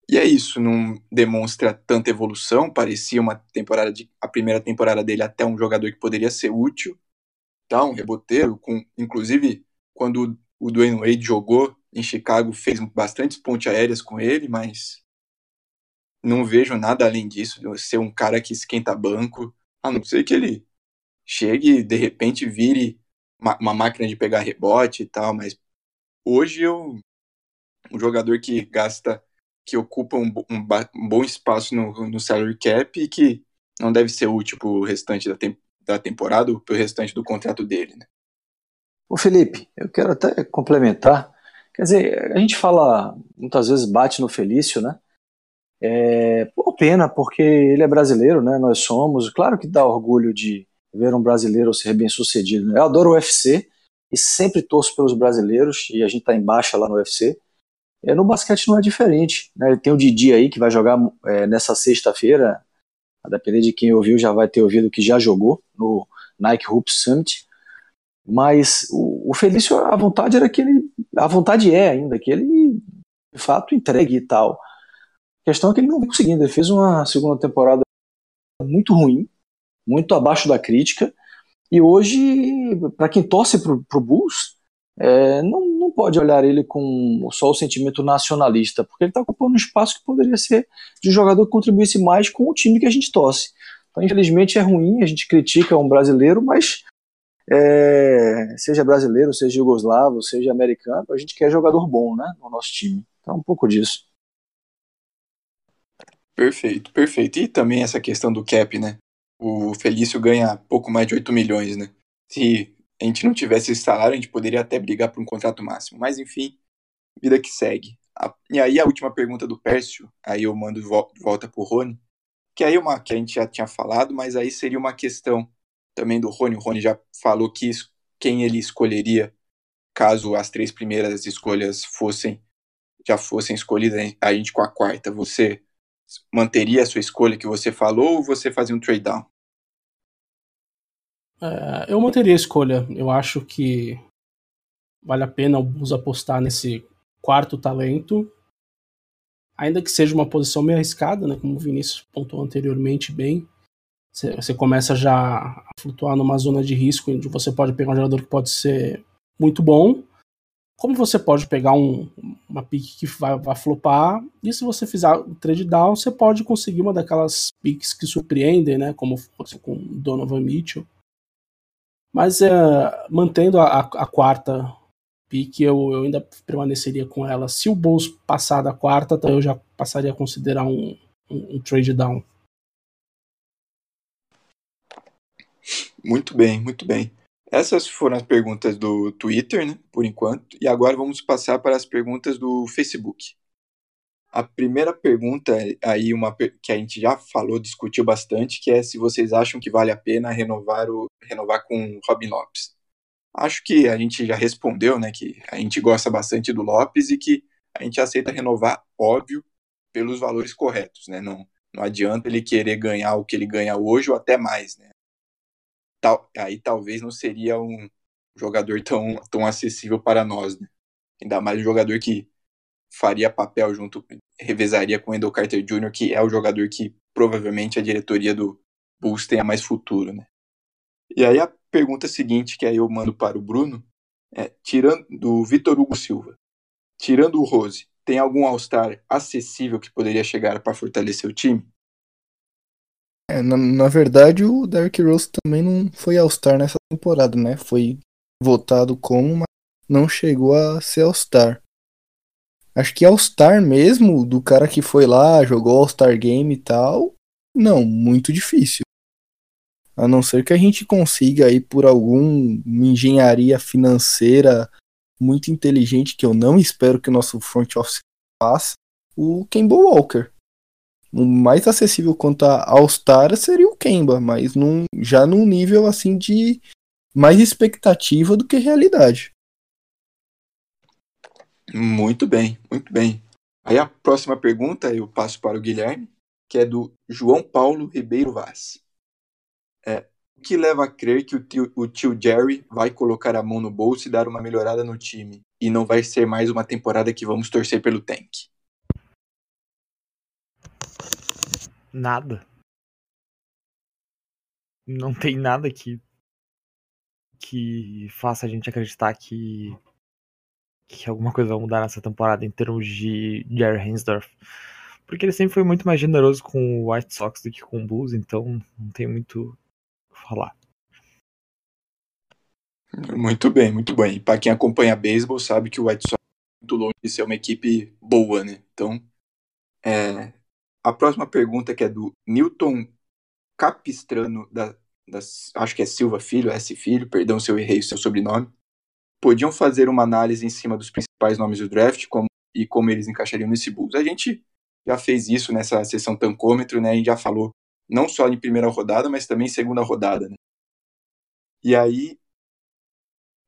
E é isso, não demonstra tanta evolução, parecia uma temporada de a primeira temporada dele até um jogador que poderia ser útil, tá, um reboteiro com inclusive quando o Dwayne Wade jogou em Chicago, fez bastante ponte aéreas com ele, mas não vejo nada além disso, de ser um cara que esquenta banco, a não ser que ele chegue de repente vire uma máquina de pegar rebote e tal, mas Hoje eu um jogador que gasta, que ocupa um, um, um bom espaço no, no salary cap e que não deve ser útil para o restante da, da temporada ou para o restante do contrato dele, né? Ô Felipe, eu quero até complementar. Quer dizer, a gente fala, muitas vezes bate no Felício, né? É, pena, porque ele é brasileiro, né? Nós somos. Claro que dá orgulho de ver um brasileiro ser bem sucedido. Né? Eu adoro o UFC e sempre torço pelos brasileiros, e a gente tá em baixa lá no UFC. É, no basquete não é diferente. Né? Tem o Didi aí que vai jogar é, nessa sexta-feira. A depender de quem ouviu, já vai ter ouvido que já jogou no Nike Hoops Summit. Mas o, o Felício, a vontade era que ele. A vontade é ainda que ele, de fato, entregue e tal. A questão é que ele não conseguindo. Ele fez uma segunda temporada muito ruim, muito abaixo da crítica. E hoje, para quem torce pro, pro Bulls, é, não, não pode olhar ele com só o sentimento nacionalista, porque ele está ocupando um espaço que poderia ser de um jogador que contribuísse mais com o time que a gente torce. Então, infelizmente, é ruim, a gente critica um brasileiro, mas é, seja brasileiro, seja jugoslavo, seja americano, a gente quer jogador bom né, no nosso time. Então, um pouco disso. Perfeito, perfeito. E também essa questão do cap, né? O Felício ganha pouco mais de 8 milhões, né? Se a gente não tivesse esse salário, a gente poderia até brigar por um contrato máximo. Mas enfim, vida que segue. E aí a última pergunta do Pércio, aí eu mando de volta pro Rony, que aí é uma que a gente já tinha falado, mas aí seria uma questão também do Rony. O Rony já falou que quem ele escolheria caso as três primeiras escolhas fossem já fossem escolhidas, a gente com a quarta. Você manteria a sua escolha que você falou ou você fazia um trade down? É, eu manteria a escolha. Eu acho que vale a pena os apostar nesse quarto talento, ainda que seja uma posição meio arriscada, né, como o Vinícius pontuou anteriormente bem. Você começa já a flutuar numa zona de risco onde você pode pegar um jogador que pode ser muito bom, como você pode pegar um, uma pick que vai, vai, flopar, e se você fizer o trade down, você pode conseguir uma daquelas picks que surpreendem, né? Como fosse com Donovan Mitchell. Mas é, mantendo a, a, quarta pick, eu, eu, ainda permaneceria com ela. Se o Bulls passar da quarta, então eu já passaria a considerar um, um, um trade down. Muito bem, muito bem. Essas foram as perguntas do Twitter, né, por enquanto, e agora vamos passar para as perguntas do Facebook. A primeira pergunta, aí uma que a gente já falou, discutiu bastante, que é se vocês acham que vale a pena renovar, o, renovar com Robin Lopes. Acho que a gente já respondeu, né, que a gente gosta bastante do Lopes e que a gente aceita renovar, óbvio, pelos valores corretos, né? Não, não adianta ele querer ganhar o que ele ganha hoje ou até mais, né? Tal, aí talvez não seria um jogador tão, tão acessível para nós, né? Ainda mais um jogador que faria papel junto, revezaria com o Endel Carter Jr., que é o jogador que provavelmente a diretoria do Bulls tenha mais futuro, né? E aí a pergunta seguinte que aí eu mando para o Bruno é, tirando do Vitor Hugo Silva, tirando o Rose, tem algum All-Star acessível que poderia chegar para fortalecer o time? É, na, na, verdade, o Derrick Rose também não foi All-Star nessa temporada, né? Foi votado como, mas não chegou a ser All-Star. Acho que All-Star mesmo, do cara que foi lá, jogou All-Star Game e tal, não, muito difícil. A não ser que a gente consiga aí por alguma engenharia financeira muito inteligente, que eu não espero que o nosso front office faça, o Kemba Walker. O mais acessível quanto a All-Star seria o Kemba, mas num, já num nível assim de mais expectativa do que realidade. Muito bem, muito bem. Aí a próxima pergunta eu passo para o Guilherme, que é do João Paulo Ribeiro Vaz. É, o que leva a crer que o tio, o tio Jerry vai colocar a mão no bolso e dar uma melhorada no time, e não vai ser mais uma temporada que vamos torcer pelo tank? Nada. Não tem nada que que faça a gente acreditar que que alguma coisa vai mudar nessa temporada em termos de Jerry Hensdorf. Porque ele sempre foi muito mais generoso com o White Sox do que com o Bulls, então não tem muito o que falar. Muito bem, muito bem. Para quem acompanha beisebol sabe que o White Sox é muito longe de ser uma equipe boa, né? Então, é, a próxima pergunta que é do Newton Capistrano, da, da, acho que é Silva Filho, S Filho, perdão se eu errei o seu sobrenome. podiam fazer uma análise em cima dos principais nomes do draft como, e como eles encaixariam nesse Bulls. A gente já fez isso nessa sessão tancômetro, né? E já falou não só em primeira rodada, mas também em segunda rodada, né? E aí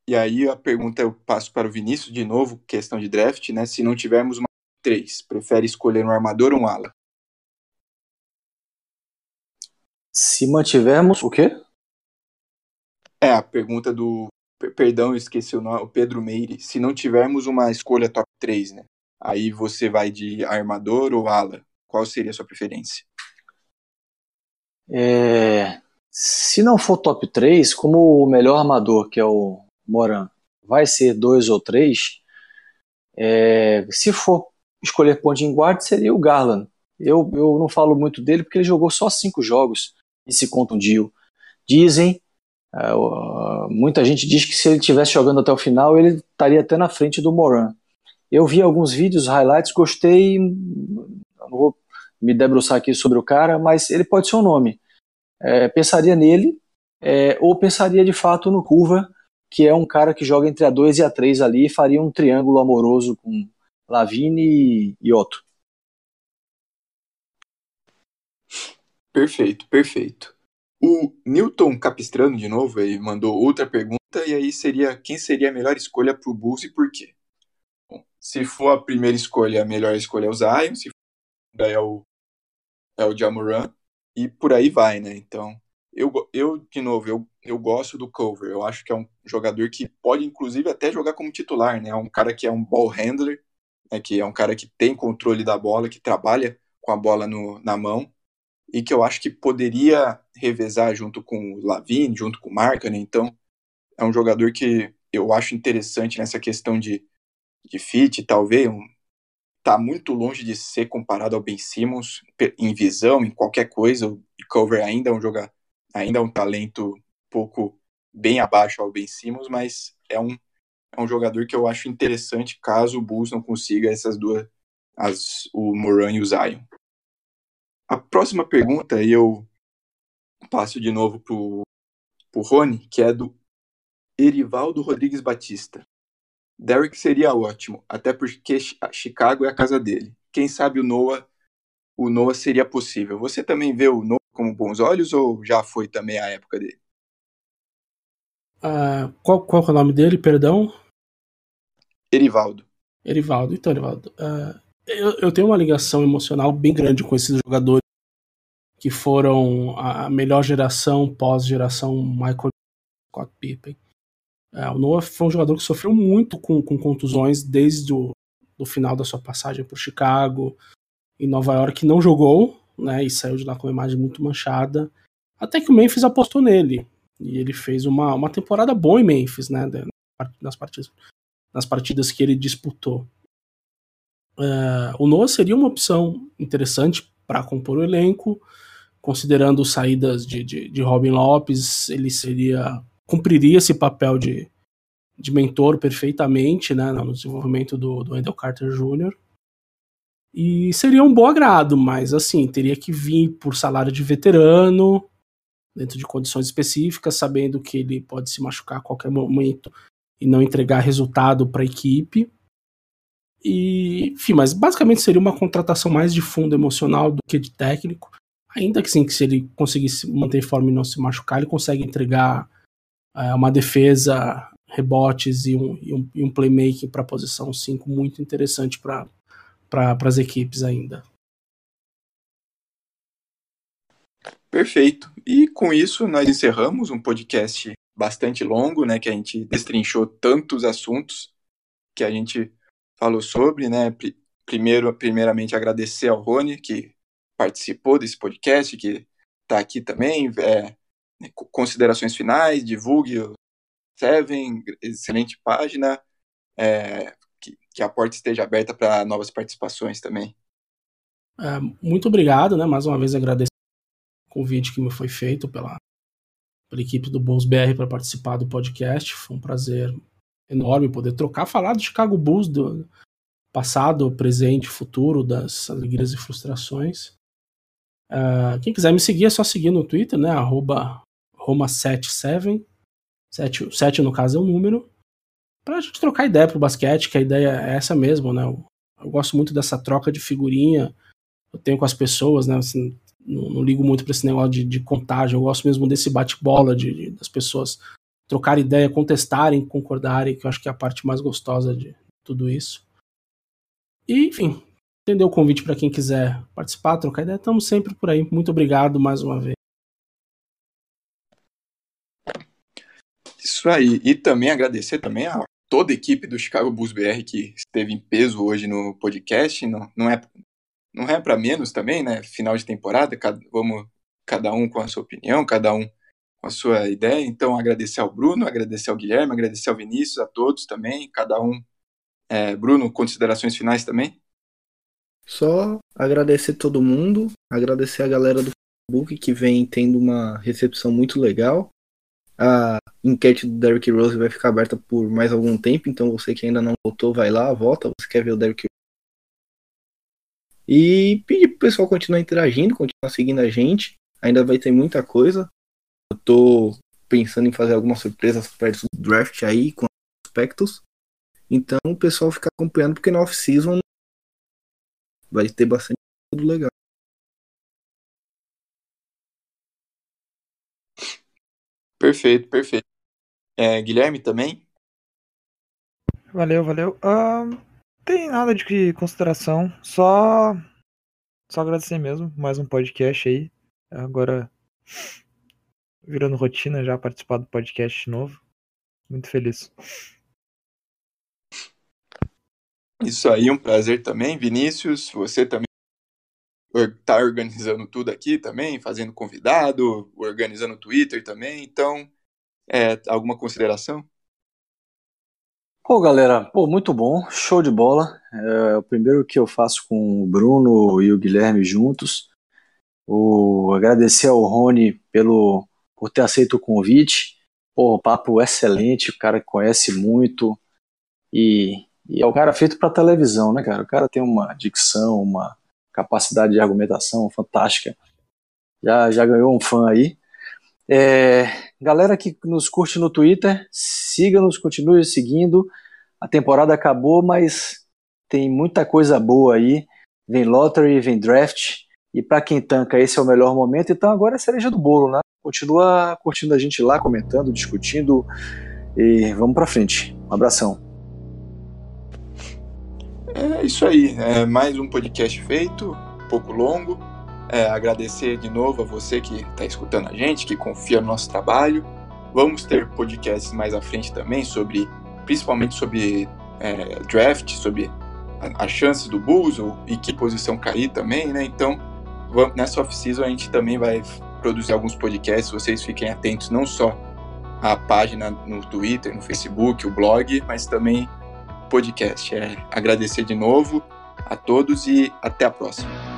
e aí a pergunta eu passo para o Vinícius de novo, questão de draft, né? Se não tivermos uma três, prefere escolher um armador ou um ala? Se mantivermos o quê? É, a pergunta do. Perdão, eu esqueci o nome. O Pedro Meire. Se não tivermos uma escolha top 3, né? Aí você vai de armador ou ala? Qual seria a sua preferência? É, se não for top 3, como o melhor armador, que é o Moran, vai ser 2 ou 3, é, se for escolher point guard, seria o Garland. Eu, eu não falo muito dele porque ele jogou só 5 jogos e se contundiu. Dizem, uh, muita gente diz que se ele estivesse jogando até o final, ele estaria até na frente do Moran. Eu vi alguns vídeos, highlights, gostei. Não vou me debruçar aqui sobre o cara, mas ele pode ser um nome. É, pensaria nele, é, ou pensaria de fato no Curva, que é um cara que joga entre a 2 e a 3 ali e faria um triângulo amoroso com Lavine e Otto. Perfeito, perfeito. O Newton Capistrano, de novo, ele mandou outra pergunta, e aí seria quem seria a melhor escolha para o Bulls e por quê? Bom, se for a primeira escolha, a melhor escolha é o Zion, se for é o, é o Jamoran, e por aí vai, né? Então, eu, eu de novo, eu, eu gosto do Cover. Eu acho que é um jogador que pode, inclusive, até jogar como titular, né? É um cara que é um ball handler, né? que é um cara que tem controle da bola, que trabalha com a bola no, na mão, e que eu acho que poderia revezar junto com o Lavine, junto com o Markkanen. Então, é um jogador que eu acho interessante nessa questão de, de fit, talvez, um, tá muito longe de ser comparado ao Ben Simmons em visão, em qualquer coisa. O Cover ainda é um jogador, ainda é um talento pouco bem abaixo ao Ben Simmons, mas é um, é um jogador que eu acho interessante caso o Bulls não consiga essas duas, as, o Moran e o Zion. A próxima pergunta eu passo de novo pro, pro Rony, que é do Erivaldo Rodrigues Batista. Derrick seria ótimo, até porque Chicago é a casa dele. Quem sabe o Noah, o Noah seria possível. Você também vê o Noah com bons olhos ou já foi também a época dele? Uh, qual, qual é o nome dele, perdão? Erivaldo. Erivaldo, então, Erivaldo. Uh, eu, eu tenho uma ligação emocional bem grande com esses jogadores que foram a melhor geração pós-geração Michael Scott Pippen. É, o Noah foi um jogador que sofreu muito com, com contusões desde o do final da sua passagem por Chicago e Nova York, não jogou, né, e saiu de lá com uma imagem muito manchada, até que o Memphis apostou nele, e ele fez uma, uma temporada boa em Memphis, né, nas partidas, nas partidas que ele disputou. Uh, o Noah seria uma opção interessante para compor o elenco, considerando saídas de, de, de Robin Lopes, ele seria cumpriria esse papel de, de mentor perfeitamente né, no desenvolvimento do, do Wendell Carter Jr. E seria um bom agrado, mas assim, teria que vir por salário de veterano, dentro de condições específicas, sabendo que ele pode se machucar a qualquer momento e não entregar resultado para a equipe. E, enfim, mas basicamente seria uma contratação mais de fundo emocional do que de técnico. Ainda que sim, que se ele conseguisse manter em forma e não se machucar, ele consegue entregar é, uma defesa, rebotes e um, e um, e um playmaking para a posição 5 muito interessante para pra, as equipes ainda. Perfeito. E com isso nós encerramos um podcast bastante longo, né, que a gente destrinchou tantos assuntos que a gente falou sobre, né? Primeiro, primeiramente agradecer ao Rony que participou desse podcast, que está aqui também, é, considerações finais, divulgue o Seven, excelente página, é, que, que, a porta esteja aberta para novas participações também. É, muito obrigado, né? Mais uma vez agradecer o convite que me foi feito pela, pela equipe do Bulls BR para participar do podcast. Foi um prazer enorme poder trocar, falar do Chicago Bulls, do passado, presente, futuro, das alegrias e frustrações. Uh, quem quiser me seguir é só seguir no Twitter, né? Arroba Roma 77, 7, 7 no caso é o número, pra gente trocar ideia pro basquete, que a ideia é essa mesmo, né? Eu, eu gosto muito dessa troca de figurinha, eu tenho com as pessoas, né? Assim, não, não, ligo muito para esse negócio de, de contágio, eu gosto mesmo desse bate-bola, de, de, das pessoas trocar ideia, contestarem, concordarem, que eu acho que é a parte mais gostosa de tudo isso. E, enfim, entender o convite para quem quiser participar, trocar ideia, estamos sempre por aí. Muito obrigado mais uma vez. Isso aí. E também agradecer também a toda a equipe do Chicago Bulls BR que esteve em peso hoje no podcast. Não, não é não é para menos também, né? Final de temporada, cada, vamos cada um com a sua opinião, cada um com a sua ideia. Então, agradecer ao Bruno, agradecer ao Guilherme, agradecer ao Vinícius, a todos também, cada um. É, Bruno, considerações finais também? Só agradecer todo mundo, agradecer a galera do Facebook que vem tendo uma recepção muito legal. A enquete do Derrick Rose vai ficar aberta por mais algum tempo, então você que ainda não votou, vai lá, vota. Você quer ver o Derrick e pedir pro pessoal continuar interagindo, continuar seguindo a gente. Ainda vai ter muita coisa. Eu tô pensando em fazer algumas surpresas perto do draft aí, com aspectos. Então o pessoal fica acompanhando, porque na off-season vai ter bastante tudo legal. Perfeito, perfeito. É, Guilherme também? Valeu, valeu. Uh, tem nada de consideração, só só agradecer mesmo, mais um podcast aí. Agora virando rotina já participar do podcast novo. Muito feliz. Isso aí, um prazer também, Vinícius. Você também está organizando tudo aqui também, fazendo convidado, organizando o Twitter também. Então, é, alguma consideração? Pô, galera, pô, muito bom, show de bola. É o primeiro que eu faço com o Bruno e o Guilherme juntos. O, agradecer ao Rony pelo, por ter aceito o convite. Pô, papo excelente, o cara conhece muito e, e é o cara feito para televisão, né, cara? O cara tem uma dicção, uma capacidade de argumentação fantástica. Já, já ganhou um fã aí. É, galera que nos curte no Twitter, siga-nos, continue seguindo. A temporada acabou, mas tem muita coisa boa aí. Vem lottery, vem draft. E para quem tanca, esse é o melhor momento. Então agora é a cereja do bolo, né? Continua curtindo a gente lá, comentando, discutindo. E vamos para frente. Um abração. É isso aí. É mais um podcast feito, um pouco longo. É, agradecer de novo a você que está escutando a gente, que confia no nosso trabalho. Vamos ter podcasts mais à frente também sobre, principalmente sobre é, draft, sobre as chances do Bulls e que posição cair também, né? Então, vamos, nessa off-season a gente também vai produzir alguns podcasts. Vocês fiquem atentos não só à página no Twitter, no Facebook, o blog, mas também podcast. É agradecer de novo a todos e até a próxima.